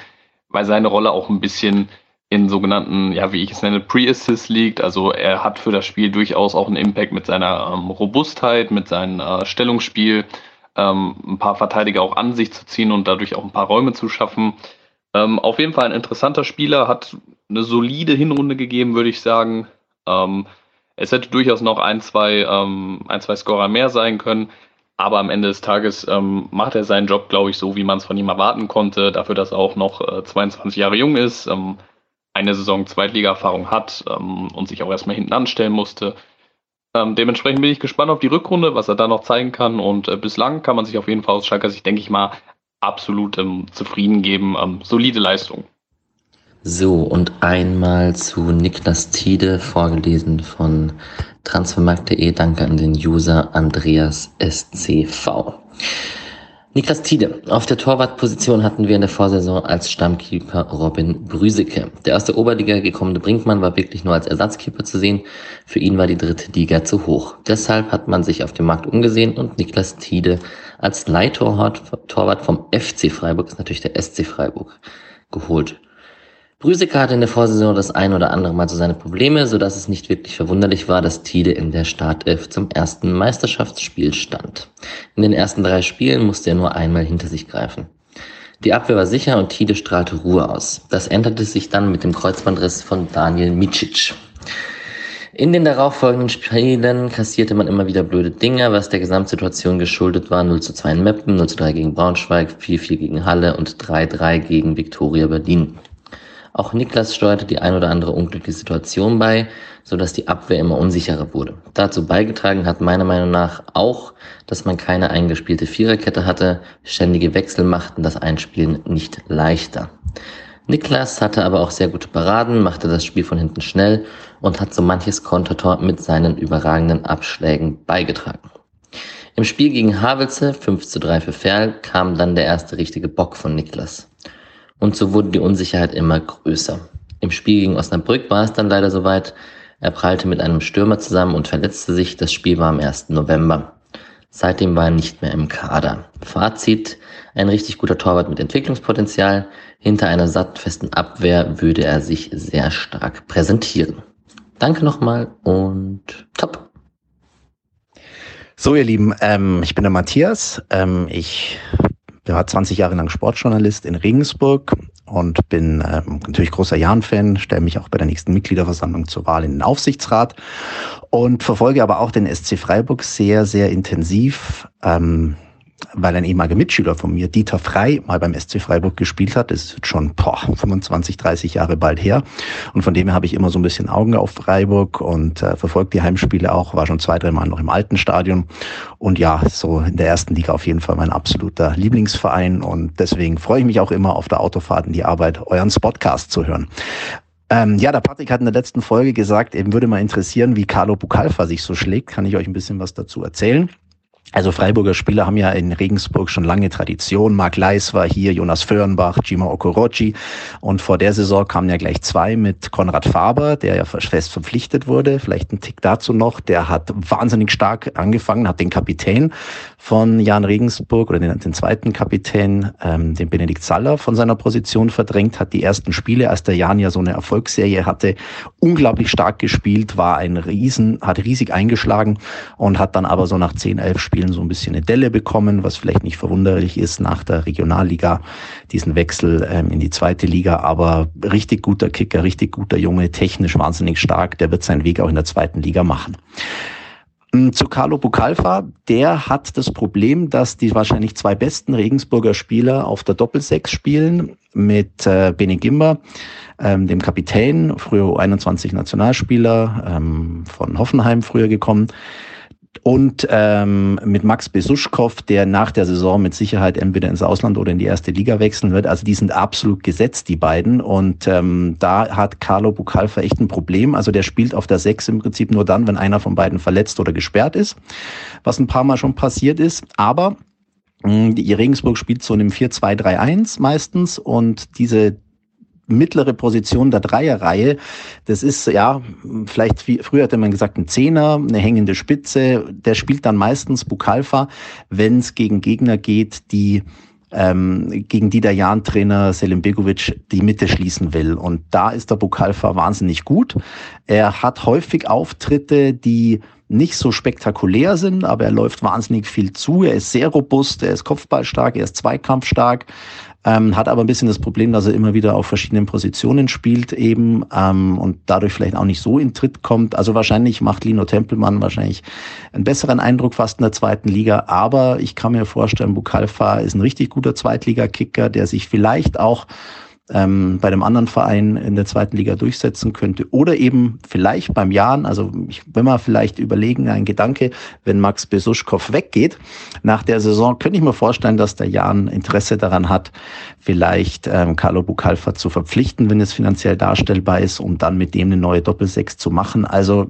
weil seine Rolle auch ein bisschen in sogenannten, ja, wie ich es nenne, Pre-Assist liegt. Also er hat für das Spiel durchaus auch einen Impact mit seiner ähm, Robustheit, mit seinem äh, Stellungsspiel, ähm, ein paar Verteidiger auch an sich zu ziehen und dadurch auch ein paar Räume zu schaffen. Ähm, auf jeden Fall ein interessanter Spieler, hat eine solide Hinrunde gegeben, würde ich sagen. Ähm, es hätte durchaus noch ein, zwei, ähm, ein, zwei Scorer mehr sein können. Aber am Ende des Tages ähm, macht er seinen Job, glaube ich, so, wie man es von ihm erwarten konnte. Dafür, dass er auch noch äh, 22 Jahre jung ist, ähm, eine Saison Zweitliga-Erfahrung hat ähm, und sich auch erstmal hinten anstellen musste. Ähm, dementsprechend bin ich gespannt auf die Rückrunde, was er da noch zeigen kann. Und äh, bislang kann man sich auf jeden Fall aus Schalker Sicht, denke ich mal, absolut ähm, zufrieden geben. Ähm, solide Leistung. So, und einmal zu Niklas Tiede, vorgelesen von transfermarkt.de. Danke an den User Andreas SCV. Niklas Tiede. Auf der Torwartposition hatten wir in der Vorsaison als Stammkeeper Robin Brüseke. Der aus der Oberliga gekommene Brinkmann war wirklich nur als Ersatzkeeper zu sehen. Für ihn war die dritte Liga zu hoch. Deshalb hat man sich auf dem Markt umgesehen und Niklas Tiede als Leihtorwart vom FC Freiburg, ist natürlich der SC Freiburg, geholt. Brüsecker hatte in der Vorsaison das ein oder andere Mal so seine Probleme, so dass es nicht wirklich verwunderlich war, dass Tide in der Startelf zum ersten Meisterschaftsspiel stand. In den ersten drei Spielen musste er nur einmal hinter sich greifen. Die Abwehr war sicher und Tide strahlte Ruhe aus. Das änderte sich dann mit dem Kreuzbandriss von Daniel Micic. In den darauffolgenden Spielen kassierte man immer wieder blöde Dinge, was der Gesamtsituation geschuldet war. 0 zu 2 in Meppen, 0 zu 3 gegen Braunschweig, 4-4 gegen Halle und 3-3 gegen Viktoria Berlin. Auch Niklas steuerte die ein oder andere unglückliche Situation bei, sodass die Abwehr immer unsicherer wurde. Dazu beigetragen hat meiner Meinung nach auch, dass man keine eingespielte Viererkette hatte. Ständige Wechsel machten das Einspielen nicht leichter. Niklas hatte aber auch sehr gute Paraden, machte das Spiel von hinten schnell und hat so manches Kontertor mit seinen überragenden Abschlägen beigetragen. Im Spiel gegen Havelse 5 zu 3 für Ferl kam dann der erste richtige Bock von Niklas. Und so wurde die Unsicherheit immer größer. Im Spiel gegen Osnabrück war es dann leider soweit. Er prallte mit einem Stürmer zusammen und verletzte sich. Das Spiel war am 1. November. Seitdem war er nicht mehr im Kader. Fazit, ein richtig guter Torwart mit Entwicklungspotenzial. Hinter einer sattfesten Abwehr würde er sich sehr stark präsentieren. Danke nochmal und top. So, ihr Lieben, ähm, ich bin der Matthias. Ähm, ich war 20 Jahre lang Sportjournalist in Regensburg und bin ähm, natürlich großer Jan-Fan, stelle mich auch bei der nächsten Mitgliederversammlung zur Wahl in den Aufsichtsrat und verfolge aber auch den SC Freiburg sehr, sehr intensiv. Ähm, weil ein ehemaliger Mitschüler von mir, Dieter Frei, mal beim SC Freiburg gespielt hat. Das ist schon boah, 25, 30 Jahre bald her. Und von dem her habe ich immer so ein bisschen Augen auf Freiburg und äh, verfolgt die Heimspiele auch, war schon zwei, drei Mal noch im alten Stadion. Und ja, so in der ersten Liga auf jeden Fall mein absoluter Lieblingsverein. Und deswegen freue ich mich auch immer auf der Autofahrt in die Arbeit, euren Spotcast zu hören. Ähm, ja, der Patrick hat in der letzten Folge gesagt, eben würde mal interessieren, wie Carlo Bucalfa sich so schlägt. Kann ich euch ein bisschen was dazu erzählen? Also Freiburger Spieler haben ja in Regensburg schon lange Tradition. Marc Leis war hier, Jonas Föhrenbach, Jima Okorochi. Und vor der Saison kamen ja gleich zwei mit Konrad Faber, der ja fest verpflichtet wurde. Vielleicht ein Tick dazu noch. Der hat wahnsinnig stark angefangen, hat den Kapitän von Jan Regensburg oder den, den zweiten Kapitän, ähm, den Benedikt Saller, von seiner Position verdrängt, hat die ersten Spiele, als der Jan ja so eine Erfolgsserie hatte, unglaublich stark gespielt, war ein Riesen, hat riesig eingeschlagen und hat dann aber so nach zehn, elf Spielen Spielen so ein bisschen eine Delle bekommen, was vielleicht nicht verwunderlich ist nach der Regionalliga, diesen Wechsel ähm, in die zweite Liga. Aber richtig guter Kicker, richtig guter Junge, technisch wahnsinnig stark, der wird seinen Weg auch in der zweiten Liga machen. Mm, zu Carlo Bucalfa, der hat das Problem, dass die wahrscheinlich zwei besten Regensburger Spieler auf der Doppelsechs spielen mit äh, Bene Gimba, ähm, dem Kapitän, früher 21 Nationalspieler ähm, von Hoffenheim früher gekommen und ähm, mit Max Besuschkow, der nach der Saison mit Sicherheit entweder ins Ausland oder in die erste Liga wechseln wird. Also die sind absolut gesetzt, die beiden. Und ähm, da hat Carlo Bucalfa echt ein Problem. Also der spielt auf der Sechs im Prinzip nur dann, wenn einer von beiden verletzt oder gesperrt ist, was ein paar Mal schon passiert ist. Aber die Regensburg spielt so in einem 4-2-3-1 meistens und diese mittlere Position der Dreierreihe. Das ist ja vielleicht wie, früher hätte man gesagt ein Zehner, eine hängende Spitze. Der spielt dann meistens Bukalfa, wenn es gegen Gegner geht, die ähm, gegen die der Jan-Trainer Selim Begovic die Mitte schließen will. Und da ist der Bukalfa wahnsinnig gut. Er hat häufig Auftritte, die nicht so spektakulär sind, aber er läuft wahnsinnig viel zu. Er ist sehr robust, er ist kopfballstark, er ist zweikampfstark ähm, hat aber ein bisschen das Problem, dass er immer wieder auf verschiedenen Positionen spielt eben ähm, und dadurch vielleicht auch nicht so in Tritt kommt. Also wahrscheinlich macht Lino Tempelmann wahrscheinlich einen besseren Eindruck fast in der zweiten Liga, aber ich kann mir vorstellen, Bukalfa ist ein richtig guter Zweitligakicker, der sich vielleicht auch ähm, bei dem anderen Verein in der zweiten Liga durchsetzen könnte. Oder eben vielleicht beim Jan, also ich, wenn wir vielleicht überlegen, ein Gedanke, wenn Max Besuschkow weggeht nach der Saison, könnte ich mir vorstellen, dass der Jan Interesse daran hat, vielleicht ähm, Carlo Bucalfa zu verpflichten, wenn es finanziell darstellbar ist, um dann mit dem eine neue Doppelsechs zu machen. Also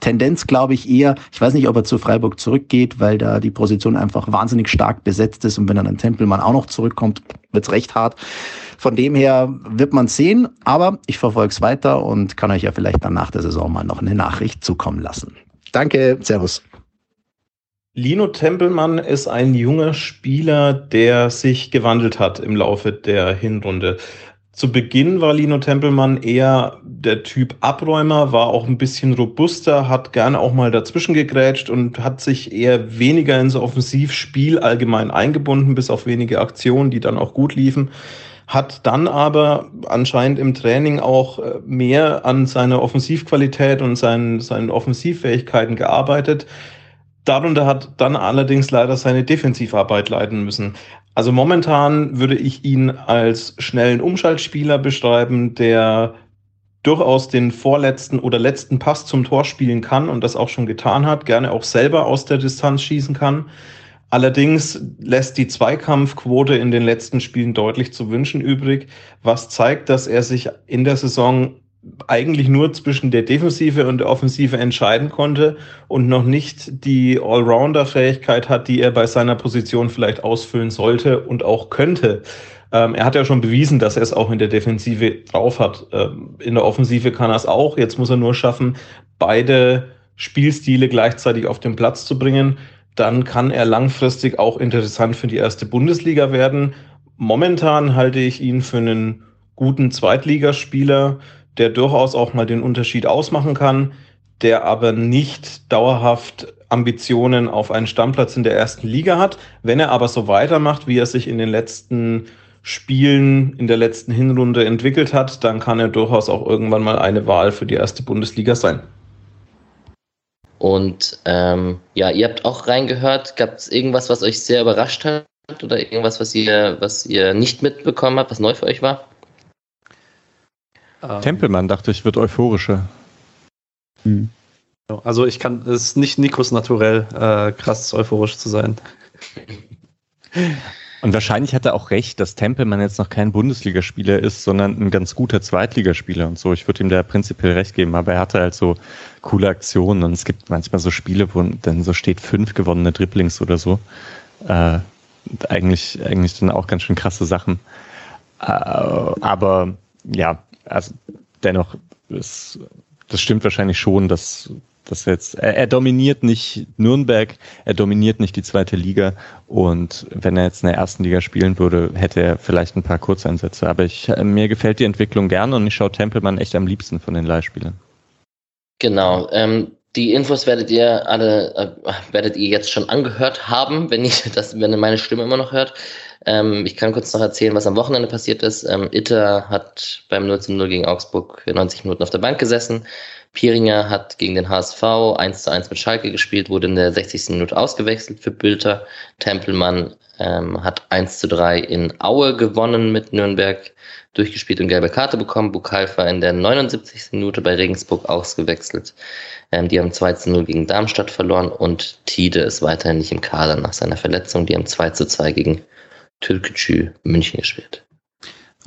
Tendenz glaube ich eher, ich weiß nicht, ob er zu Freiburg zurückgeht, weil da die Position einfach wahnsinnig stark besetzt ist und wenn dann ein Tempelmann auch noch zurückkommt, wird's recht hart. Von dem her wird man sehen, aber ich verfolge es weiter und kann euch ja vielleicht dann nach der Saison mal noch eine Nachricht zukommen lassen. Danke, Servus. Lino Tempelmann ist ein junger Spieler, der sich gewandelt hat im Laufe der Hinrunde. Zu Beginn war Lino Tempelmann eher der Typ Abräumer, war auch ein bisschen robuster, hat gerne auch mal dazwischen gegrätscht und hat sich eher weniger ins Offensivspiel allgemein eingebunden, bis auf wenige Aktionen, die dann auch gut liefen hat dann aber anscheinend im Training auch äh, mehr an seiner Offensivqualität und seinen, seinen Offensivfähigkeiten gearbeitet. darunter hat dann allerdings leider seine Defensivarbeit leiden müssen. Also momentan würde ich ihn als schnellen Umschaltspieler beschreiben, der durchaus den vorletzten oder letzten Pass zum Tor spielen kann und das auch schon getan hat, gerne auch selber aus der Distanz schießen kann. Allerdings lässt die Zweikampfquote in den letzten Spielen deutlich zu wünschen übrig, was zeigt, dass er sich in der Saison eigentlich nur zwischen der Defensive und der Offensive entscheiden konnte und noch nicht die Allrounder-Fähigkeit hat, die er bei seiner Position vielleicht ausfüllen sollte und auch könnte. Ähm, er hat ja schon bewiesen, dass er es auch in der Defensive drauf hat. Ähm, in der Offensive kann er es auch. Jetzt muss er nur schaffen, beide Spielstile gleichzeitig auf den Platz zu bringen. Dann kann er langfristig auch interessant für die erste Bundesliga werden. Momentan halte ich ihn für einen guten Zweitligaspieler der durchaus auch mal den Unterschied ausmachen kann, der aber nicht dauerhaft Ambitionen auf einen Stammplatz in der ersten Liga hat. Wenn er aber so weitermacht, wie er sich in den letzten Spielen in der letzten Hinrunde entwickelt hat, dann kann er durchaus auch irgendwann mal eine Wahl für die erste Bundesliga sein. Und ähm, ja, ihr habt auch reingehört. Gab es irgendwas, was euch sehr überrascht hat oder irgendwas, was ihr, was ihr nicht mitbekommen habt, was neu für euch war? Ähm, Tempelmann dachte ich, wird euphorischer. Hm. Also ich kann, es ist nicht Nikos naturell, äh, krass euphorisch zu sein. Und wahrscheinlich hat er auch recht, dass Tempelmann jetzt noch kein Bundesligaspieler ist, sondern ein ganz guter Zweitligaspieler und so. Ich würde ihm da prinzipiell recht geben, aber er hatte halt so coole Aktionen und es gibt manchmal so Spiele, wo dann so steht fünf gewonnene Dribblings oder so. Äh, eigentlich, eigentlich dann auch ganz schön krasse Sachen. Äh, aber ja, also dennoch, ist, das stimmt wahrscheinlich schon, dass, dass jetzt, er, er, dominiert nicht Nürnberg, er dominiert nicht die zweite Liga und wenn er jetzt in der ersten Liga spielen würde, hätte er vielleicht ein paar Kurzeinsätze. Aber ich, mir gefällt die Entwicklung gerne und ich schaue Tempelmann echt am liebsten von den Leihspielern. Genau. Ähm, die Infos werdet ihr alle, äh, werdet ihr jetzt schon angehört haben, wenn ich das, wenn ihr meine Stimme immer noch hört. Ähm, ich kann kurz noch erzählen, was am Wochenende passiert ist. Ähm, Itter hat beim 0 0 gegen Augsburg 90 Minuten auf der Bank gesessen. Pieringer hat gegen den HSV 1 zu 1 mit Schalke gespielt, wurde in der 60. Minute ausgewechselt für Bülter. Tempelmann ähm, hat 1 zu 3 in Aue gewonnen mit Nürnberg, durchgespielt und gelbe Karte bekommen. Bukalfa in der 79. Minute bei Regensburg ausgewechselt. Ähm, die haben 2 zu 0 gegen Darmstadt verloren und Tide ist weiterhin nicht im Kader nach seiner Verletzung. Die haben 2 zu 2 gegen Türkgücü München gespielt.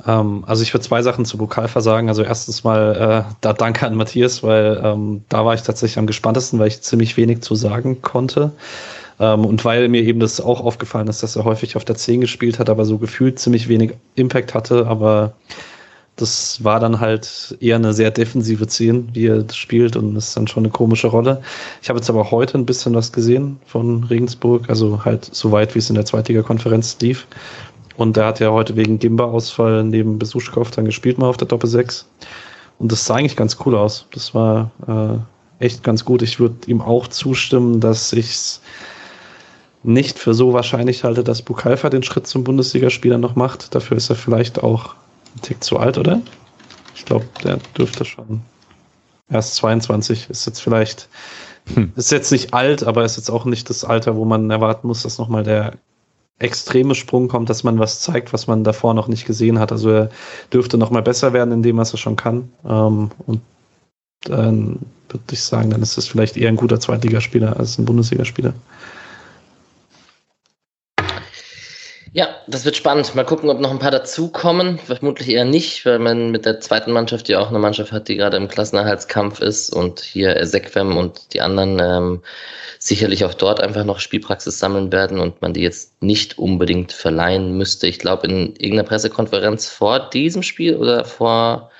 Ähm, also ich würde zwei Sachen zu Bukalfa sagen. Also erstens mal äh, da danke an Matthias, weil ähm, da war ich tatsächlich am gespanntesten, weil ich ziemlich wenig zu sagen konnte. Ähm, und weil mir eben das auch aufgefallen ist, dass er häufig auf der 10 gespielt hat, aber so gefühlt ziemlich wenig Impact hatte. Aber das war dann halt eher eine sehr defensive 10, wie er das spielt und das ist dann schon eine komische Rolle. Ich habe jetzt aber heute ein bisschen was gesehen von Regensburg, also halt so weit, wie es in der Zweitliga-Konferenz lief. Und der hat ja heute wegen Gimba-Ausfall neben Besuchskopf dann gespielt mal auf der Doppel 6. Und das sah eigentlich ganz cool aus. Das war äh, echt ganz gut. Ich würde ihm auch zustimmen, dass ich es nicht für so wahrscheinlich halte, dass Bukalfa den Schritt zum Bundesligaspieler noch macht. Dafür ist er vielleicht auch ein Tick zu alt, oder? Ich glaube, der dürfte schon erst 22, ist jetzt vielleicht, hm. ist jetzt nicht alt, aber ist jetzt auch nicht das Alter, wo man erwarten muss, dass nochmal der extreme Sprung kommt, dass man was zeigt, was man davor noch nicht gesehen hat. Also er dürfte nochmal besser werden in dem, was er schon kann. Ähm, und dann würde ich sagen, dann ist es vielleicht eher ein guter Zweitligaspieler als ein Bundesligaspieler. Ja, das wird spannend. Mal gucken, ob noch ein paar dazukommen. Vermutlich eher nicht, weil man mit der zweiten Mannschaft ja auch eine Mannschaft hat, die gerade im Klassenerhaltskampf ist und hier Ezequem und die anderen ähm, sicherlich auch dort einfach noch Spielpraxis sammeln werden und man die jetzt nicht unbedingt verleihen müsste. Ich glaube, in irgendeiner Pressekonferenz vor diesem Spiel oder vor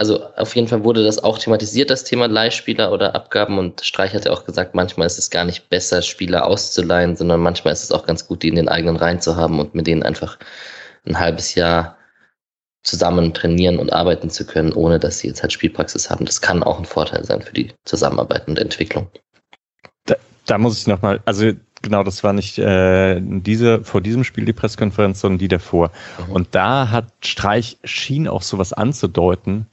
also auf jeden Fall wurde das auch thematisiert, das Thema Leihspieler oder Abgaben. Und Streich hat ja auch gesagt, manchmal ist es gar nicht besser, Spieler auszuleihen, sondern manchmal ist es auch ganz gut, die in den eigenen Reihen zu haben und mit denen einfach ein halbes Jahr zusammen trainieren und arbeiten zu können, ohne dass sie jetzt halt Spielpraxis haben. Das kann auch ein Vorteil sein für die Zusammenarbeit und Entwicklung. Da, da muss ich nochmal, also genau, das war nicht äh, diese vor diesem Spiel die Pressekonferenz, sondern die davor. Mhm. Und da hat Streich schien auch sowas anzudeuten,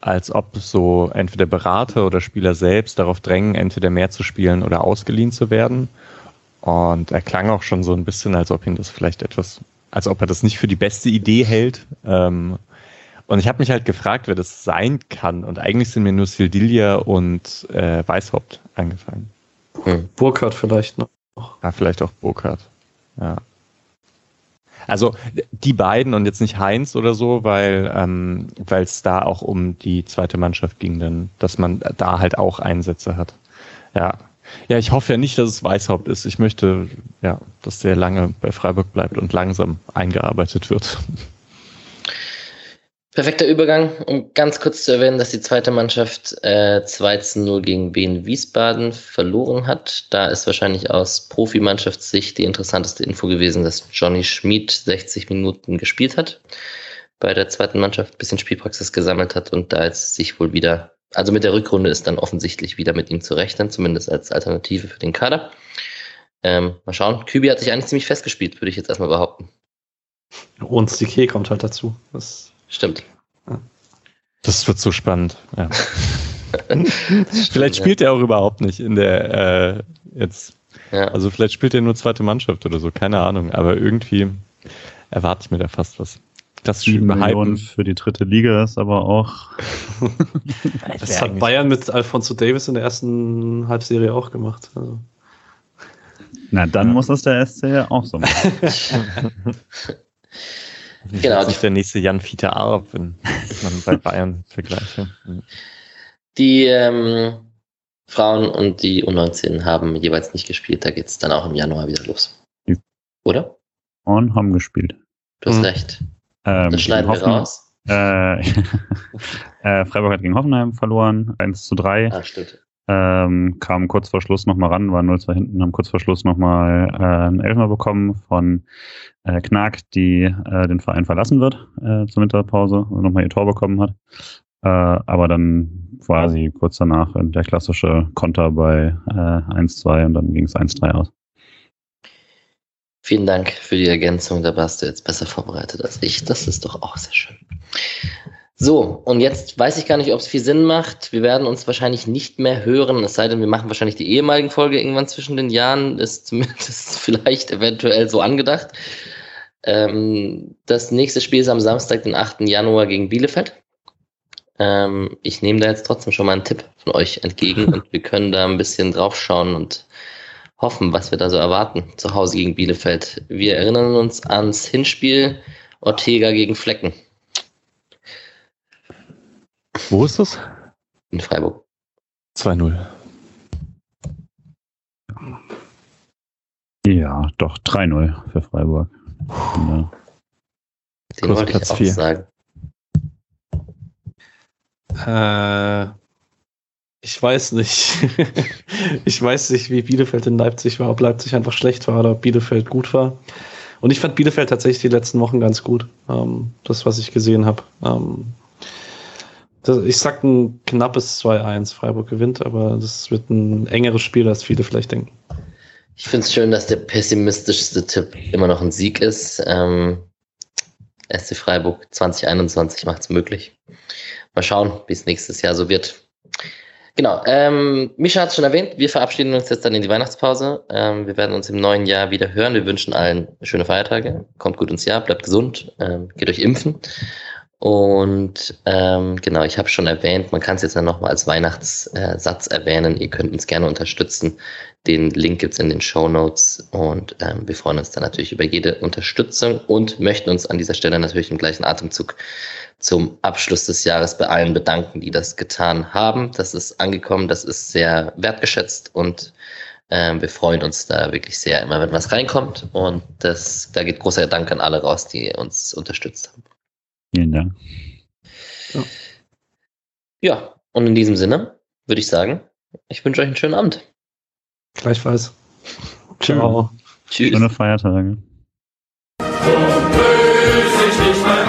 als ob so entweder Berater oder Spieler selbst darauf drängen, entweder mehr zu spielen oder ausgeliehen zu werden. Und er klang auch schon so ein bisschen, als ob ihn das vielleicht etwas, als ob er das nicht für die beste Idee hält. Ähm, und ich habe mich halt gefragt, wer das sein kann. Und eigentlich sind mir nur Sildilia und äh, Weißhaupt eingefallen. Hm. Burkhardt vielleicht noch. Ja, vielleicht auch Burkhardt. Ja. Also die beiden und jetzt nicht Heinz oder so, weil ähm, es da auch um die zweite Mannschaft ging, denn dass man da halt auch Einsätze hat. Ja. Ja, ich hoffe ja nicht, dass es Weißhaupt ist. Ich möchte, ja, dass der lange bei Freiburg bleibt und langsam eingearbeitet wird. Perfekter Übergang, um ganz kurz zu erwähnen, dass die zweite Mannschaft äh, 2 zu 0 gegen Wien Wiesbaden verloren hat. Da ist wahrscheinlich aus Profimannschaftssicht die interessanteste Info gewesen, dass Johnny Schmid 60 Minuten gespielt hat, bei der zweiten Mannschaft ein bisschen Spielpraxis gesammelt hat und da jetzt sich wohl wieder, also mit der Rückrunde ist dann offensichtlich wieder mit ihm zu rechnen, zumindest als Alternative für den Kader. Ähm, mal schauen. Kübi hat sich eigentlich ziemlich festgespielt, würde ich jetzt erstmal behaupten. Und Stiké kommt halt dazu. Das Stimmt. Das wird so spannend. Ja. vielleicht spielt er auch überhaupt nicht in der äh, jetzt. Ja. Also vielleicht spielt er nur zweite Mannschaft oder so, keine Ahnung. Aber irgendwie erwarte ich mir da fast was. Das Millionen für die dritte Liga ist aber auch. das hat Bayern mit Alfonso Davis in der ersten Halbserie auch gemacht. Also. Na, dann ja. muss das der SC auch so machen. Genau. Nicht der nächste Jan Fiete Arp, wenn man bei Bayern vergleiche. Die ähm, Frauen und die U19 haben jeweils nicht gespielt. Da geht es dann auch im Januar wieder los. Oder? Und haben gespielt. Du hast mhm. recht. Ähm, das schneiden wir raus. Äh, äh, Freiburg hat gegen Hoffenheim verloren, 1 zu 3. Ah, stimmt. Ähm, kamen kurz vor Schluss nochmal ran, waren 0-2 hinten, haben kurz vor Schluss nochmal äh, einen Elfmer bekommen von äh, Knark, die äh, den Verein verlassen wird äh, zur Winterpause und nochmal ihr Tor bekommen hat. Äh, aber dann quasi kurz danach der klassische Konter bei äh, 1-2 und dann ging es 1-3 aus. Vielen Dank für die Ergänzung. Da warst du jetzt besser vorbereitet als ich. Das ist doch auch sehr schön. So, und jetzt weiß ich gar nicht, ob es viel Sinn macht. Wir werden uns wahrscheinlich nicht mehr hören, es sei denn, wir machen wahrscheinlich die ehemaligen Folge irgendwann zwischen den Jahren. Ist zumindest vielleicht eventuell so angedacht. Ähm, das nächste Spiel ist am Samstag, den 8. Januar gegen Bielefeld. Ähm, ich nehme da jetzt trotzdem schon mal einen Tipp von euch entgegen und wir können da ein bisschen draufschauen und hoffen, was wir da so erwarten zu Hause gegen Bielefeld. Wir erinnern uns ans Hinspiel Ortega gegen Flecken. Wo ist das? In Freiburg. 2-0. Ja, doch 3-0 für Freiburg. Ja. Den Kurs wollte Platz ich auch 4. sagen. Äh, ich weiß nicht. ich weiß nicht, wie Bielefeld in Leipzig war, ob Leipzig einfach schlecht war oder ob Bielefeld gut war. Und ich fand Bielefeld tatsächlich die letzten Wochen ganz gut. Ähm, das, was ich gesehen habe. Ähm, ich sag ein knappes 2-1. Freiburg gewinnt, aber das wird ein engeres Spiel, als viele vielleicht denken. Ich finde es schön, dass der pessimistischste Tipp immer noch ein Sieg ist. Ähm, SC Freiburg 2021 macht es möglich. Mal schauen, wie es nächstes Jahr so wird. Genau, ähm, Mischa hat es schon erwähnt, wir verabschieden uns jetzt dann in die Weihnachtspause. Ähm, wir werden uns im neuen Jahr wieder hören. Wir wünschen allen schöne Feiertage. Kommt gut ins Jahr, bleibt gesund, ähm, geht euch impfen. Und ähm, genau, ich habe schon erwähnt, man kann es jetzt dann nochmal als Weihnachtssatz erwähnen. Ihr könnt uns gerne unterstützen. Den Link gibt's in den Show Notes und ähm, wir freuen uns dann natürlich über jede Unterstützung und möchten uns an dieser Stelle natürlich im gleichen Atemzug zum Abschluss des Jahres bei allen bedanken, die das getan haben. Das ist angekommen, das ist sehr wertgeschätzt und ähm, wir freuen uns da wirklich sehr immer, wenn was reinkommt. Und das, da geht großer Dank an alle raus, die uns unterstützt haben. Vielen Dank. Ja. ja, und in diesem Sinne würde ich sagen, ich wünsche euch einen schönen Abend. Gleichfalls. Ciao. Tschüss. Schöne Feiertage. So böse ich nicht mehr